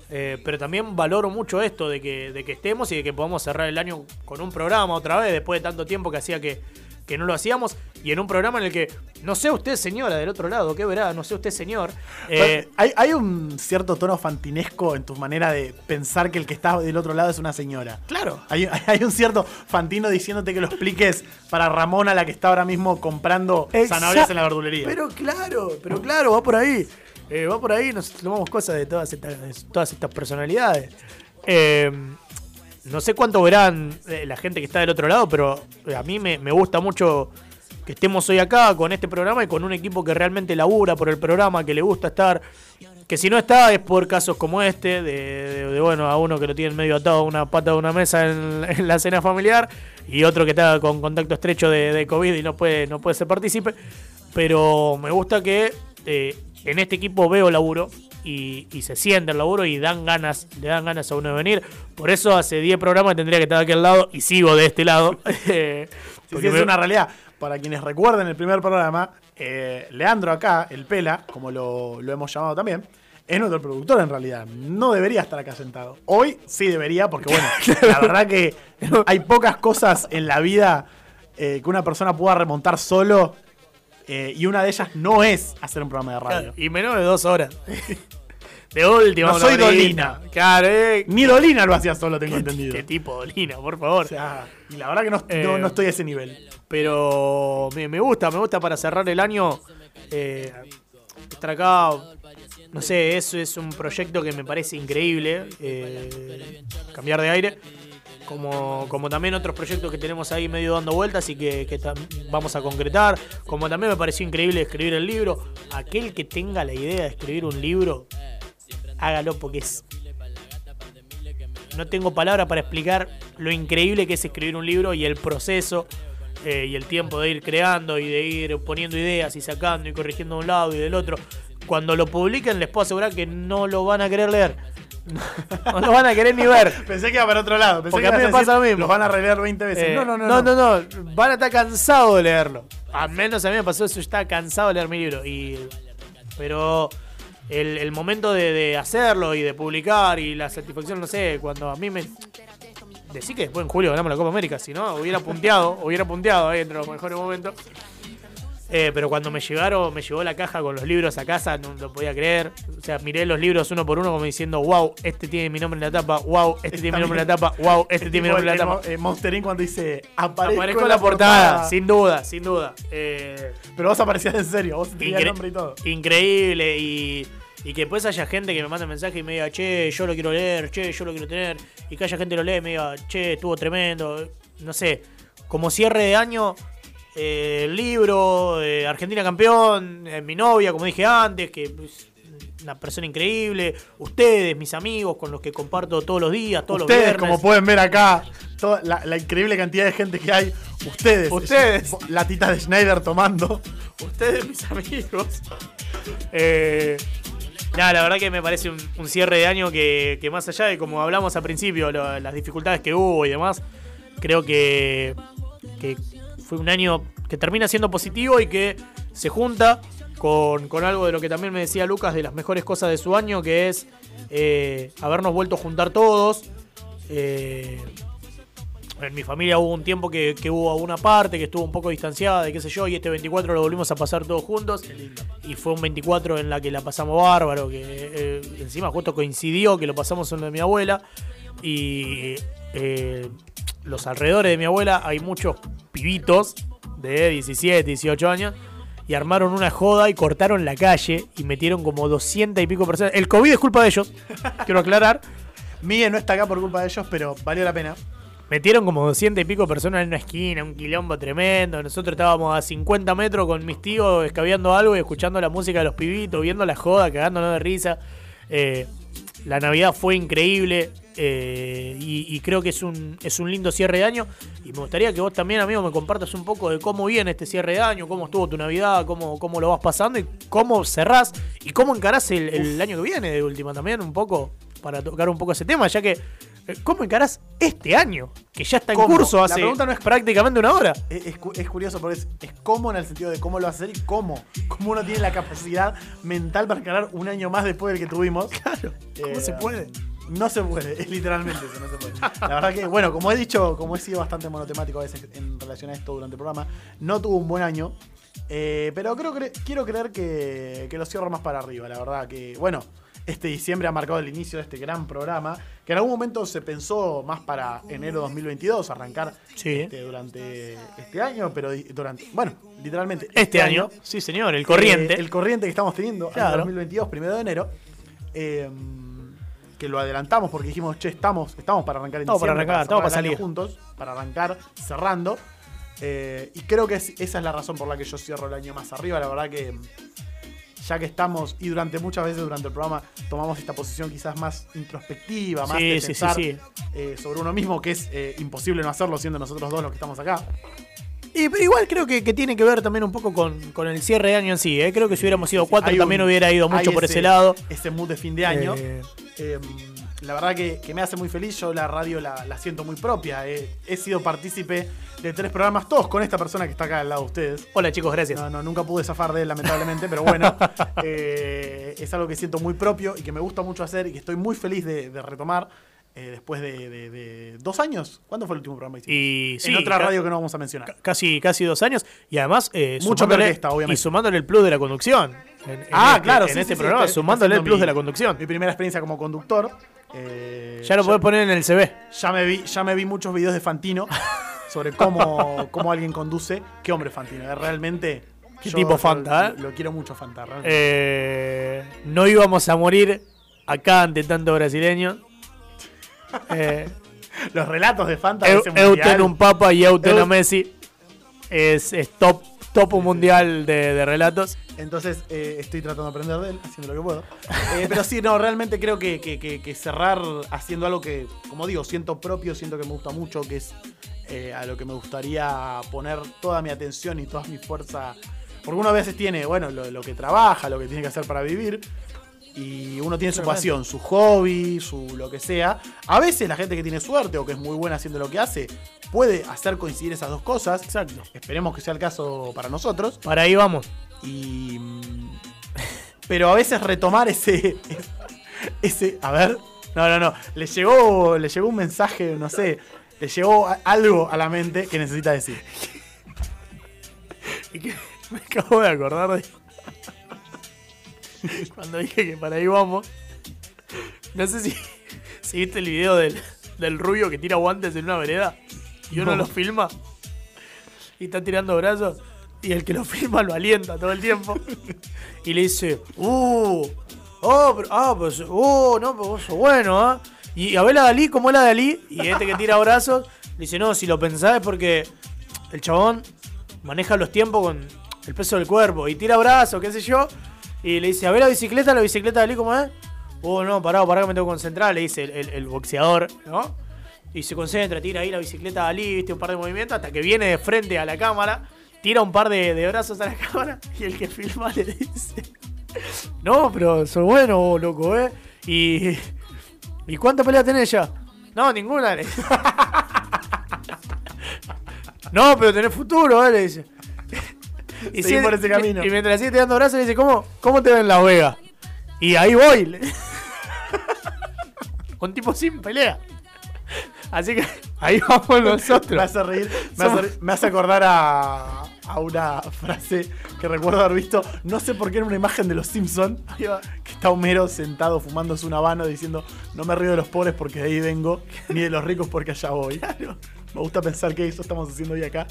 Eh, pero también valoro mucho esto de que, de que estemos y de que podamos cerrar el año con un programa otra vez, después de tanto tiempo que hacía que, que no lo hacíamos. Y en un programa en el que, no sé usted señora del otro lado, ¿qué verá? No sé usted señor. eh, hay, hay un cierto tono fantinesco en tu manera de pensar que el que está del otro lado es una señora. claro. Hay, hay un cierto fantino diciéndote que lo expliques para Ramona, la que está ahora mismo comprando zanahorias en la verdulería. Pero claro, pero claro, va por ahí. Eh, va por ahí, nos tomamos cosas de todas estas, personalidades. Eh, no sé cuánto verán eh, la gente que está del otro lado, pero a mí me, gusta mucho que estemos hoy acá con este programa y con un equipo que realmente labura por el programa, que le gusta estar. Que si no está es por casos como este, de, bueno, a uno que lo tiene medio atado a una pata de una mesa en, la cena familiar y otro que está con contacto estrecho de, COVID y no puede, no puede ser partícipe. Pero me gusta que en este equipo veo laburo y, y se siente el laburo y dan ganas, le dan ganas a uno de venir. Por eso hace 10 programas tendría que estar de aquel lado y sigo de este lado. Sí, porque sí, es me- una realidad. Para quienes recuerden el primer programa, eh, Leandro acá, el Pela, como lo, lo hemos llamado también, es nuestro productor en realidad. No debería estar acá sentado. Hoy sí debería, porque bueno, la verdad que hay pocas cosas en la vida eh, que una persona pueda remontar solo. Eh, y una de ellas no es hacer un programa de radio. Y menos de dos horas. De última, No soy. Dolina. Claro, eh. Ni Dolina lo hacía solo, tengo entendido. Qué tipo Dolina, por favor. O sea, y la verdad que no, Eh, no- no estoy a ese nivel. Pero me, me gusta, me gusta para cerrar el año. eh, estar acá. No sé, eso es un proyecto que me parece increíble. eh, cambiar de aire. Como, como también otros proyectos que tenemos ahí medio dando vueltas y que, que vamos a concretar. Como también me pareció increíble escribir el libro. Aquel que tenga la idea de escribir un libro, hágalo porque es no tengo palabra para explicar lo increíble que es escribir un libro y el proceso eh, y el tiempo de ir creando y de ir poniendo ideas y sacando y corrigiendo de un lado y del otro. Cuando lo publiquen les puedo asegurar que no lo van a querer leer. No van a querer ni ver. Pensé que iba para otro lado. Pensé Porque que a mí me pasa lo mismo. Los van a releer 20 veces. Eh, no, no, no, no, no, no. Van a estar cansados de leerlo. Al menos a mí me pasó eso. Yo estaba cansado de leer mi libro. Y, pero el, el momento de, de hacerlo y de publicar y la satisfacción, no sé, cuando a mí me. Decí que después en julio ganamos la Copa América. Si no, hubiera punteado. hubiera punteado ahí entre los mejores momentos. Eh, pero cuando me llegaron, me llegó la caja con los libros a casa, no lo podía creer. O sea, miré los libros uno por uno como diciendo, wow, este tiene mi nombre en la tapa, wow, este tiene mi nombre en la tapa, wow, este tiene mi nombre en la tapa. Eh, Monster Inc. cuando dice aparezco, Aparezco en la portada, sin duda, sin duda. Eh, Pero vos aparecías en serio, vos tenías el nombre y todo. Increíble y, y que después haya gente que me manda mensaje y me diga, che, yo lo quiero leer, che, yo lo quiero tener. Y que haya gente que lo lee y me diga, che, estuvo tremendo. No sé, como cierre de año, eh, el libro, eh, Argentina campeón, eh, mi novia, como dije antes, que es una persona increíble. Ustedes, mis amigos, con los que comparto todos los días, todos Ustedes, los viernes. como pueden ver acá, toda la, la increíble cantidad de gente que hay. Ustedes. Ustedes. Latitas de Schneider tomando. ustedes, mis amigos. Eh, nada, la verdad que me parece un, un cierre de año que, que más allá de como hablamos al principio, lo- las dificultades que hubo y demás, creo que, que fue un año que termina siendo positivo y que se junta con, con algo de lo que también me decía Lucas de las mejores cosas de su año, que es eh, habernos vuelto a juntar todos. Eh, en mi familia hubo un tiempo que, que hubo una parte que estuvo un poco distanciada, de qué sé yo, y este 24 lo volvimos a pasar todos juntos. Y fue un 24 en la que la pasamos bárbaro, que eh, encima justo coincidió que lo pasamos en lo de mi abuela. Y eh, los alrededores de mi abuela hay muchos pibitos de 17, 18 años. Y armaron una joda y cortaron la calle y metieron como 200 y pico personas. El COVID es culpa de ellos, quiero aclarar. Miguel no está acá por culpa de ellos, pero valió la pena. Metieron como 200 y pico personas en una esquina, un quilombo tremendo. Nosotros estábamos a 50 metros con mis tíos escabeando algo y escuchando la música de los pibitos, viendo la joda, cagándonos de risa. Eh, la Navidad fue increíble eh, y, y creo que es un, es un lindo cierre de año. Y me gustaría que vos también, amigo, me compartas un poco de cómo viene este cierre de año, cómo estuvo tu Navidad, cómo, cómo lo vas pasando y cómo cerrás y cómo encarás el, el año que viene de última también, un poco, para tocar un poco ese tema, ya que. Eh, ¿Cómo encarás este año? Que ya está en ¿Cómo? curso La hace pregunta no es- prácticamente una hora. Es, es cu- es curioso porque es, es cómo en el sentido de cómo lo vas a hacer y cómo. Cómo uno tiene la capacidad mental para encarar un año más después del que tuvimos. Claro. ¿Cómo se puede? No se puede, es literalmente eso, no se puede. La verdad que, bueno, como he dicho, como he sido bastante monotemático a veces en relación a esto durante el programa, no tuvo un buen año. eh, pero creo quiero creer que, que lo cierro más para arriba, la verdad que, bueno, este diciembre ha marcado el inicio de este gran programa, que en algún momento se pensó más para enero 2022, arrancar Sí. este, durante este año, pero durante, bueno, literalmente Este, año, sí señor, el corriente. eh, el corriente que estamos teniendo, Claro. 2022, primero de enero. eh, que lo adelantamos porque dijimos, che, estamos, estamos para arrancar en Estamos para diciembre, arrancar, estamos para salir. juntos, para arrancar cerrando. Eh, y creo que es- esa es la razón por la que yo cierro el año más arriba. La verdad que ya que estamos, y durante muchas veces durante el programa, tomamos esta posición quizás más introspectiva, más Sí, de sí, pensar sí. eh, sobre uno mismo, que es eh, imposible no hacerlo siendo nosotros dos los que estamos acá. Y pero igual creo que, que tiene que ver también un poco con, con el cierre de año en sí. ¿eh? Creo que si hubiéramos sido cuatro Hay también un- hubiera ido mucho por ese lado. Ese mood de fin de año. La verdad que, que me hace muy feliz. Yo la radio la, la siento muy propia. He, he sido partícipe de tres programas, todos con esta persona que está acá al lado de ustedes. Hola chicos, gracias. No, no, nunca pude zafar de él, lamentablemente, pero bueno, eh, es algo que siento muy propio y que me gusta mucho hacer y que estoy muy feliz de, de retomar eh, después de, de- de dos años. ¿Cuándo fue el último programa que? Y en sí, otra radio que no vamos a mencionar. Casi, casi dos años. Y además, eh, Mucho esta, obviamente. Y sumándole el plus de la conducción. En- en ah, este- claro, En sí, este sí, programa, sumándole el plus mi- de la conducción. Mi primera experiencia como conductor. Eh, Ya lo podés poner en el CV. Ya me vi, ya me vi muchos videos de Fantino sobre cómo, cómo alguien conduce. Qué hombre Fantino, eh, realmente. Qué yo- tipo Fanta, lo, ¿eh? lo quiero mucho Fanta. Eh, no íbamos a morir acá ante tanto brasileño. Eh, Los relatos de Fanta de Eu, ese mundial. Euten un papa y Euten Eu- a Messi. Es, es top, top mundial de, de relatos. Entonces eh, estoy tratando de aprender de él, haciendo lo que puedo. Eh, pero sí, no, realmente creo que, que- que- que cerrar haciendo algo que, como digo, siento propio, siento que me gusta mucho, que es eh, a lo que me gustaría poner toda mi atención y toda mi fuerza. Porque uno a veces tiene, bueno, lo, lo que trabaja, lo que tiene que hacer para vivir. Y uno tiene su pasión, su hobby, su lo que sea. A veces la gente que tiene suerte o que es muy buena haciendo lo que hace puede hacer coincidir esas dos cosas. Exacto. Esperemos que sea el caso para nosotros. Para ahí vamos. Y. mm, Pero a veces retomar ese. Ese. A ver. No, no, no. Le llegó. Le llegó un mensaje, no sé. Le llegó algo a la mente que necesita decir. Me acabo de acordar de. Cuando dije que para ahí vamos. No sé si, si viste el video del, del rubio que tira guantes en una vereda y uno No. lo filma y está tirando brazos y el que lo filma lo alienta todo el tiempo y le dice, uh, oh, pero, ah, pues, uh, no, pero vos sos bueno, ¿ah? Y a ver a Dalí, ¿cómo es la Dalí? Y este que tira brazos, le dice, no, si lo pensás es porque el chabón maneja los tiempos con el peso del cuerpo y tira brazos, qué sé yo. Y le dice, a ver la bicicleta, la bicicleta de Ali, ¿cómo es? Oh, no, pará, pará que me tengo que concentrar, le dice el, boxeador, ¿no? Y se concentra, tira ahí la bicicleta de Ali, viste, un par de movimientos, hasta que viene de frente a la cámara, tira un par de, brazos a la cámara, y el que filma le dice, no, pero soy bueno, loco, ¿eh? Y, ¿y cuántas peleas tenés ya? No, ninguna, le dice. No, pero tenés futuro, ¿eh? Le dice. Y, Seguí por ese camino. y mientras sigue tirando brazos, le dice, ¿cómo, cómo te ven en Las Vegas? Y ahí voy. Un tipo sin pelea. Así que ahí vamos Me nosotros. hace reír. Me hace, reír- me hace acordar a, a una frase que recuerdo haber visto. No sé por qué era una imagen de los Simpsons. Que está Homero sentado fumándose un habano diciendo: No me río de los pobres porque de ahí vengo, ni de los ricos porque allá voy. Me gusta pensar que eso estamos haciendo hoy acá.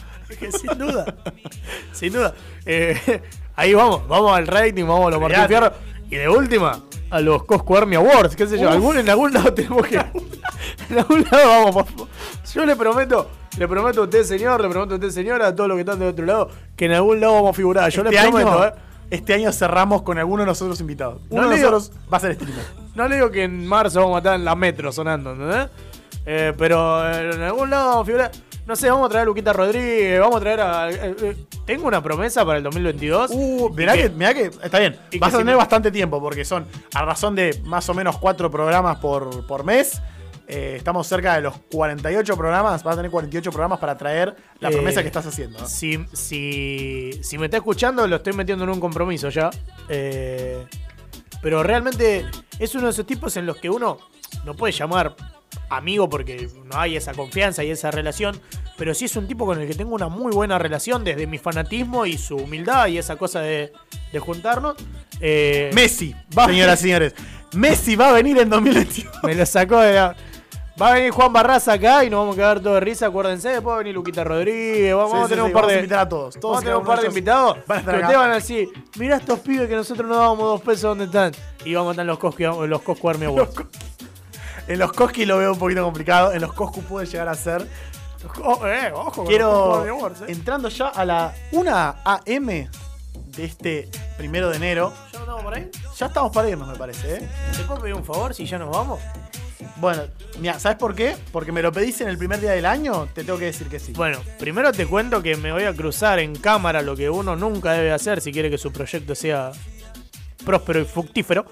Sin duda. Sin duda. Eh, ahí vamos. Vamos al rating, vamos a los Martín. Fierro. Y de última, a los Cosco Army Awards. ¿Qué sé yo? Uf. Algún, en algún lado tenemos que. en algún lado vamos. por. Yo le prometo. Le prometo a usted, señor, le prometo a usted, señora, a todos los que están de otro lado, que en algún lado vamos a figurar. Yo este, le prometo, año, ¿eh? este año cerramos con alguno de nosotros invitados. Uno No de digo- nosotros va a ser streamer. No le digo que en marzo vamos a estar en la metro sonando, ¿entendés? Eh, pero eh, en algún lado vamos a figurar. No sé, vamos a traer a Luquita Rodríguez, vamos a traer a. eh, eh, tengo una promesa para el 2022. Uh, mirá que, mirá que está bien. Vas que a tener bastante tiempo porque son a razón de más o menos cuatro programas por, por mes. Eh, estamos cerca de los 48 programas. Vas a tener 48 programas para traer la Eh, promesa que estás haciendo. Si, si, si me está escuchando, lo estoy metiendo en un compromiso ya. Eh, pero realmente es uno de esos tipos en los que uno no puede llamar amigo porque no hay esa confianza y esa relación. Pero sí es un tipo con el que tengo una muy buena relación desde mi fanatismo y su humildad y esa cosa de, de juntarnos. Eh, Messi, Va- señoras y señores. Messi va a venir en 2021. me lo sacó de la. Va a venir Juan Barraza acá y nos vamos a quedar todos de risa, acuérdense. Después va a venir Luquita Rodríguez. Vamos, Sí, a sí, tener sí, un par de. invitar a todos. Todos vamos a tener un par de invitados van que ustedes van a decir: Mirá estos pibes que nosotros no dábamos dos pesos, ¿dónde están? Y vamos a estar los Cosco, los Cosco Army Awards. En los Koski lo veo un poquito complicado. En los Coscu puede llegar a ser. Oh, eh, ojo, los Quiero, Awards, eh. entrando ya a la 1 AM de este primero de enero. ¿Ya no estamos por ahí? Ya estamos para irnos, me parece, ¿eh? ¿Te puedo pedir un favor si ya nos vamos? Bueno, mira, ¿sabes por qué? Porque me lo pedís en el primer día del año, te tengo que decir que sí. Bueno, primero te cuento que me voy a cruzar en cámara lo que uno nunca debe hacer si quiere que su proyecto sea próspero y fructífero.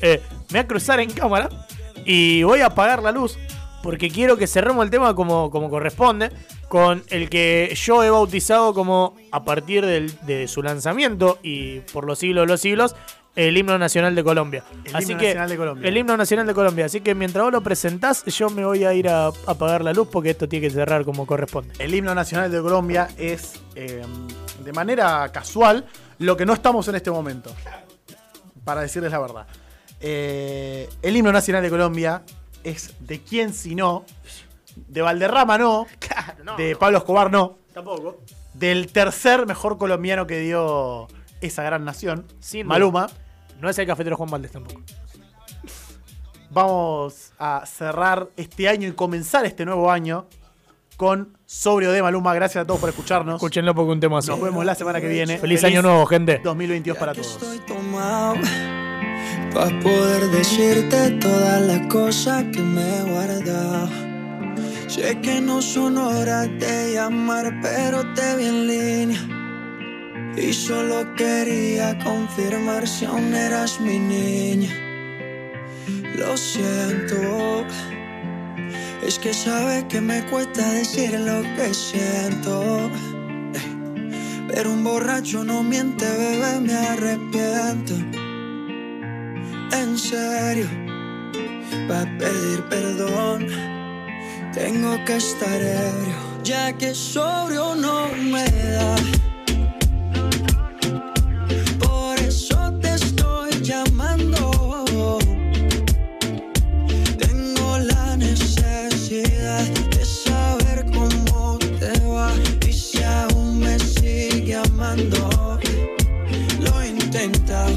Eh, me voy a cruzar en cámara Y voy a apagar la luz porque quiero que cerremos el tema como, como corresponde, con el que yo he bautizado como, a partir del- de su lanzamiento y por los siglos de los siglos, el himno nacional de Colombia. El Así himno que, nacional de Colombia. El himno nacional de Colombia. Así que mientras vos lo presentás, yo me voy a ir a, a apagar la luz porque esto tiene que cerrar como corresponde. El himno nacional de Colombia es, eh, de manera casual, lo que no estamos en este momento. Para decirles la verdad. Eh, el himno nacional de Colombia es de quién si no, de Valderrama no, de Pablo Escobar no, Tampoco. del tercer mejor colombiano que dio esa gran nación, Sin Maluma. No es el cafetero Juan Valdés tampoco. Vamos a cerrar este año y comenzar este nuevo año con Sobrio de Maluma. Gracias a todos por escucharnos. Escúchenlo porque un tema así. Nos vemos la semana que viene. Feliz año nuevo, gente. 2022 para todos. Para poder decirte todas las cosas que me he guardado. Sé que no son horas de llamar, pero te vi en línea. Y solo quería confirmar si aún eras mi niña. Lo siento. Es que sabes que me cuesta decir lo que siento. Pero un borracho no miente, bebé, me arrepiento. En serio, para pedir perdón, tengo que estar ebrio, ya que sobrio no me da. Por eso te estoy llamando. Tengo la necesidad de saber cómo te va y si aún me sigue amando. Lo he intentado,